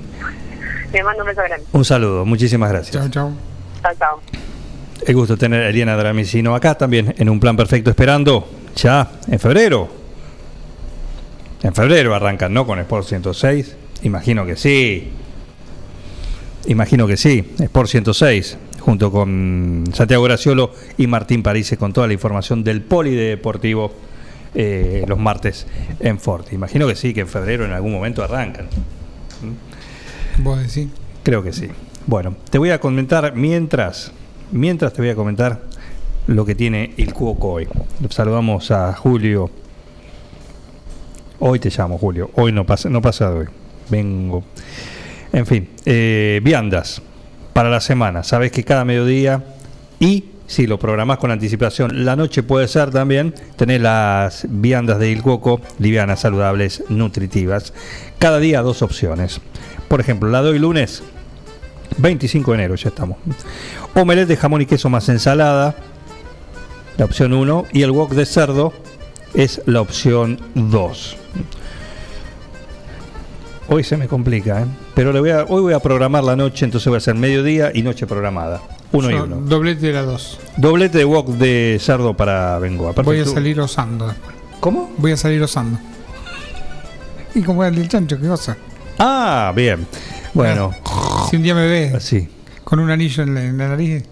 Te mando un beso grande. Un saludo, muchísimas gracias. Chao, chao. Chao, chao. El gusto tener a Eliana Dramicino acá también en un plan perfecto esperando ya en febrero. En febrero arrancan, ¿no? Con Sport 106. Imagino que sí. Imagino que sí. Sport 106 junto con Santiago Graciolo y Martín París con toda la información del polideportivo eh, los martes en Forte. Imagino que sí, que en febrero en algún momento arrancan. ¿Vos decís? Creo que sí. Bueno, te voy a comentar mientras, mientras te voy a comentar lo que tiene el Cuoco hoy. Saludamos a Julio. Hoy te llamo, Julio. Hoy no pasa, no pasa de hoy. Vengo. En fin, eh, viandas para la semana. Sabes que cada mediodía y si lo programás con anticipación, la noche puede ser también, tener las viandas de Il Cuoco, livianas, saludables, nutritivas. Cada día dos opciones. Por ejemplo, la de hoy lunes, 25 de enero, ya estamos. Omelette de jamón y queso más ensalada, la opción 1. Y el wok de cerdo es la opción 2. Hoy se me complica, ¿eh? pero le voy a, hoy voy a programar la noche, entonces voy a hacer mediodía y noche programada. Uno y uno. Doblete de las dos. Doblete de wok de cerdo para Bengoa. Voy a salir osando después. ¿Cómo? Voy a salir osando. Y como el del chancho, qué cosa. Ah, bien. Bueno, Si un día me sí. con un anillo en la, en la nariz,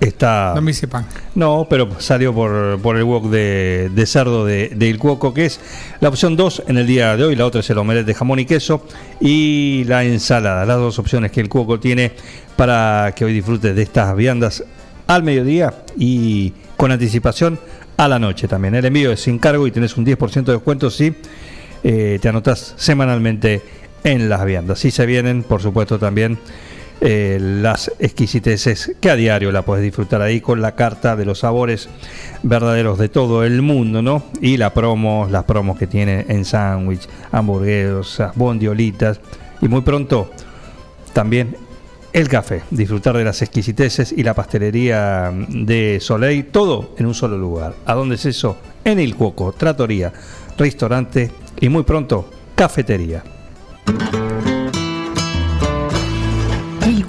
Está. no me hice pan. No, pero salió por, por el wok de, de cerdo de, de Il Cuoco, que es la opción 2 en el día de hoy. La otra es el omelette de jamón y queso y la ensalada. Las dos opciones que el Cuoco tiene para que hoy disfrutes de estas viandas al mediodía y con anticipación a la noche también. El envío es sin cargo y tenés un 10% de descuento si eh, te anotás semanalmente en las viandas. Si se vienen, por supuesto, también eh, las exquisiteces que a diario la puedes disfrutar ahí con la carta de los sabores verdaderos de todo el mundo, ¿no? Y la promo, las promos que tiene en sándwich, hamburguesas, bondiolitas y muy pronto también el café, disfrutar de las exquisiteces y la pastelería de Soleil, todo en un solo lugar. ¿A dónde es eso? En El Cuoco, tratoría, restaurante y muy pronto cafetería.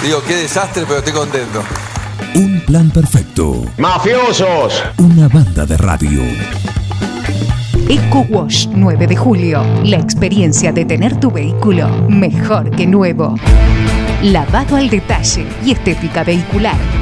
Digo, qué desastre, pero estoy contento. Un plan perfecto. ¡Mafiosos! Una banda de radio. Eco Wash 9 de julio. La experiencia de tener tu vehículo mejor que nuevo. Lavado al detalle y estética vehicular.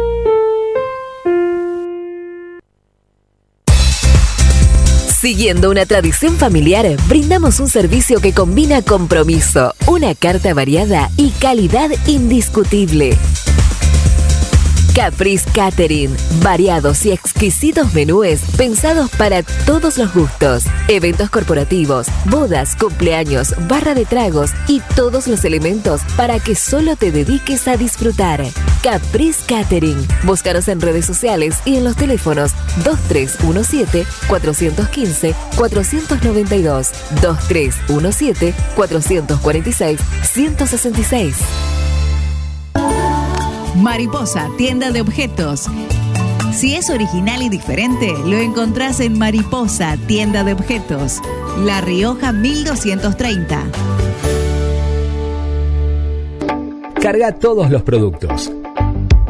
Siguiendo una tradición familiar, brindamos un servicio que combina compromiso, una carta variada y calidad indiscutible. Caprice Catering, variados y exquisitos menúes pensados para todos los gustos. Eventos corporativos, bodas, cumpleaños, barra de tragos y todos los elementos para que solo te dediques a disfrutar. Caprice Catering. Búscanos en redes sociales y en los teléfonos 2317-415-492, 2317-446-166. Mariposa, tienda de objetos. Si es original y diferente, lo encontrás en Mariposa, tienda de objetos. La Rioja 1230. Carga todos los productos.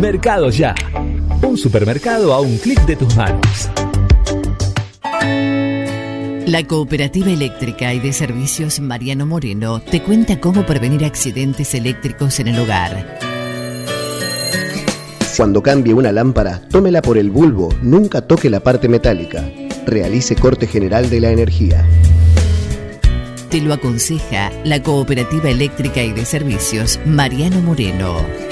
Mercado Ya. Un supermercado a un clic de tus manos. La Cooperativa Eléctrica y de Servicios Mariano Moreno te cuenta cómo prevenir accidentes eléctricos en el hogar. Cuando cambie una lámpara, tómela por el bulbo, nunca toque la parte metálica. Realice corte general de la energía. Te lo aconseja la Cooperativa Eléctrica y de Servicios Mariano Moreno.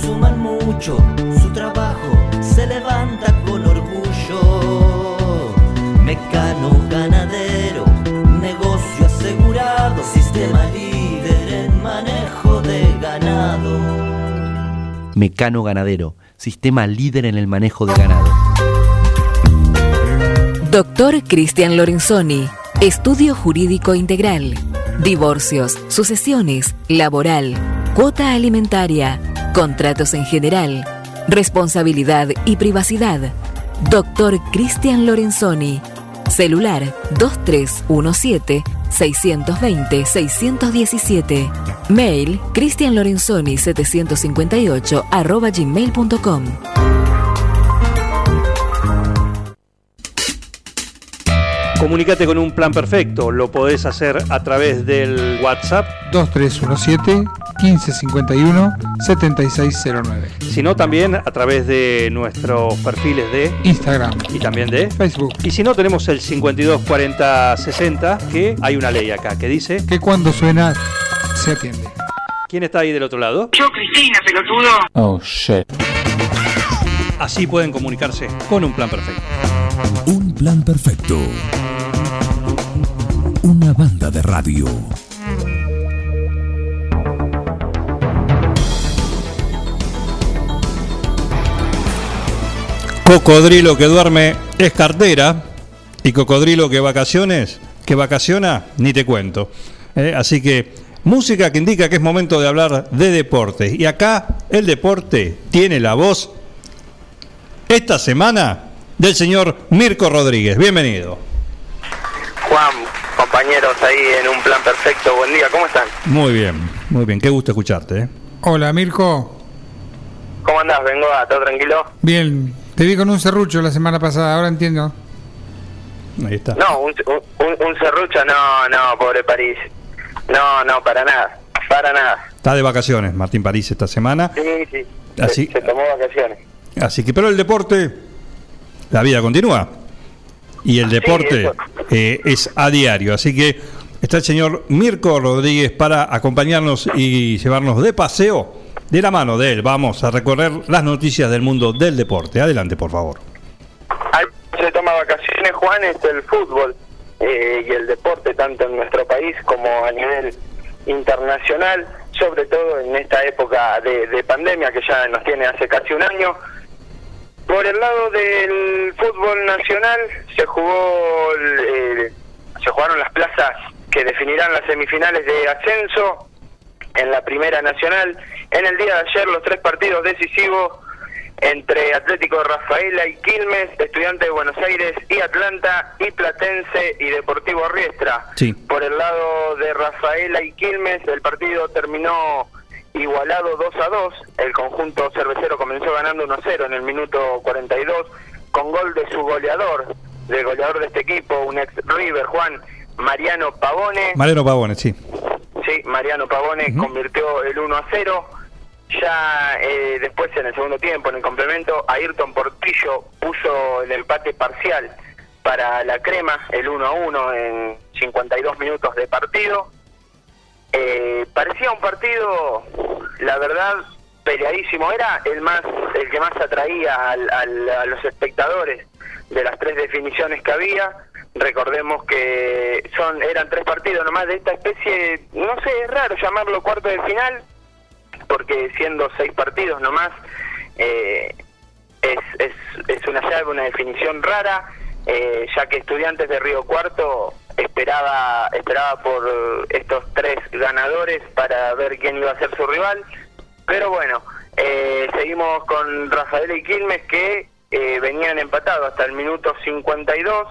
Suman mucho, su trabajo se levanta con orgullo. Mecano ganadero, negocio asegurado, sistema líder en manejo de ganado. Mecano Ganadero, sistema líder en el manejo de ganado. Doctor Cristian Lorenzoni, Estudio Jurídico Integral. Divorcios, sucesiones, laboral, cuota alimentaria, contratos en general, responsabilidad y privacidad. Doctor Cristian Lorenzoni. Celular 2317-620-617. Mail cristianlorenzoni758 arroba gmail.com. Comunicate con un plan perfecto. Lo podés hacer a través del WhatsApp. 2317 1551 7609. Sino también a través de nuestros perfiles de Instagram. Y también de Facebook. Y si no, tenemos el 524060, que hay una ley acá que dice... Que cuando suena, se atiende. ¿Quién está ahí del otro lado? Yo, Cristina, pelotudo. Oh, shit. Así pueden comunicarse con un plan perfecto. Un plan perfecto. Una banda de radio. Cocodrilo que duerme es cartera y cocodrilo que vacaciones, que vacaciona, ni te cuento. Eh, así que música que indica que es momento de hablar de deportes. Y acá el deporte tiene la voz esta semana del señor Mirko Rodríguez. Bienvenido. Juan, compañeros ahí en un plan perfecto, buen día, ¿cómo están? Muy bien, muy bien. Qué gusto escucharte. ¿eh? Hola, Mirko. ¿Cómo andás? Vengo a todo tranquilo. Bien, te vi con un serrucho la semana pasada, ahora entiendo. Ahí está. No, un, un, un serrucho, no, no, pobre París. No, no, para nada, para nada. Está de vacaciones Martín París esta semana. Sí, sí, Así, se, se tomó vacaciones. así que, pero el deporte, la vida continúa. Y el deporte eh, es a diario. Así que está el señor Mirko Rodríguez para acompañarnos y llevarnos de paseo de la mano de él. Vamos a recorrer las noticias del mundo del deporte. Adelante, por favor. Se toma vacaciones, Juan, es el fútbol eh, y el deporte, tanto en nuestro país como a nivel internacional, sobre todo en esta época de, de pandemia que ya nos tiene hace casi un año. Por el lado del fútbol nacional se jugó, eh, se jugaron las plazas que definirán las semifinales de ascenso en la Primera Nacional. En el día de ayer los tres partidos decisivos entre Atlético de Rafaela y Quilmes, Estudiantes de Buenos Aires y Atlanta, y Platense y Deportivo Riestra. Sí. Por el lado de Rafaela y Quilmes, el partido terminó igualado 2 a 2. El conjunto cervecero comenzó ganando 1 a 0 en el minuto 42, con gol de su goleador, del goleador de este equipo, un ex River, Juan Mariano Pavone. Mariano Pavone, sí. Sí, Mariano Pavone convirtió el 1 a 0. Ya eh, después, en el segundo tiempo, en el complemento, Ayrton Portillo puso el empate parcial para la crema, el 1 a 1 en 52 minutos de partido. Eh, parecía un partido, la verdad, peleadísimo. Era el más, el que más atraía al- al- a los espectadores de las tres definiciones que había. Recordemos que son eran tres partidos nomás de esta especie, no sé, es raro llamarlo cuarto de final, porque siendo seis partidos nomás, eh, es, es, es una llave, una definición rara, eh, ya que Estudiantes de Río Cuarto esperaba, esperaba por estos tres ganadores para ver quién iba a ser su rival, pero bueno, eh, seguimos con Rafael y Quilmes que eh, venían empatados hasta el minuto 52,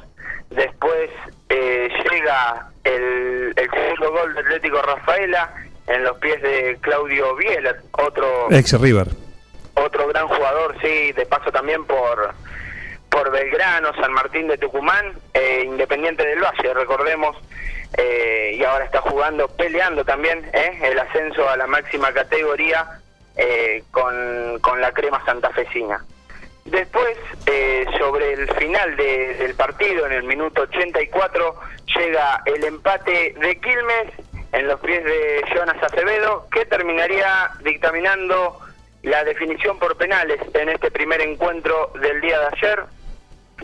después eh, llega el, el segundo gol de Atlético Rafaela en los pies de Claudio Bieler, otro Ex River. otro gran jugador, sí, de paso también por por Belgrano, San Martín de Tucumán, eh, Independiente del Valle, recordemos, eh, y ahora está jugando, peleando también eh, el ascenso a la máxima categoría eh, con, con la crema santafesina. Después, eh, sobre el final de- del partido, en el minuto 84, llega el empate de Quilmes en los pies de Jonas Acevedo, que terminaría dictaminando la definición por penales en este primer encuentro del día de ayer,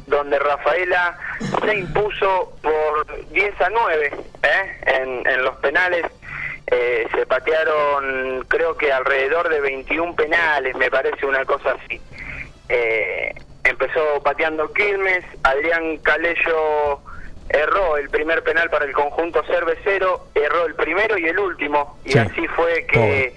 donde Rafaela se impuso por 10 a 9 ¿eh? en, en los penales eh, se patearon creo que alrededor de 21 penales, me parece una cosa así. Eh, empezó pateando Quilmes, Adrián Calello erró el primer penal para el conjunto cervecero, erró el primero y el último, y Sí. así fue que,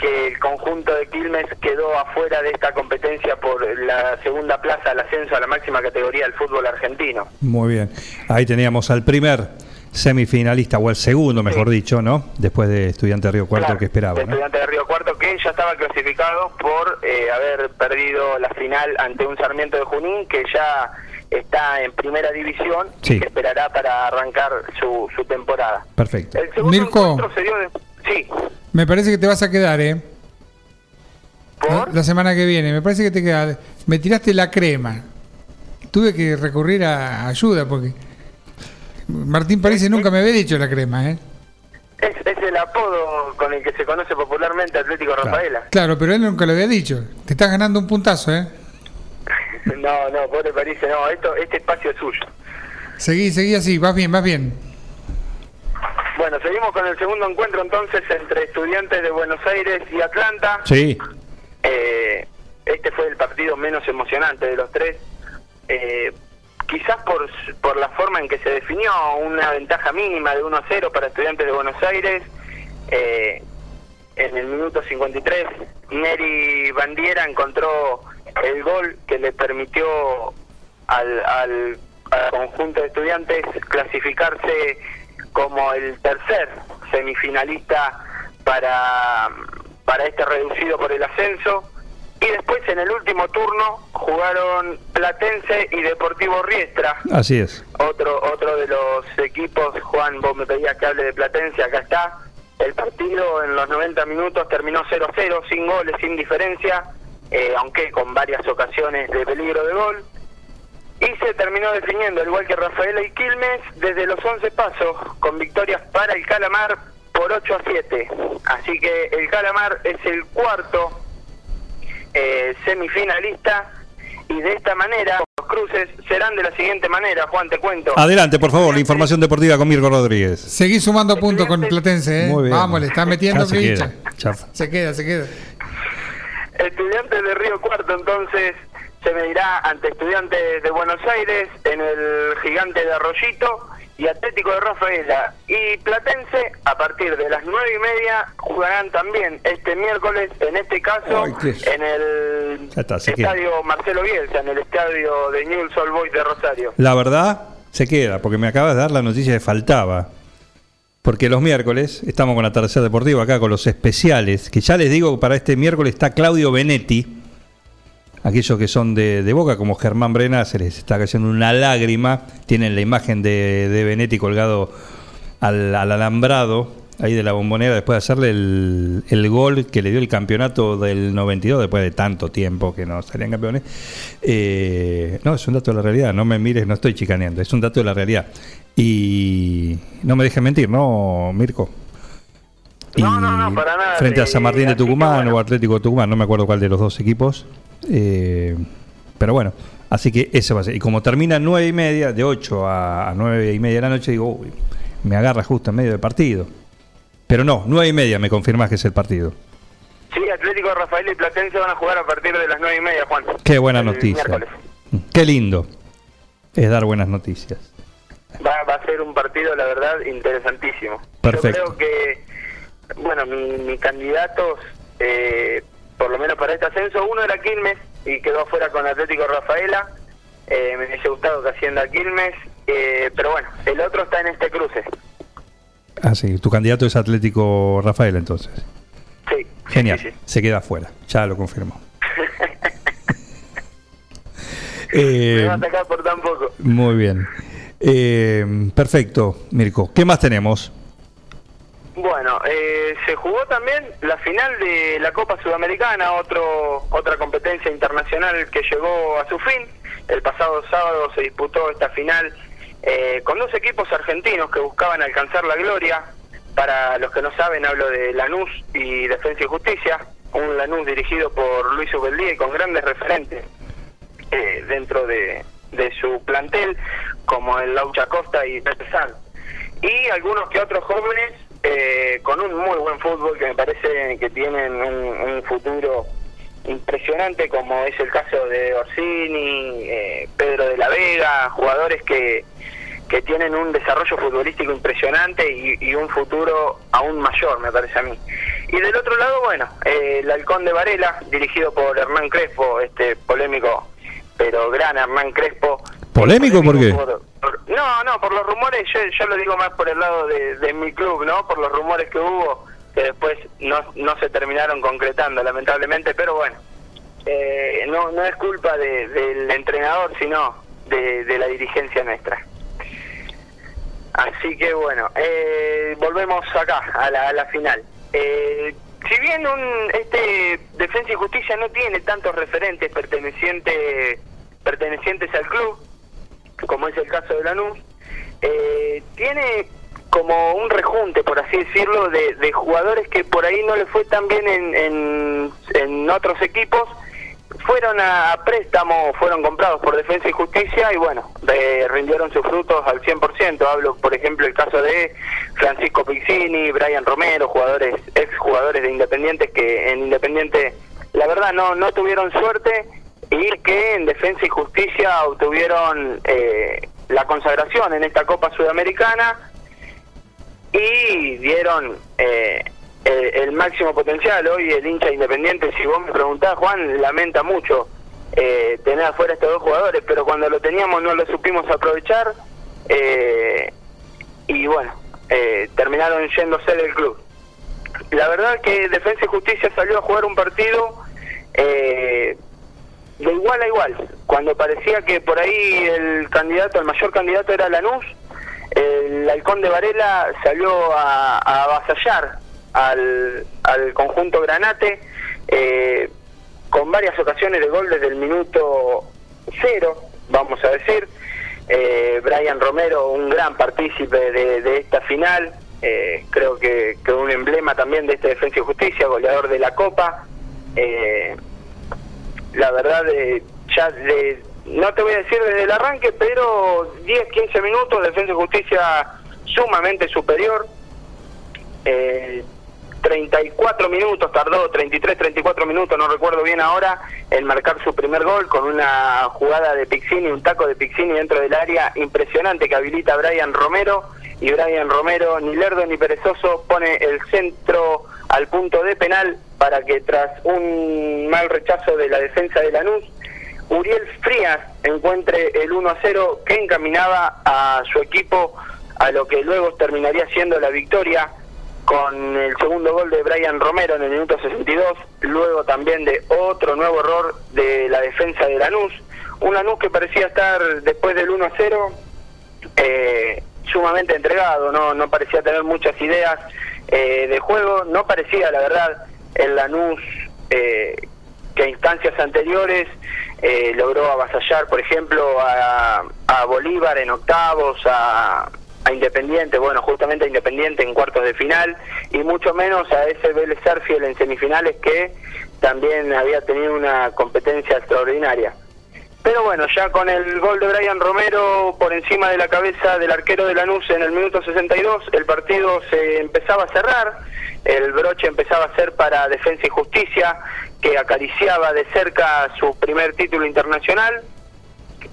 que el conjunto de Quilmes quedó afuera de esta competencia por la segunda plaza al ascenso a la máxima categoría del fútbol argentino. Muy bien. Ahí teníamos al primer semifinalista, o el segundo, mejor dicho, ¿no? Después de Estudiante de Río Cuarto Claro, que esperaba, de ¿no? Estudiante de Río Cuarto que ya estaba clasificado por eh, haber perdido la final ante un Sarmiento de Junín que ya está en primera división Sí. y que esperará para arrancar su, su temporada. Perfecto. El segundo Mirko. encuentro se dio de... Sí, Me parece que te vas a quedar, ¿eh? La, la semana que viene. Me parece que te quedas. Me tiraste la crema. Tuve que recurrir a ayuda porque Martín París nunca me había dicho la crema, ¿eh? es, es el apodo con el que se conoce popularmente Atlético Rafaela. Claro, pero él nunca lo había dicho. Te estás ganando un puntazo, ¿eh? No, no, pobre París, no, esto, este espacio es suyo. Seguí, seguí así. Vas bien, vas bien. Bueno, seguimos con el segundo encuentro entonces entre estudiantes de Buenos Aires y Atlanta. Sí. Eh, este fue el partido menos emocionante de los tres. Eh, quizás por, por la forma en que se definió, una ventaja mínima de 1 a 0 para estudiantes de Buenos Aires. Eh, en el minuto 53, Neri Bandiera encontró el gol que le permitió al, al, al conjunto de estudiantes clasificarse como el tercer semifinalista para, para este reducido por el ascenso. Y después en el último turno jugaron Platense y Deportivo Riestra, Así es. otro otro de los equipos, Juan, vos me pedías que hable de Platense, acá está. El partido en los 90 minutos terminó 0-0, sin goles, sin diferencia, eh, aunque con varias ocasiones de peligro de gol. Y se terminó definiendo, al igual que Rafaela y Quilmes, desde los 11 pasos, con victorias para el Calamar por 8 a 7. Así que el Calamar es el cuarto eh, semifinalista y de esta manera los cruces serán de la siguiente manera, Juan, te cuento. Adelante, por favor, la información deportiva con Mirko Rodríguez. Seguí sumando puntos con Platense, ¿eh? Muy bien. Vamos, le está metiendo ficha. Se queda, se queda. Estudiantes de Río Cuarto entonces se medirá ante Estudiantes de Buenos Aires en el Gigante de Arroyito y Atlético de Rafaela y Platense a partir de las nueve y media jugarán también este miércoles en este caso Ay, en el está, queda. estadio Marcelo Bielsa en el estadio de Newell's Old Boys de Rosario La verdad, se queda, porque me acabas de dar la noticia que faltaba. Porque los miércoles estamos con la tercera deportiva acá con los especiales, que ya les digo que para este miércoles está Claudio Benetti. Aquellos que son de, Boca, como Germán Brena, se les está cayendo una lágrima. Tienen la imagen de, Benetti colgado al alambrado, ahí de la bombonera, después de hacerle el, el gol que le dio el campeonato del 92, después de tanto tiempo que no salían campeones. Eh, no, es un dato de la realidad, no me mires, no estoy chicaneando, es un dato de la realidad. Y no me dejen mentir, ¿no, Mirko? Y No, no, no, para nada. Frente a Eh, San Martín de Tucumán bueno. o Atlético de Tucumán, no me acuerdo cuál de los dos equipos. Eh, pero bueno, así que eso va a ser. Y como termina nueve y media, de 8 a, a nueve y media de la noche, digo, uy, me agarra justo en medio del partido. Pero no, nueve y media me confirmás que es el partido. Sí, Atlético de Rafaela y Platense van a jugar a partir de las nueve y media, Juan. Qué buena El noticia. miércoles. Qué lindo es dar buenas noticias. Va, va a ser un partido, la verdad, interesantísimo. Perfecto. Yo creo que, bueno, mi, mi candidatos, eh, por lo menos para este ascenso, uno era Quilmes y quedó afuera con Atlético Rafaela. Eh, me hubiese gustado que Hacienda Quilmes, eh, pero bueno, el otro está en este cruce. Ah, sí, tu candidato es Atlético Rafael entonces. Sí. Genial, sí, sí. se queda afuera, ya lo confirmó. Me Eh, va a por tan poco. muy bien. Eh, perfecto, Mirko. ¿Qué más tenemos? Bueno, eh, se jugó también la final de la Copa Sudamericana, otro otra competencia internacional que llegó a su fin. El pasado sábado se disputó esta final eh, con dos equipos argentinos que buscaban alcanzar la gloria. Para los que no saben, hablo de Lanús y Defensa y Justicia, un Lanús dirigido por Luis Ubeldía y con grandes referentes eh, dentro de, su plantel, como el Laucha Costa y Pepe. Y algunos que otros jóvenes eh, con un muy buen fútbol que me parece que tienen un, un futuro impresionante como es el caso de Orsini, eh, Pedro de la Vega, jugadores que, que tienen un desarrollo futbolístico impresionante y, y un futuro aún mayor, me parece a mí. Y del otro lado, bueno, eh, el Halcón de Varela, dirigido por Hernán Crespo, este polémico, pero gran Hernán Crespo. ¿Polémico por qué? Por- por- no, no, por los rumores, yo, yo lo digo más por el lado de, de mi club, ¿no? Por los rumores que hubo, que después no, no se terminaron concretando, lamentablemente, pero bueno, eh, no, no es culpa de- del entrenador, sino de, de la dirigencia nuestra. Así que bueno, eh, volvemos acá, a la, a la final. Eh, si bien un, este Defensa y Justicia no tiene tantos referentes pertenecientes pertenecientes al club, como es el caso de Lanús, eh, tiene como un rejunte, por así decirlo, de, de jugadores que por ahí no le fue tan bien en, en, en otros equipos, fueron a, préstamo, fueron comprados por Defensa y Justicia y bueno, eh, rindieron sus frutos al 100%. Hablo, por ejemplo, el caso de Francisco Pizzini, Brian Romero, jugadores, ex jugadores de Independientes que en Independiente, la verdad, no, no tuvieron suerte y que en Defensa y Justicia obtuvieron eh, la consagración en esta Copa Sudamericana y dieron eh, el, el máximo potencial. Hoy el hincha independiente, si vos me preguntás, Juan, lamenta mucho eh, tener afuera estos dos jugadores, pero cuando lo teníamos no lo supimos aprovechar eh, y bueno, eh, terminaron yéndose del club. La verdad que Defensa y Justicia salió a jugar un partido eh, de igual a igual. Cuando parecía que por ahí el candidato, el mayor candidato era Lanús, el halcón de Varela salió a, a avasallar al, al conjunto Granate eh, con varias ocasiones de gol desde el minuto cero, vamos a decir. Eh, Brian Romero, un gran partícipe de, de esta final, eh, creo que, que un emblema también de este Defensa y Justicia, goleador de la Copa. Eh, la verdad, ya de, no te voy a decir desde el arranque, pero 10, 15 minutos, Defensa y Justicia sumamente superior. Eh, 34 minutos tardó, 33, 34 minutos, no recuerdo bien ahora, en marcar su primer gol con una jugada de Pixini, un taco de Pixini dentro del área impresionante que habilita a Brian Romero. Y Brian Romero, ni lerdo ni perezoso, pone el centro al punto de penal para que tras un mal rechazo de la defensa de Lanús, Uriel Frías encuentre el 1 a 0 que encaminaba a su equipo a lo que luego terminaría siendo la victoria con el segundo gol de Brian Romero en el minuto 62, luego también de otro nuevo error de la defensa de Lanús, un Lanús que parecía estar después del 1 a 0 eh, sumamente entregado, no, no parecía tener muchas ideas eh, de juego, no parecía la verdad el Lanús eh, que a instancias anteriores eh, logró avasallar, por ejemplo, a, a Bolívar en octavos, a, a Independiente, bueno, justamente a Independiente en cuartos de final, y mucho menos a ese Vélez Sarsfield en semifinales que también había tenido una competencia extraordinaria. Pero bueno, ya con el gol de Brian Romero por encima de la cabeza del arquero de Lanús en el minuto 62, el partido se empezaba a cerrar, el broche empezaba a ser para Defensa y Justicia, que acariciaba de cerca su primer título internacional.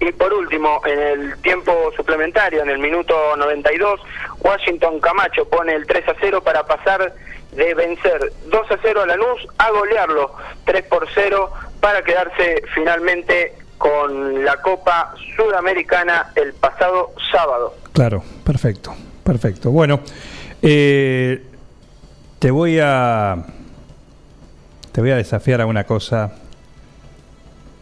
Y por último, en el tiempo suplementario, en el minuto 92, Washington Camacho pone el 3 a 0 para pasar de vencer 2 a 0 a Lanús a golearlo 3 por 0 para quedarse finalmente con la Copa Sudamericana el pasado sábado. Claro, perfecto, perfecto. Bueno, eh, te voy a te voy a desafiar a una cosa.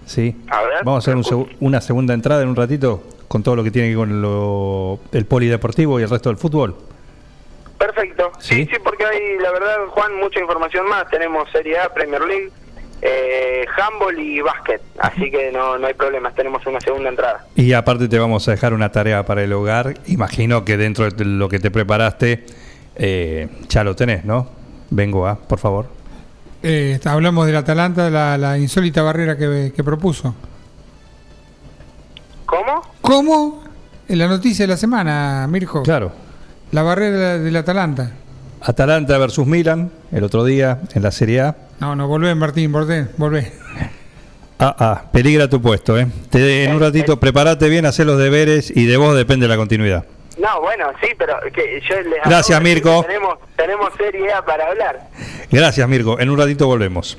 Sí. A ver. Vamos a hacer un una segunda entrada en un ratito con todo lo que tiene que ver con lo, el polideportivo y el resto del fútbol. Perfecto. Sí, sí, porque hay, la verdad, Juan, mucha información más. Tenemos Serie A, Premier League, eh, handball y básquet. Así que no, no hay problemas. Tenemos una segunda entrada. Y aparte te vamos a dejar una tarea para el hogar. Imagino que dentro de lo que te preparaste eh, ya lo tenés, ¿no? Vengo a, por favor. Eh, está- hablamos del Atalanta, la, la insólita barrera que, que propuso. ¿Cómo? ¿Cómo? En la noticia de la semana, Mirko. Claro. La barrera del Atalanta. Atalanta versus Milan el otro día en la Serie A. No, no, volvé, Martín, volvé, volvé. Ah, ah, peligra tu puesto, ¿eh? Te- en un ratito, prepárate bien, hacer los deberes y de vos depende la continuidad. No, bueno, sí, pero que yo les Gracias, Mirko. Tenemos, tenemos Serie A para hablar. Gracias, Mirko. En un ratito volvemos.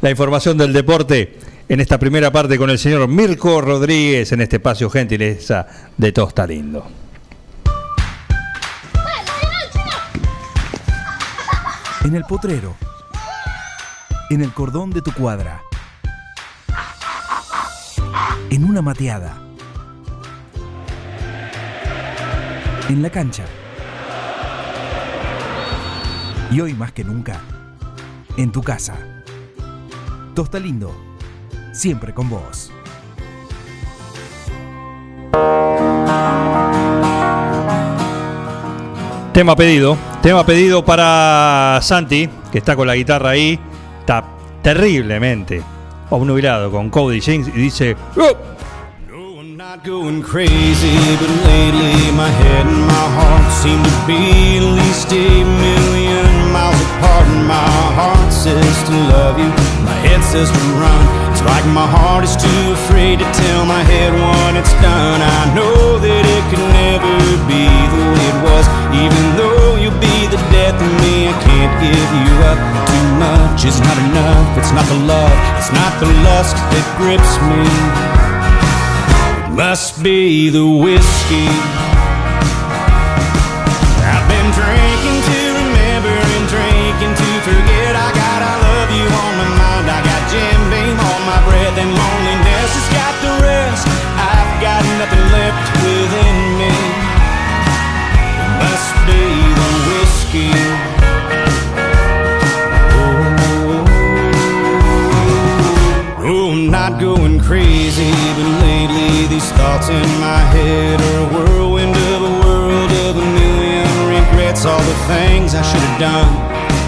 La información del deporte en esta primera parte con el señor Mirko Rodríguez en este espacio gentileza de Tosta Lindo. En el potrero. En el cordón de tu cuadra. En una mateada. En la cancha. Y hoy más que nunca, en tu casa. Tosta Lindo, siempre con vos. Tema pedido, tema pedido para Santi, que está con la guitarra ahí, está terriblemente obnubilado con Cody Jinx y dice, "Oh, going crazy, but lately my head and my heart seem to be at least a million miles apart. And my heart says to love you, my head says to run. It's like my heart is too afraid to tell my head when it's done. I know that it could never be the way it was, even though you'll be the death of me. I can't give you up. Too much is not enough. It's not the love, it's not the lust that grips me. Must be the whiskey. I've been drinking these thoughts in my head are a whirlwind of a world of a million regrets. All the things I should have done,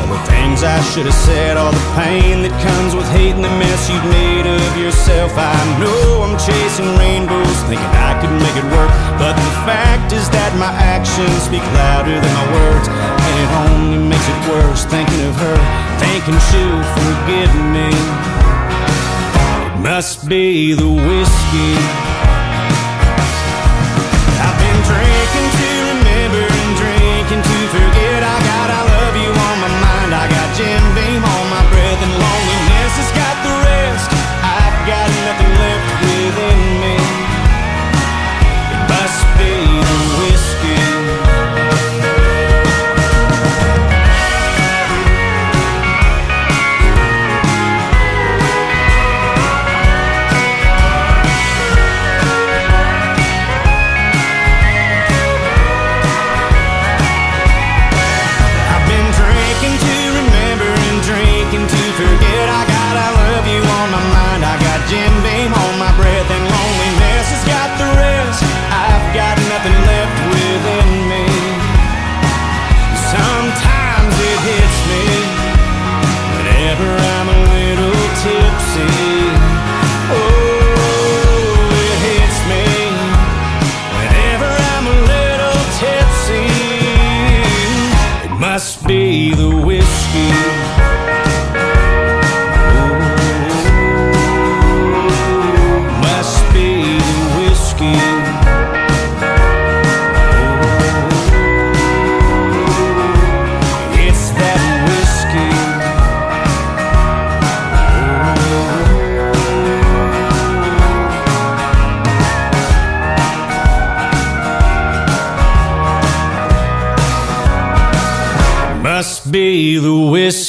all the things I should have said, all the pain that comes with hating the mess you've made of yourself. I know I'm chasing rainbows, thinking I could make it work, but the fact is that my actions speak louder than my words, and it only makes it worse thinking of her, thinking she'll forgive me. Must be the whiskey.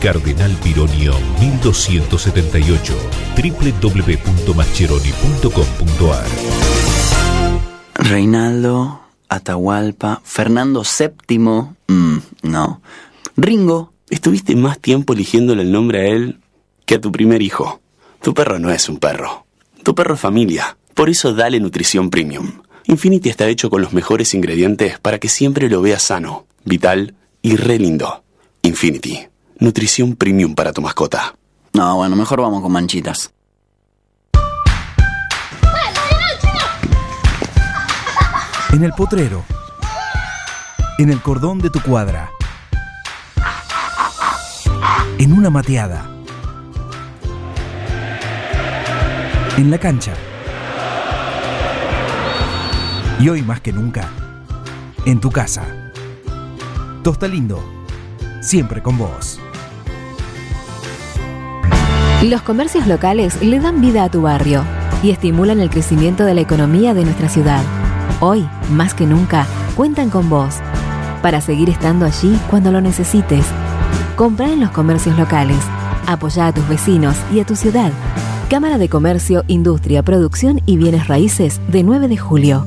Cardenal Pironio 1278 www.mascheroni.com.ar Reinaldo, Atahualpa, Fernando VII, mm, no. Ringo, Estuviste más tiempo eligiéndole el nombre a él que a tu primer hijo. Tu perro no es un perro. Tu perro es familia. Por eso dale nutrición premium. Infinity está hecho con los mejores ingredientes para que siempre lo veas sano, vital y re lindo. Infinity. Nutrición premium para tu mascota. No, bueno, mejor vamos con manchitas. En el potrero. En el cordón de tu cuadra. En una mateada. En la cancha. Y hoy más que nunca, en tu casa. Tosta Lindo, siempre con vos. Los comercios locales le dan vida a tu barrio y estimulan el crecimiento de la economía de nuestra ciudad. Hoy, más que nunca, cuentan con vos para seguir estando allí cuando lo necesites. Compra en los comercios locales. Apoya a tus vecinos y a tu ciudad. Cámara de Comercio, Industria, Producción y Bienes Raíces de 9 de julio.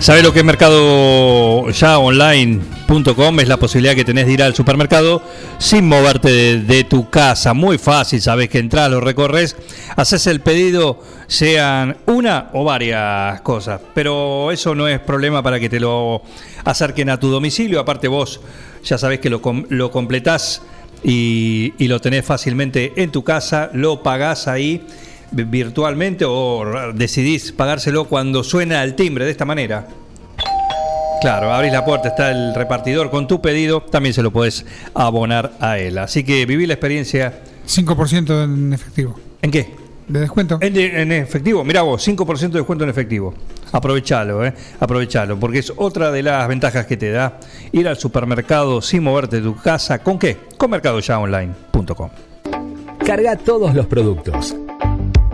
¿Sabes lo que es mercado ya online.com? Es la posibilidad que tenés de ir al supermercado sin moverte de, tu casa. Muy fácil, sabes que entras, lo recorres, haces el pedido, sean una o varias cosas. Pero eso no es problema para que te lo acerquen a tu domicilio. Aparte vos ya sabés que lo, lo completás y, y lo tenés fácilmente en tu casa, lo pagás ahí virtualmente o decidís pagárselo cuando suena el timbre de esta manera. Claro, abrís la puerta, está el repartidor con tu pedido, también se lo podés abonar a él. Así que viví la experiencia. 5% en efectivo. ¿En qué? ¿De descuento? En, en efectivo, mira vos, 5% de descuento en efectivo. Aprovechalo, eh, aprovechalo, porque es otra de las ventajas que te da ir al supermercado sin moverte de tu casa. ¿Con qué? Con mercadoyaonline.com. Carga todos los productos.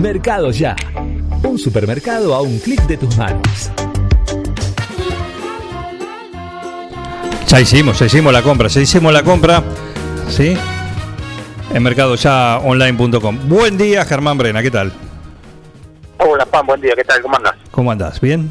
Mercado Ya. Un supermercado a un clic de tus manos. Ya hicimos, ya hicimos la compra, ya hicimos la compra, ¿sí? En mercadoyaonline.com. Buen día, Germán Brena, ¿qué tal? Hola Juan, buen día, ¿qué tal? ¿Cómo andas? ¿Cómo andás? ¿Bien?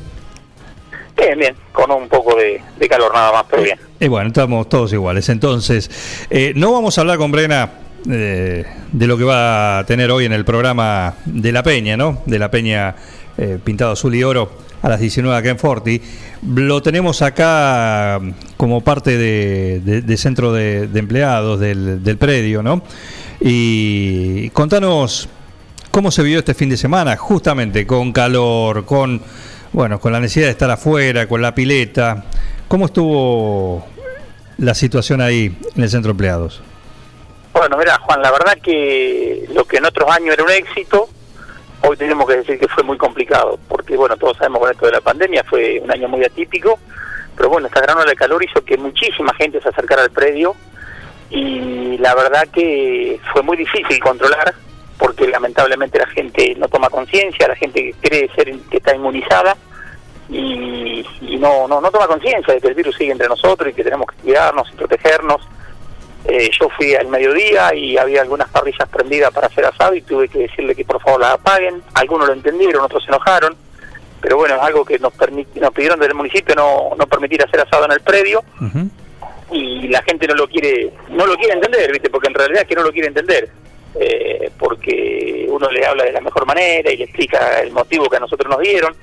Bien, bien, con un poco de, de calor nada más, pero bien. Y bueno, estamos todos iguales. Entonces, eh, no vamos a hablar con Brena de lo que va a tener hoy en el programa de La Peña, ¿no? De La Peña eh, Pintado Azul y Oro a las 19 acá en Forti. Lo tenemos acá como parte de, centro de, de empleados del, del predio, ¿no? Y contanos cómo se vivió este fin de semana, justamente con calor, con bueno, con la necesidad de estar afuera, con la pileta. ¿Cómo estuvo la situación ahí en el centro de empleados? Bueno, mira Juan, la verdad que lo que en otros años era un éxito, hoy tenemos que decir que fue muy complicado, porque bueno, todos sabemos con esto de la pandemia fue un año muy atípico, pero bueno, esta gran ola de calor hizo que muchísima gente se acercara al predio y la verdad que fue muy difícil controlar, porque lamentablemente la gente no toma conciencia, la gente cree ser que está inmunizada y, y no, no, no toma conciencia de que el virus sigue entre nosotros y que tenemos que cuidarnos y protegernos. Eh, yo fui al mediodía y había algunas parrillas prendidas para hacer asado y tuve que decirle que por favor las apaguen. Algunos lo entendieron, otros se enojaron, pero bueno, es algo que nos, nos pidieron del municipio no, no permitir hacer asado en el predio y la gente no lo quiere no lo quiere entender, ¿viste? Porque en realidad es que no lo quiere entender. Eh, porque uno le habla de la mejor manera y le explica el motivo que a nosotros nos dieron.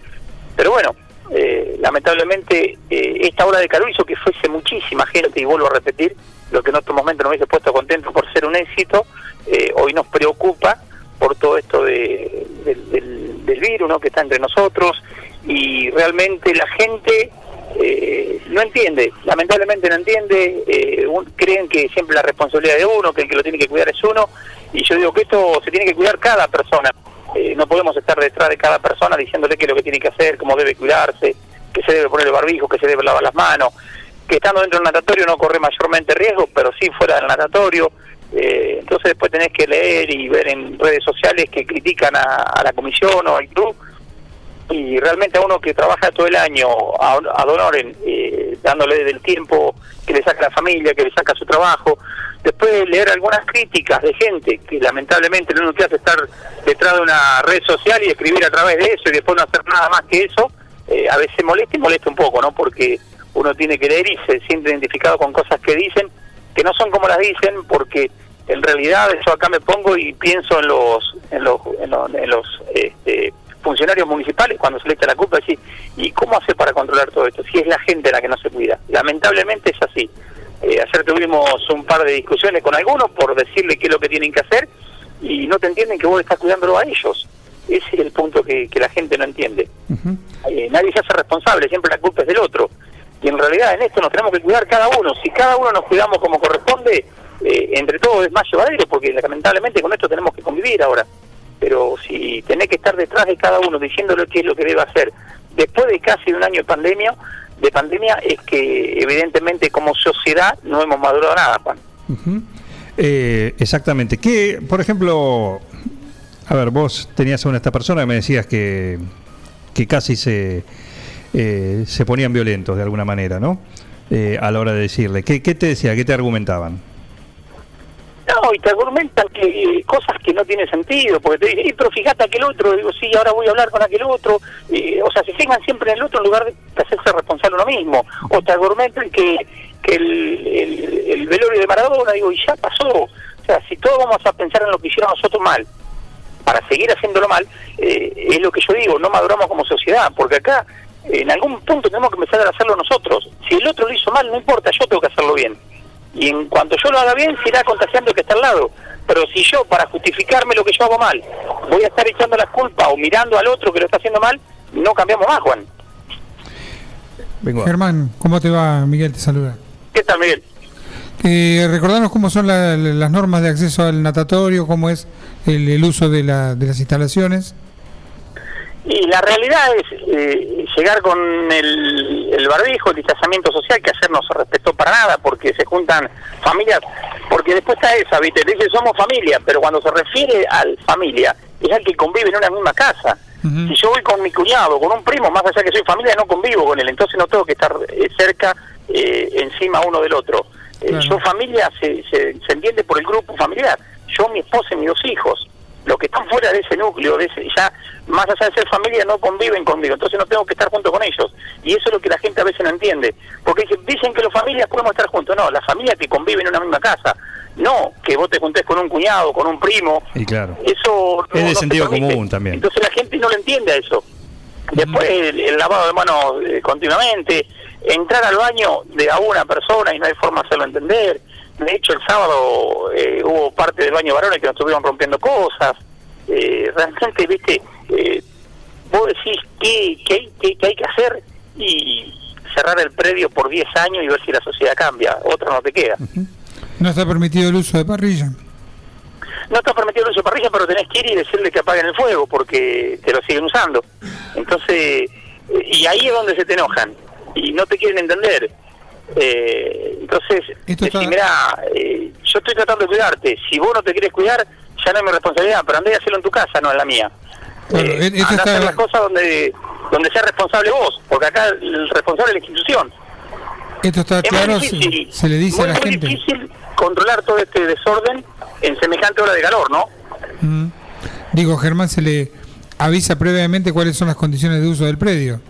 Pero bueno, eh, lamentablemente eh, esta ola de calor hizo que fuese muchísima gente, y vuelvo a repetir, lo que en otro momento nos hubiese puesto contento por ser un éxito, eh, hoy nos preocupa por todo esto de, del, del- del virus ¿no? que está entre nosotros y realmente la gente eh, no entiende, lamentablemente no entiende, eh, creen que siempre la responsabilidad de uno, que el que lo tiene que cuidar es uno, y yo digo que esto se tiene que cuidar cada persona, Eh, no podemos estar detrás de cada persona diciéndole qué es lo que tiene que hacer, cómo debe cuidarse, que se debe poner el barbijo, que se debe lavar las manos, estando dentro del natatorio no corre mayormente riesgo, pero sí fuera del natatorio, eh, entonces después tenés que leer y ver en redes sociales que critican a, a la comisión o al club, y realmente a uno que trabaja todo el año a, a Donoren, eh, dándole del tiempo que le saca la familia, que le saca su trabajo, después leer algunas críticas de gente que lamentablemente lo único que hace es estar detrás de una red social y escribir a través de eso y después no hacer nada más que eso, eh, a veces molesta y molesta un poco, ¿no? Porque uno tiene que leer y se siente identificado con cosas que dicen que no son como las dicen porque en realidad yo acá me pongo y pienso en los en los en los, en los, este, funcionarios municipales cuando se le echa la culpa y ¿y cómo hace para controlar todo esto? Si es la gente la que no se cuida. Lamentablemente es así. Eh, ayer tuvimos un par de discusiones con algunos por decirle qué es lo que tienen que hacer y no te entienden que vos estás cuidándolo a ellos. Ese es el punto que, que la gente no entiende. Eh, nadie se hace responsable, siempre la culpa es del otro. Y en realidad en esto nos tenemos que cuidar cada uno. Si cada uno nos cuidamos como corresponde, eh, entre todos es más llevadero, porque lamentablemente con esto tenemos que convivir ahora. Pero si tenés que estar detrás de cada uno diciéndole qué es lo que debe hacer, después de casi un año de pandemia, de pandemia es que evidentemente como sociedad no hemos madurado nada, Juan. Eh, exactamente. ¿Qué, por ejemplo, a ver, vos tenías a una esta persona que me decías que, que casi se, eh, se ponían violentos de alguna manera, ¿no? Eh, a la hora de decirle. ¿Qué, te decía? ¿Qué te argumentaban? No, y te argumentan que eh, cosas que no tienen sentido, porque te dicen, "Eh, pero fíjate aquel otro, digo, sí, ahora voy a hablar con aquel otro, eh, o sea, se fijan siempre en el otro en lugar de hacerse responsable uno mismo, o te argumentan que, que el, el, el velorio de Maradona, digo, y ya pasó, o sea, si todos vamos a pensar en lo que hicieron nosotros mal, para seguir haciéndolo mal, eh, es lo que yo digo, no maduramos como sociedad, porque acá en algún punto tenemos que empezar a hacerlo nosotros, si el otro lo hizo mal, no importa, yo tengo que hacerlo bien y en cuanto yo lo haga bien se irá contagiando el que está al lado. Pero si yo, para justificarme lo que yo hago mal, voy a estar echando la culpa o mirando al otro que lo está haciendo mal, no cambiamos más, Juan. Germán, ¿cómo te va? Miguel te saluda. ¿Qué tal, Miguel? Eh, recordanos cómo son la- la- las normas de acceso al natatorio, cómo es el, el uso de, la- de las instalaciones. Y la realidad es eh, llegar con el, el barbijo, el distanciamiento social, que ayer no se respetó para nada, porque se juntan familias, porque después está esa, ¿viste? Dice somos familia, pero cuando se refiere al familia, es al que convive en una misma casa. Si yo voy con mi cuñado, con un primo, más allá que soy familia, no convivo con él, entonces no tengo que estar eh, cerca, eh, encima uno del otro. Eh, Yo familia se, se, se entiende por el grupo familiar, yo, mi esposa y mis dos hijos. Fuera de ese núcleo, de ese, ya más allá de ser familia, no conviven conmigo, entonces no tengo que estar junto con ellos. Y eso es lo que la gente a veces no entiende. Porque dicen, dicen que las familias podemos estar juntos. No, la familia que convive en una misma casa. No que vos te juntes con un cuñado, con un primo. Y claro. Eso no- Es de no sentido común también. Entonces la gente no lo entiende a eso. Después el, el lavado de manos eh, continuamente, entrar al baño de a una persona y no hay forma de hacerlo entender. De hecho, el sábado eh, hubo parte del baño de varones que nos estuvieron rompiendo cosas. Eh, realmente, viste, eh, vos decís qué, qué, qué- qué hay que hacer y cerrar el predio por 10 años y ver si la sociedad cambia. Otra no te queda. No está permitido el uso de parrilla. No está permitido el uso de parrilla, pero tenés que ir y decirle que apaguen el fuego porque te lo siguen usando. Entonces, eh, y ahí es donde se te enojan y no te quieren entender. Eh, entonces, Esto está- mirá, eh, yo estoy tratando de cuidarte. Si vos no te quieres cuidar, ya no es mi responsabilidad, pero andá y hacelo en tu casa, no en la mía. Claro, Eh, e- a está- hacer las cosas donde donde seas responsable vos, porque acá el responsable es la institución. Esto está Es claro, difícil. se le dice muy, a la muy gente. difícil controlar todo este desorden en semejante hora de calor, ¿no? Mm. Digo, Germán se le avisa previamente cuáles son las condiciones de uso del predio.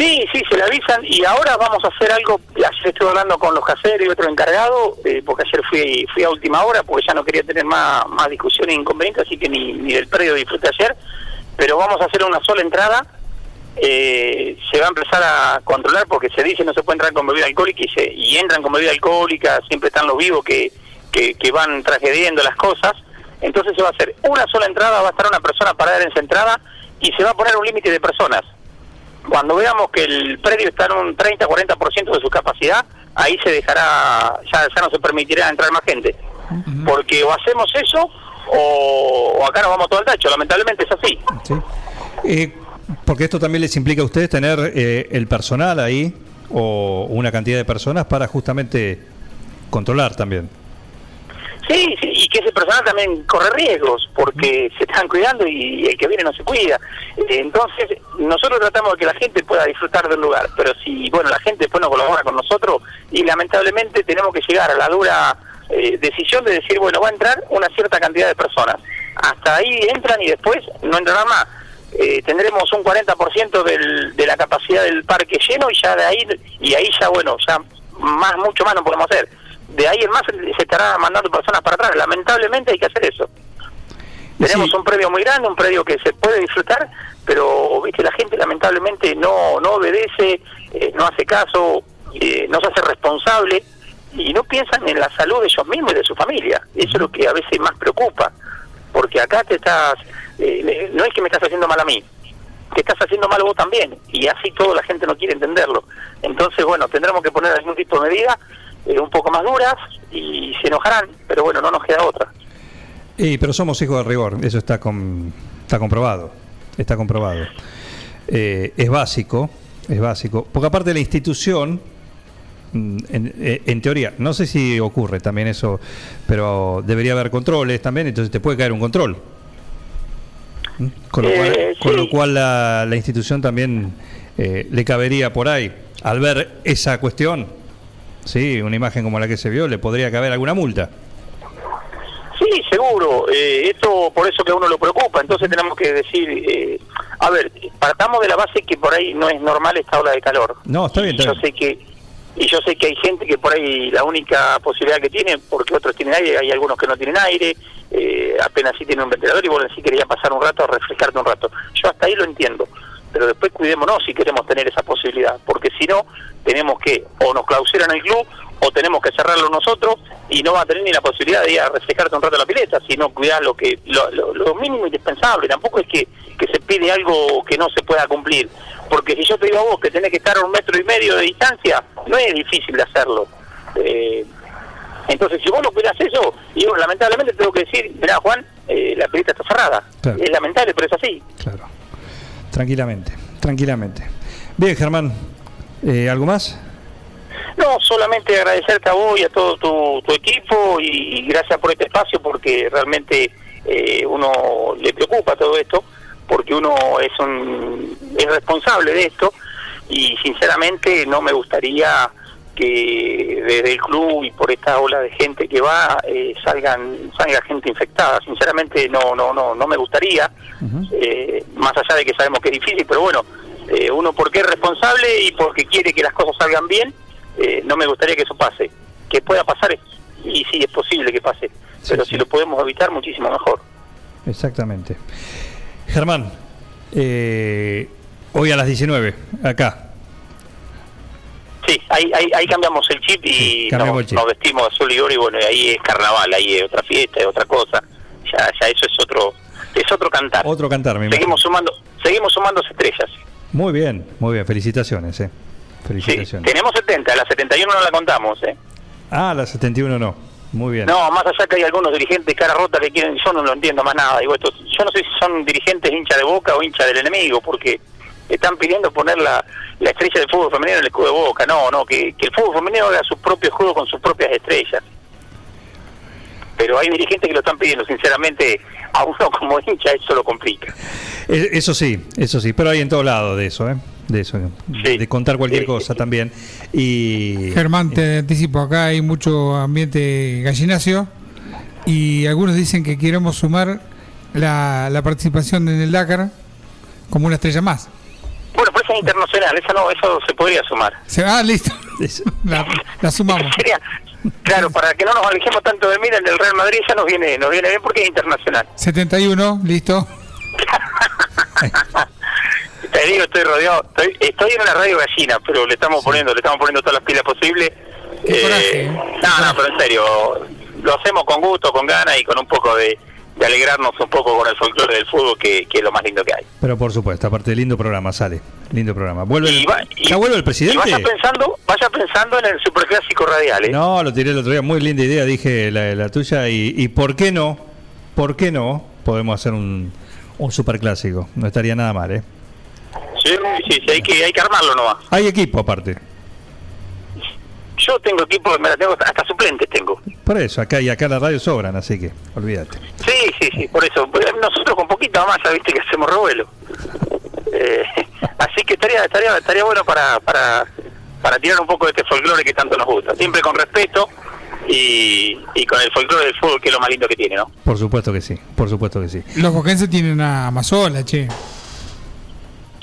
Sí, sí, se le avisan y ahora vamos a hacer algo. Ayer estuve hablando con los caseros y otro encargado, eh, porque ayer fui fui a última hora porque ya no quería tener más, más discusiones e inconvenientes, así que ni, ni del predio disfruté ayer. Pero vamos a hacer una sola entrada. eh, se va a empezar a controlar porque se dice no se puede entrar con bebida alcohólica y, se, y entran con bebida alcohólica, siempre están los vivos que, que, van tragediendo las cosas. Entonces se va a hacer una sola entrada, va a estar una persona parada en esa entrada y se va a poner un límite de personas cuando veamos que el predio está en un 30-40% de su capacidad, ahí se dejará, ya, ya no se permitirá entrar más gente. Porque o hacemos eso o, o acá nos vamos todo al tacho, lamentablemente es así. Eh, porque esto también les implica a ustedes tener eh, el personal ahí o una cantidad de personas para justamente controlar también. Sí, sí, y que ese personal también corre riesgos porque se están cuidando y el que viene no se cuida. Entonces, nosotros tratamos de que la gente pueda disfrutar del lugar, pero si, bueno, la gente después no colabora con nosotros y lamentablemente tenemos que llegar a la dura eh, decisión de decir, bueno, va a entrar una cierta cantidad de personas. Hasta ahí entran y después no entrarán más. Eh, tendremos un 40% del, de la capacidad del parque lleno y ya de ahí, y ahí ya, bueno, ya más, mucho más no podemos hacer. De ahí en más se estará mandando personas para atrás. Lamentablemente hay que hacer eso. Tenemos un predio muy grande, un predio que se puede disfrutar, pero viste la gente lamentablemente no no obedece, eh, no hace caso, eh, no se hace responsable y no piensan en la salud de ellos mismos y de su familia. Eso es lo que a veces más preocupa, porque acá te estás, eh, no es que me estás haciendo mal a mí, te estás haciendo mal vos también, y así toda la gente no quiere entenderlo. Entonces, bueno, tendremos que poner algún tipo de medidas eh, un poco más duras y se enojarán, pero bueno, no nos queda otra. Y, pero somos hijos de rigor, eso está, com- está comprobado. Está comprobado. Eh, es básico Es básico. Porque aparte la institución, mm, en, eh, en teoría, no sé si ocurre también eso, pero debería haber controles también, entonces te puede caer un control. Con lo Eh, cual, con lo cual la, la institución también eh, le cabería por ahí, al ver esa cuestión, sí, una imagen como la que se vio, le podría caber alguna multa. Sí, seguro. Eh, esto por eso que a uno lo preocupa. Entonces tenemos que decir, eh, a ver, partamos de la base que por ahí no es normal esta ola de calor. No, está bien, está yo bien. sé que y yo sé que hay gente que por ahí la única posibilidad que tiene, porque otros tienen aire, hay algunos que no tienen aire, eh, apenas sí tienen un ventilador y vos sí querías pasar un rato, refrescarte un rato. Yo hasta ahí lo entiendo, pero después cuidémonos si queremos tener esa posibilidad, porque si no, tenemos que o nos clausuran el club o tenemos que cerrarlo nosotros y no va a tener ni la posibilidad de ir a refrescarte un rato la pileta, sino cuidar lo que lo, lo- lo mínimo indispensable. Tampoco es que, que se pide algo que no se pueda cumplir, porque si yo te digo a vos que tenés que estar a un metro y medio de distancia, no es difícil de hacerlo. Eh, entonces, si vos no cuidás eso, y yo lamentablemente tengo que decir, mirá Juan, eh, la pileta está cerrada. Claro. Es lamentable, pero es así. Tranquilamente, tranquilamente. Bien, Germán, eh, ¿algo más? No, solamente agradecerte a vos y a todo tu, equipo y, y gracias por este espacio porque realmente eh, uno le preocupa todo esto porque uno es un es responsable de esto y sinceramente no me gustaría que desde el club y por esta ola de gente que va eh, salgan salga gente infectada sinceramente no no no no me gustaría eh, más allá de que sabemos que es difícil pero bueno eh, uno porque es responsable y porque quiere que las cosas salgan bien no me gustaría que eso pase. Que pueda pasar, y sí, es posible que pase, pero si lo podemos evitar, muchísimo mejor. Exactamente. Germán, eh, hoy a las 19, acá. Sí, ahí, ahí, ahí cambiamos el chip y cambiamos nos, el chip. nos vestimos azul y oro y bueno, ahí es carnaval, ahí es otra fiesta, es otra cosa. Ya, ya eso es otro es otro cantar. Otro cantar, me imagino. Seguimos sumando seguimos sumando estrellas. Muy bien, muy bien, felicitaciones, eh. Felicitaciones. Tenemos 70, la 71 no la contamos, ¿eh? Ah, la 71 no. Muy bien. No, más allá que hay algunos dirigentes cara rota que quieren, yo no lo entiendo más nada. Digo, estos, yo no sé si son dirigentes hincha de Boca o hincha del enemigo, porque están pidiendo poner la, la estrella del fútbol femenino en el escudo de Boca. No, no, que, que el fútbol femenino haga su propio juego con sus propias estrellas. Pero hay dirigentes que lo están pidiendo, sinceramente, a uno como hincha eso lo complica. Eh, Eso sí, eso sí, pero hay en todos lados de eso, ¿eh? De eso, de contar cualquier cosa también. Y Germán, te anticipo, acá hay mucho ambiente gallinacio y algunos dicen que queremos sumar la, la participación en el Dakar como una estrella más. Bueno, pero esa es internacional, esa no, eso se podría sumar. Se, ah, listo. La, la sumamos. Sería, claro, para que no nos alejemos tanto de mira, en el Real Madrid ya nos viene, nos viene bien porque es internacional. 71, listo. Te digo, estoy rodeado, estoy, estoy en una radio gallina, pero le estamos poniendo, le estamos poniendo todas las pilas posibles. Eh, no, no, pero en serio, lo hacemos con gusto, con ganas y con un poco de, de alegrarnos un poco con el folclore del fútbol, que, que es lo más lindo que hay. Pero por supuesto, aparte, lindo programa, sale. Lindo programa. ¿Vuelve va- y- ¿Ya vuelve el Y presidente? vaya pensando, vaya pensando en el superclásico radial, ¿eh? No, lo tiré el otro día. Muy linda idea, dije la, la tuya. Y, y por qué no? ¿Por qué no? Podemos hacer un, un superclásico. No estaría nada mal, ¿eh? Sí, sí, sí, hay que, hay que armarlo nomás. Hay equipo aparte. Yo tengo equipo, me la tengo, hasta suplentes tengo. Por eso, acá y acá la radio sobran, así que olvídate. Sí, sí, sí, por eso. Nosotros con poquito más, ya viste que hacemos revuelo. Eh, así que estaría, estaría, estaría bueno para, para, para tirar un poco de este folclore que tanto nos gusta. Siempre con respeto y, y con el folclore del fútbol, que es lo más lindo que tiene, ¿no? Por supuesto que sí, por supuesto que sí. Los boquenses tienen a Mazola, che.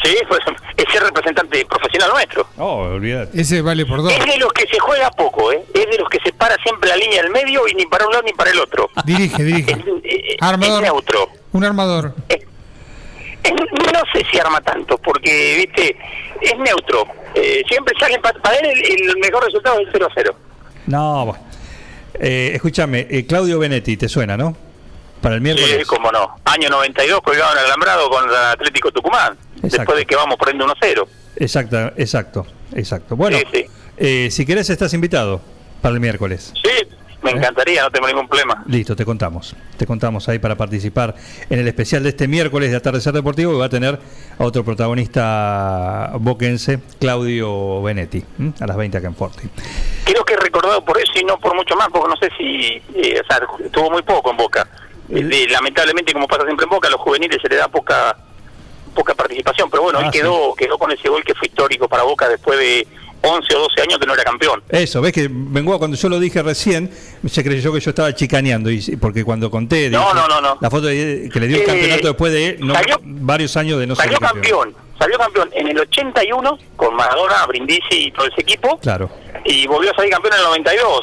Sí, pues es el representante profesional nuestro. Oh, olvídate. Ese vale por dos. Es de los que se juega poco, ¿eh? Es de los que se para siempre la línea del medio y ni para un lado ni para el otro. Dirige, dirige. Es Armador. neutro. Un armador. Es- no sé si arma tanto, porque, viste, es neutro. Eh, siempre sale pa- para él el, el mejor resultado es el 0 a 0. No, bueno. Eh, escúchame, eh, Claudio Benetti, ¿te suena, no? Para el miércoles. Sí, cómo no. Año 92 colgado en Alambrado con el Atlético Tucumán. Exacto. Después de que vamos poniendo 1 a 0. Exacto, exacto, exacto. Bueno, eh, si querés estás invitado para el miércoles. Sí, Me encantaría, no tengo ningún problema. Listo, te contamos. Te contamos ahí para participar en el especial de este miércoles de Atardecer Deportivo que va a tener a otro protagonista boquense, Claudio Benetti, ¿m? a las 20 acá en Forti. Creo que he recordado por eso y no por mucho más, porque no sé si, eh, o sea, estuvo muy poco en Boca. Lamentablemente, como pasa siempre en Boca, a los juveniles se le da poca poca participación, pero bueno, Ah, él quedó quedó con ese gol que fue histórico para Boca después de 11 o 12 años que no era campeón. Eso, ves que Bengoa cuando yo lo dije recién, se creyó que yo estaba chicaneando, y, porque cuando conté No, dije, no, no, no. la foto que le dio el Eh, campeonato después de no, salió- varios años de no ser salió campeón, salió campeón en el 81 con Maradona, Brindisi y todo ese equipo. Claro. y volvió a salir campeón en el 92.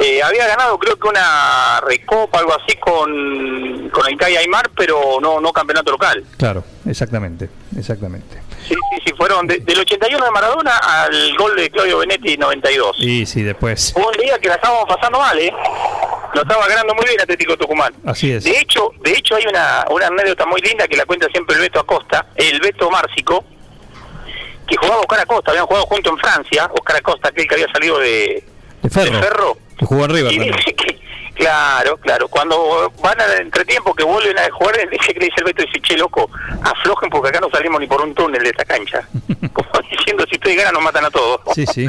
Eh, había ganado creo que una recopa, algo así con, con el CAI Aymar, pero no no campeonato local. Claro, exactamente, exactamente. Sí, sí, sí, fueron de- del 81 de Maradona al gol de Claudio Benetti 92. Y sí, después. Hubo un día que la estábamos pasando mal, ¿eh? Lo estaba ganando muy bien Atlético Tucumán. Así es. De hecho, de hecho hay una, una anécdota muy linda que la cuenta siempre el Beto Acosta, el Beto Márcico, que jugaba Oscar Acosta, habían jugado junto en Francia, Oscar Acosta, aquel que había salido de, De Ferro. de Ferro. Que jugó en River Y dice que, claro, claro, cuando van al entretiempo que vuelven a jugar, dice que le dice el Beto, dice, che, loco, aflojen porque acá no salimos ni por un túnel de esta cancha. Como diciendo, si ustedes ganan nos matan a todos. Sí, sí.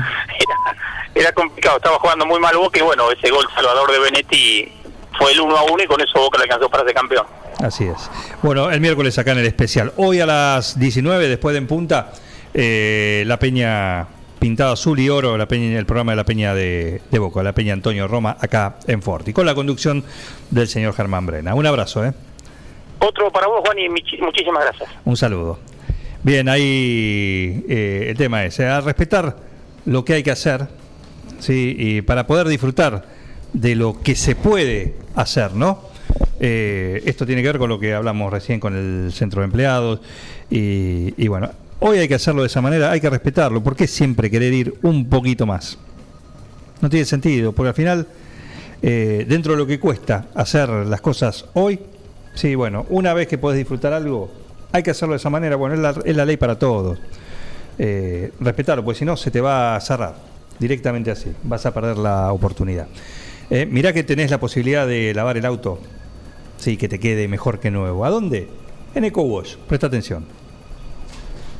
Era complicado, estaba jugando muy mal Boca y bueno, ese gol salvador de Benetti fue el 1 a 1 y con eso Boca le alcanzó para ser campeón. Así es. Bueno, el miércoles acá en el especial. Hoy a las 19, después de En Punta, eh, la Peña Pintada Azul y Oro, la peña, el programa de la Peña de, de Boca, la Peña Antonio Roma, acá en Forti, con la conducción del señor Germán Brena. Un abrazo, ¿eh? Otro para vos, Juan, y muchísimas gracias. Un saludo. Bien, ahí eh, el tema es, eh, a respetar lo que hay que hacer, ¿sí? y para poder disfrutar de lo que se puede hacer, ¿no? Eh, esto tiene que ver con lo que hablamos recién con el centro de empleados, y, y bueno, hoy hay que hacerlo de esa manera, hay que respetarlo, ¿por qué siempre querer ir un poquito más? No tiene sentido, porque al final, eh, dentro de lo que cuesta hacer las cosas hoy, sí, bueno, una vez que puedes disfrutar algo, hay que hacerlo de esa manera, bueno, es la, es la ley para todos. Eh, respetarlo, porque si no se te va a cerrar directamente así, vas a perder la oportunidad. Eh, mirá que tenés la posibilidad de lavar el auto, sí, que te quede mejor que nuevo. ¿A dónde? En Eco Wash, presta atención.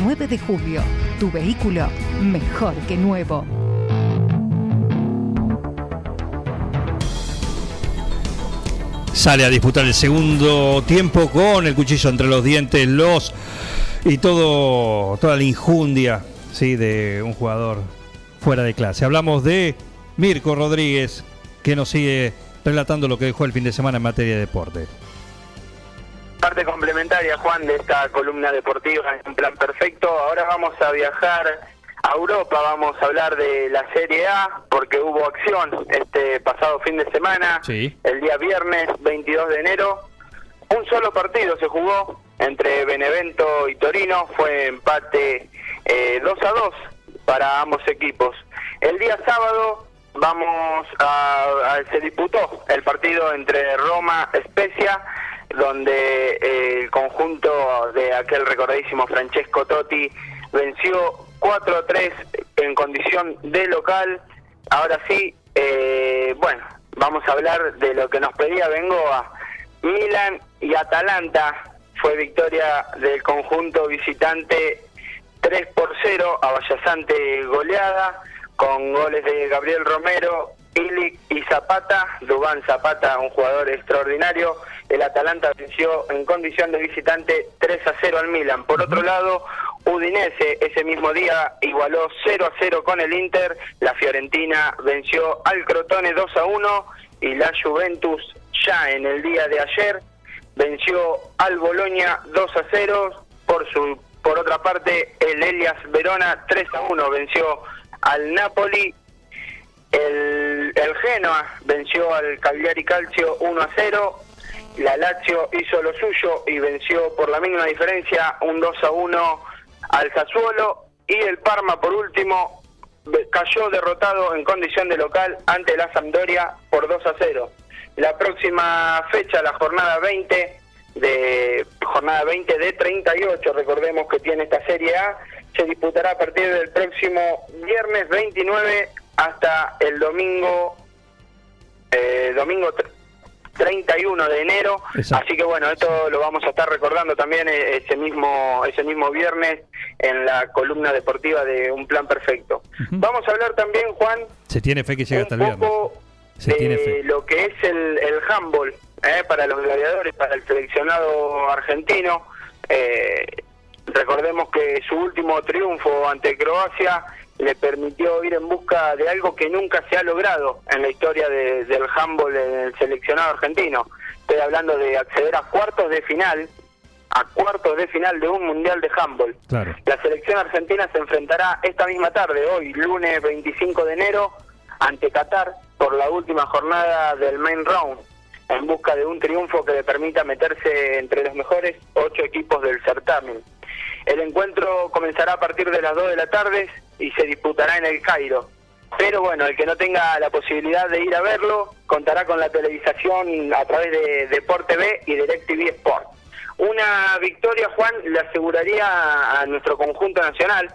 9 de julio. Tu vehículo mejor que nuevo. Sale a disputar el segundo tiempo con el cuchillo entre los dientes, los y todo toda la injundia, sí, de un jugador fuera de clase. Hablamos de Mirko Rodríguez que nos sigue relatando lo que dejó el fin de semana en materia de deporte. Parte complementaria, Juan, de esta columna deportiva en plan perfecto. Ahora vamos a viajar a Europa, vamos a hablar de la Serie A, porque hubo acción este pasado fin de semana, Sí. el día viernes 22 de enero. Un solo partido se jugó entre Benevento y Torino, fue empate eh, 2 a 2 para ambos equipos. El día sábado vamos a, a- se disputó el partido entre Roma Spezia donde eh, el conjunto de aquel recordadísimo Francesco Totti venció 4 a 3 en condición de local. Ahora sí, eh, bueno, vamos a hablar de lo que nos pedía Bengoa. Milan y Atalanta fue victoria del conjunto visitante 3 por 0, avallazante goleada, con goles de Gabriel Romero, Ilic y Zapata, Dubán Zapata, un jugador extraordinario. El Atalanta venció en condición de visitante 3 a 0 al Milan. Por otro lado, Udinese ese mismo día igualó 0 a 0 con el Inter. La Fiorentina venció al Crotone 2 a 1 y la Juventus ya en el día de ayer venció al Boloña 2 a 0. Por su por otra parte, el Elias Verona 3 a 1 venció al Napoli. El el Genoa venció al Cagliari Calcio 1 a 0. La Lazio hizo lo suyo y venció por la mínima diferencia un 2 a 1 al Sassuolo. Y el Parma, por último, cayó derrotado en condición de local ante la Sampdoria por 2 a 0. La próxima fecha, la jornada 20 de jornada 20 de 38, recordemos que tiene esta Serie A, se disputará a partir del próximo viernes 29 hasta el domingo eh, domingo tr- 31 de enero. Exacto. Así que bueno, esto lo vamos a estar recordando también eh, ese mismo ese mismo viernes en la columna deportiva de Un Plan Perfecto. Vamos a hablar también, Juan, Se tiene fe que llega hasta el viernes. Se tiene de fe. lo que es el, el handball eh, para los gladiadores, para el seleccionado argentino. Eh, recordemos que su último triunfo ante Croacia le permitió ir en busca de algo que nunca se ha logrado en la historia de- del handball en el seleccionado argentino. Estoy hablando de acceder a cuartos de final, a cuartos de final de un mundial de handball. Claro. La selección argentina se enfrentará esta misma tarde, hoy, lunes 25 de enero, ante Qatar por la última jornada del main round, en busca de un triunfo que le permita meterse entre los mejores ocho equipos del certamen. El encuentro comenzará a partir de las 2 de la tarde y se disputará en el Cairo. Pero bueno, el que no tenga la posibilidad de ir a verlo contará con la televisación a través de Deporte B y DirecTV Sport. Una victoria, Juan, le aseguraría a nuestro conjunto nacional,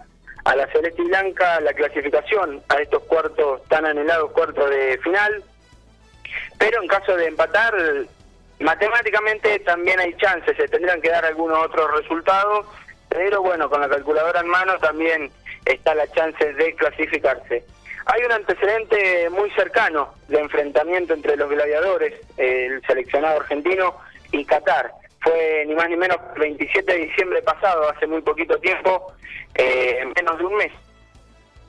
a la Celeste Blanca, la clasificación a estos cuartos, tan anhelados cuartos de final. Pero en caso de empatar, matemáticamente también hay chances, se tendrán que dar algunos otros resultados, pero bueno, con la calculadora en mano también está la chance de clasificarse. Hay un antecedente muy cercano de enfrentamiento entre los gladiadores, el seleccionado argentino y Qatar. Fue ni más ni menos el 27 de diciembre pasado, hace muy poquito tiempo, eh, en menos de un mes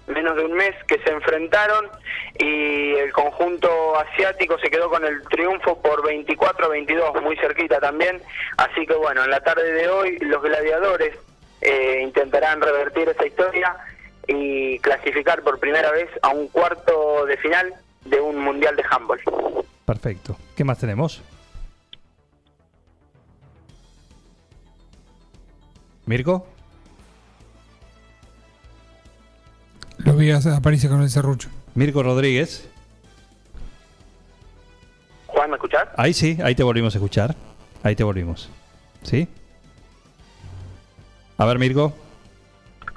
menos de un mes que se enfrentaron y el conjunto asiático se quedó con el triunfo por 24 a 22, muy cerquita también. Así que bueno, en la tarde de hoy los gladiadores eh, intentarán revertir esa historia y clasificar por primera vez a un cuarto de final de un mundial de handball. Perfecto. ¿Qué más tenemos? ¿Mirko? Lo vi a París con el serrucho. Mirko Rodríguez. Juan, ¿me escuchás? Ahí sí, ahí te volvimos a escuchar. Ahí te volvimos. ¿Sí? A ver, Mirko.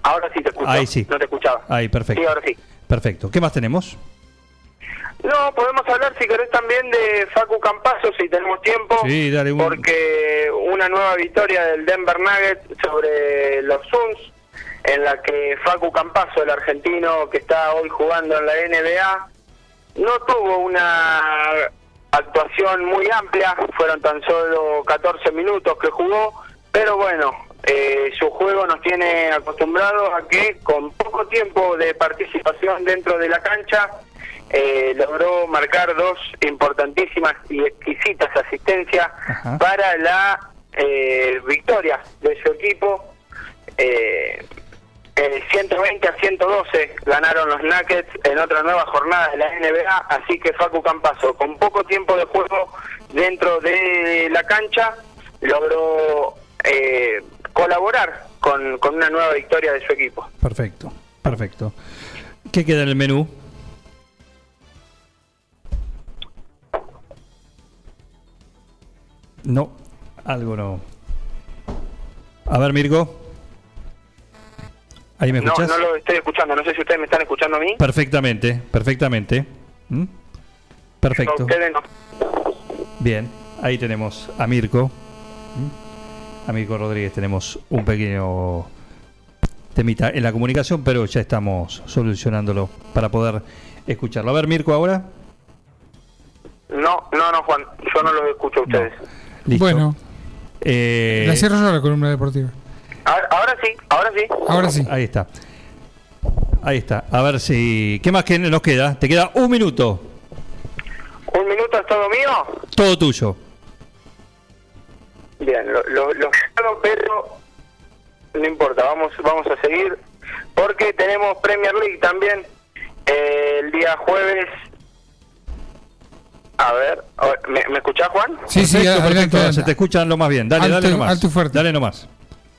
Ahora sí te escucho. Ahí sí. No te escuchaba. Ahí, perfecto. Sí, ahora sí. Perfecto. ¿Qué más tenemos? No, podemos hablar si querés también de Facu Campazo si tenemos tiempo. Sí, dale un... Porque una nueva victoria del Denver Nuggets sobre los Suns, en la que Facu Campazo, el argentino que está hoy jugando en la NBA, no tuvo una actuación muy amplia, fueron tan solo 14 minutos que jugó, pero bueno, eh, su juego nos tiene acostumbrados a que con poco tiempo de participación dentro de la cancha, eh, logró marcar dos importantísimas y exquisitas asistencias para la eh, victoria de su equipo. Eh, eh, 120 a 112 ganaron los Nuggets en otra nueva jornada de la NBA, así que Facu Campazo, con poco tiempo de juego dentro de la cancha, logró eh, colaborar con, con una nueva victoria de su equipo. Perfecto, perfecto. ¿Qué queda en el menú? No, algo no. A ver, Mirko. ¿Ahí me No, escuchas? no lo estoy escuchando, no sé si ustedes me están escuchando a mí. Perfectamente, perfectamente. ¿Mm? Perfecto. No. Bien, ahí tenemos a Mirko. ¿Mm? A Mirko Rodríguez tenemos un pequeño temita en la comunicación, pero ya estamos solucionándolo para poder escucharlo. A ver, Mirko, ahora. No, no, no, Juan, yo no los escucho a ustedes. Listo. Bueno, Eh, la cierro yo la columna deportiva. Ahora, ahora sí, ahora sí. Ahora sí. Ahí está. Ahí está. A ver si. ¿Qué más que nos queda? Te queda un minuto. ¿Un minuto es todo mío? Todo tuyo. Bien, lo, lo, lo pero no importa, vamos, vamos a seguir porque tenemos Premier League también. Eh, el día jueves A ver, ¿me, me escuchás, Juan? Sí, sí, Perfecto, adelante, perfecto, adelante. se te escuchan lo más bien. Dale, Alto- dale nomás. alto fuerte. Dale nomás.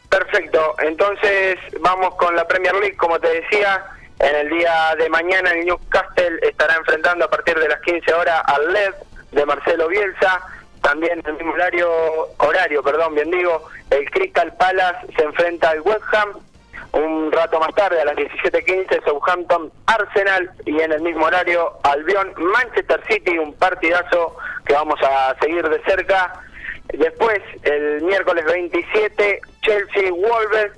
Perfecto, entonces vamos con la Premier League, como te decía, en el día de mañana el Newcastle estará enfrentando a partir de las 15 horas al LED de Marcelo Bielsa, también en el mismo horario, horario, perdón, bien digo, el Crystal Palace se enfrenta al West Ham, un rato más tarde a las 17.15 Southampton Arsenal y en el mismo horario Albion Manchester City, un partidazo que vamos a seguir de cerca. Después, el miércoles 27, Chelsea Wolves,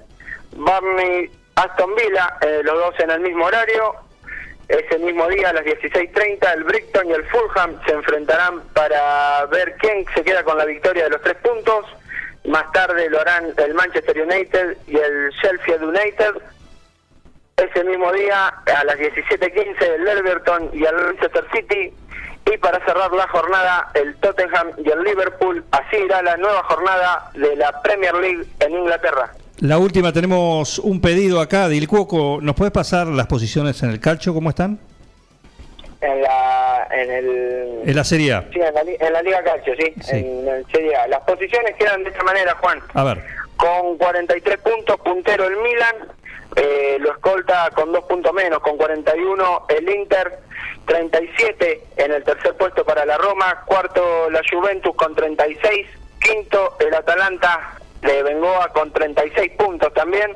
Barney Aston Villa, eh, los dos en el mismo horario. Ese mismo día, a las 16.30, el Brighton y el Fulham se enfrentarán para ver quién se queda con la victoria de los tres puntos. Más tarde lo harán el Manchester United y el Sheffield United. Ese mismo día, a las 17.15, el Everton y el Manchester City. Y para cerrar la jornada, el Tottenham y el Liverpool. Así irá la nueva jornada de la Premier League en Inglaterra. La última, tenemos un pedido acá de Ilcuoco. ¿Nos puedes pasar las posiciones en el calcio? ¿Cómo están? En la, en el, En la Serie A. sí, en la, en la Liga Calcio, sí, Sí. En, el Serie A. Las posiciones quedan de esta manera, Juan. A ver. Con 43 puntos, puntero el Milan, eh, lo escolta con dos puntos menos, con 41 el Inter, 37 en el tercer puesto para la Roma, cuarto la Juventus con 36, quinto el Atalanta de Bengoa con 36 puntos también,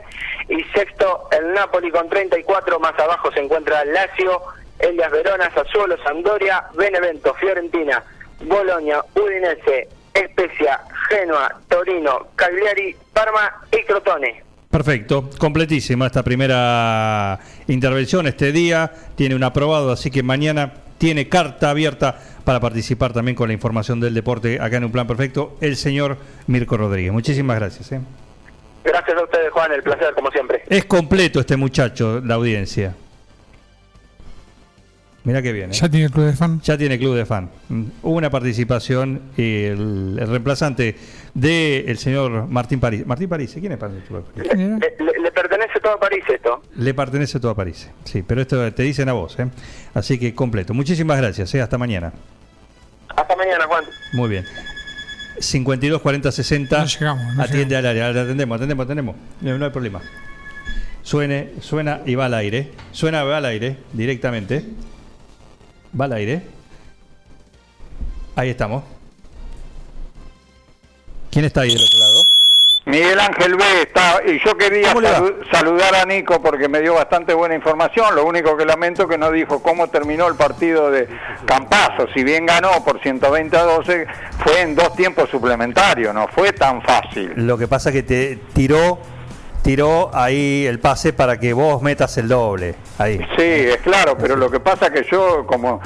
y sexto el Napoli con 34, más abajo se encuentra el Lazio, Elias Verona, Sassuolo, Sampdoria, Benevento, Fiorentina, Bolonia, Udinese, Spezia, Genoa, Torino, Cagliari, Parma y Crotone. Perfecto, completísima esta primera intervención este día. Tiene un aprobado, así que mañana tiene carta abierta para participar también con la información del deporte acá en un plan perfecto. El señor Mirko Rodríguez. Muchísimas gracias. ¿eh? Gracias a ustedes, Juan, el placer como siempre. Es completo este muchacho, la audiencia. Mira qué bien. ¿eh? ¿Ya tiene club de fan? Ya tiene club de fan. Hubo una participación y el, el reemplazante del señor Martín París. Martín París, ¿quién es París? Le, le- le pertenece todo a París esto. Le pertenece todo a París. Sí, pero esto te dicen a vos. ¿eh? Así que completo. Muchísimas gracias. ¿eh? Hasta mañana. Hasta mañana, Juan. Muy bien. 52 40 60. No llegamos, no atiende al área. Atendemos, atendemos, atendemos. No, no hay problema. Suene, suena y va al aire. Suena y va al aire directamente. Va al aire. Ahí estamos. ¿Quién está ahí del otro lado? Miguel Ángel B. Está, y yo quería saludar a Nico porque me dio bastante buena información. Lo único que lamento que no dijo cómo terminó el partido de Campazo. Si bien ganó por 120 a 12, fue en dos tiempos suplementarios, no fue tan fácil. Lo que pasa que te tiró, tiró ahí el pase para que vos metas el doble. Ahí. Sí, es claro, pero lo que pasa que yo como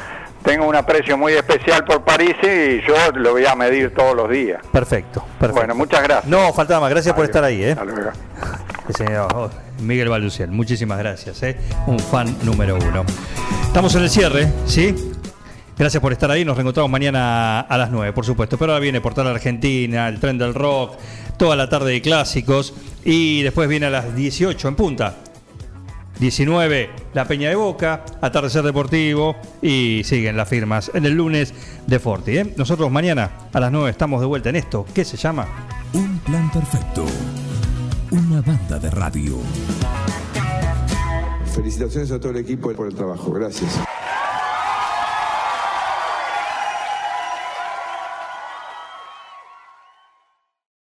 tengo un aprecio muy especial por París y yo lo voy a medir todos los días. Perfecto, perfecto. Bueno, muchas gracias. No, faltaba más. Gracias por estar ahí, ¿eh? Hasta luego. El señor oh, Miguel Baluciel, muchísimas gracias, ¿eh? Un fan número uno. Estamos en el cierre, ¿sí? Gracias por estar ahí. Nos reencontramos mañana a las 9, por supuesto. Pero ahora viene Portal Argentina, el tren del rock, toda la tarde de clásicos. Y después viene a las 18 en punta. 19, La Peña de Boca, Atardecer Deportivo y siguen las firmas en el lunes de Forti. ¿eh? Nosotros mañana a las 9 estamos de vuelta en esto. ¿Qué se llama? Un plan perfecto. Una banda de radio. Felicitaciones a todo el equipo por el trabajo. Gracias.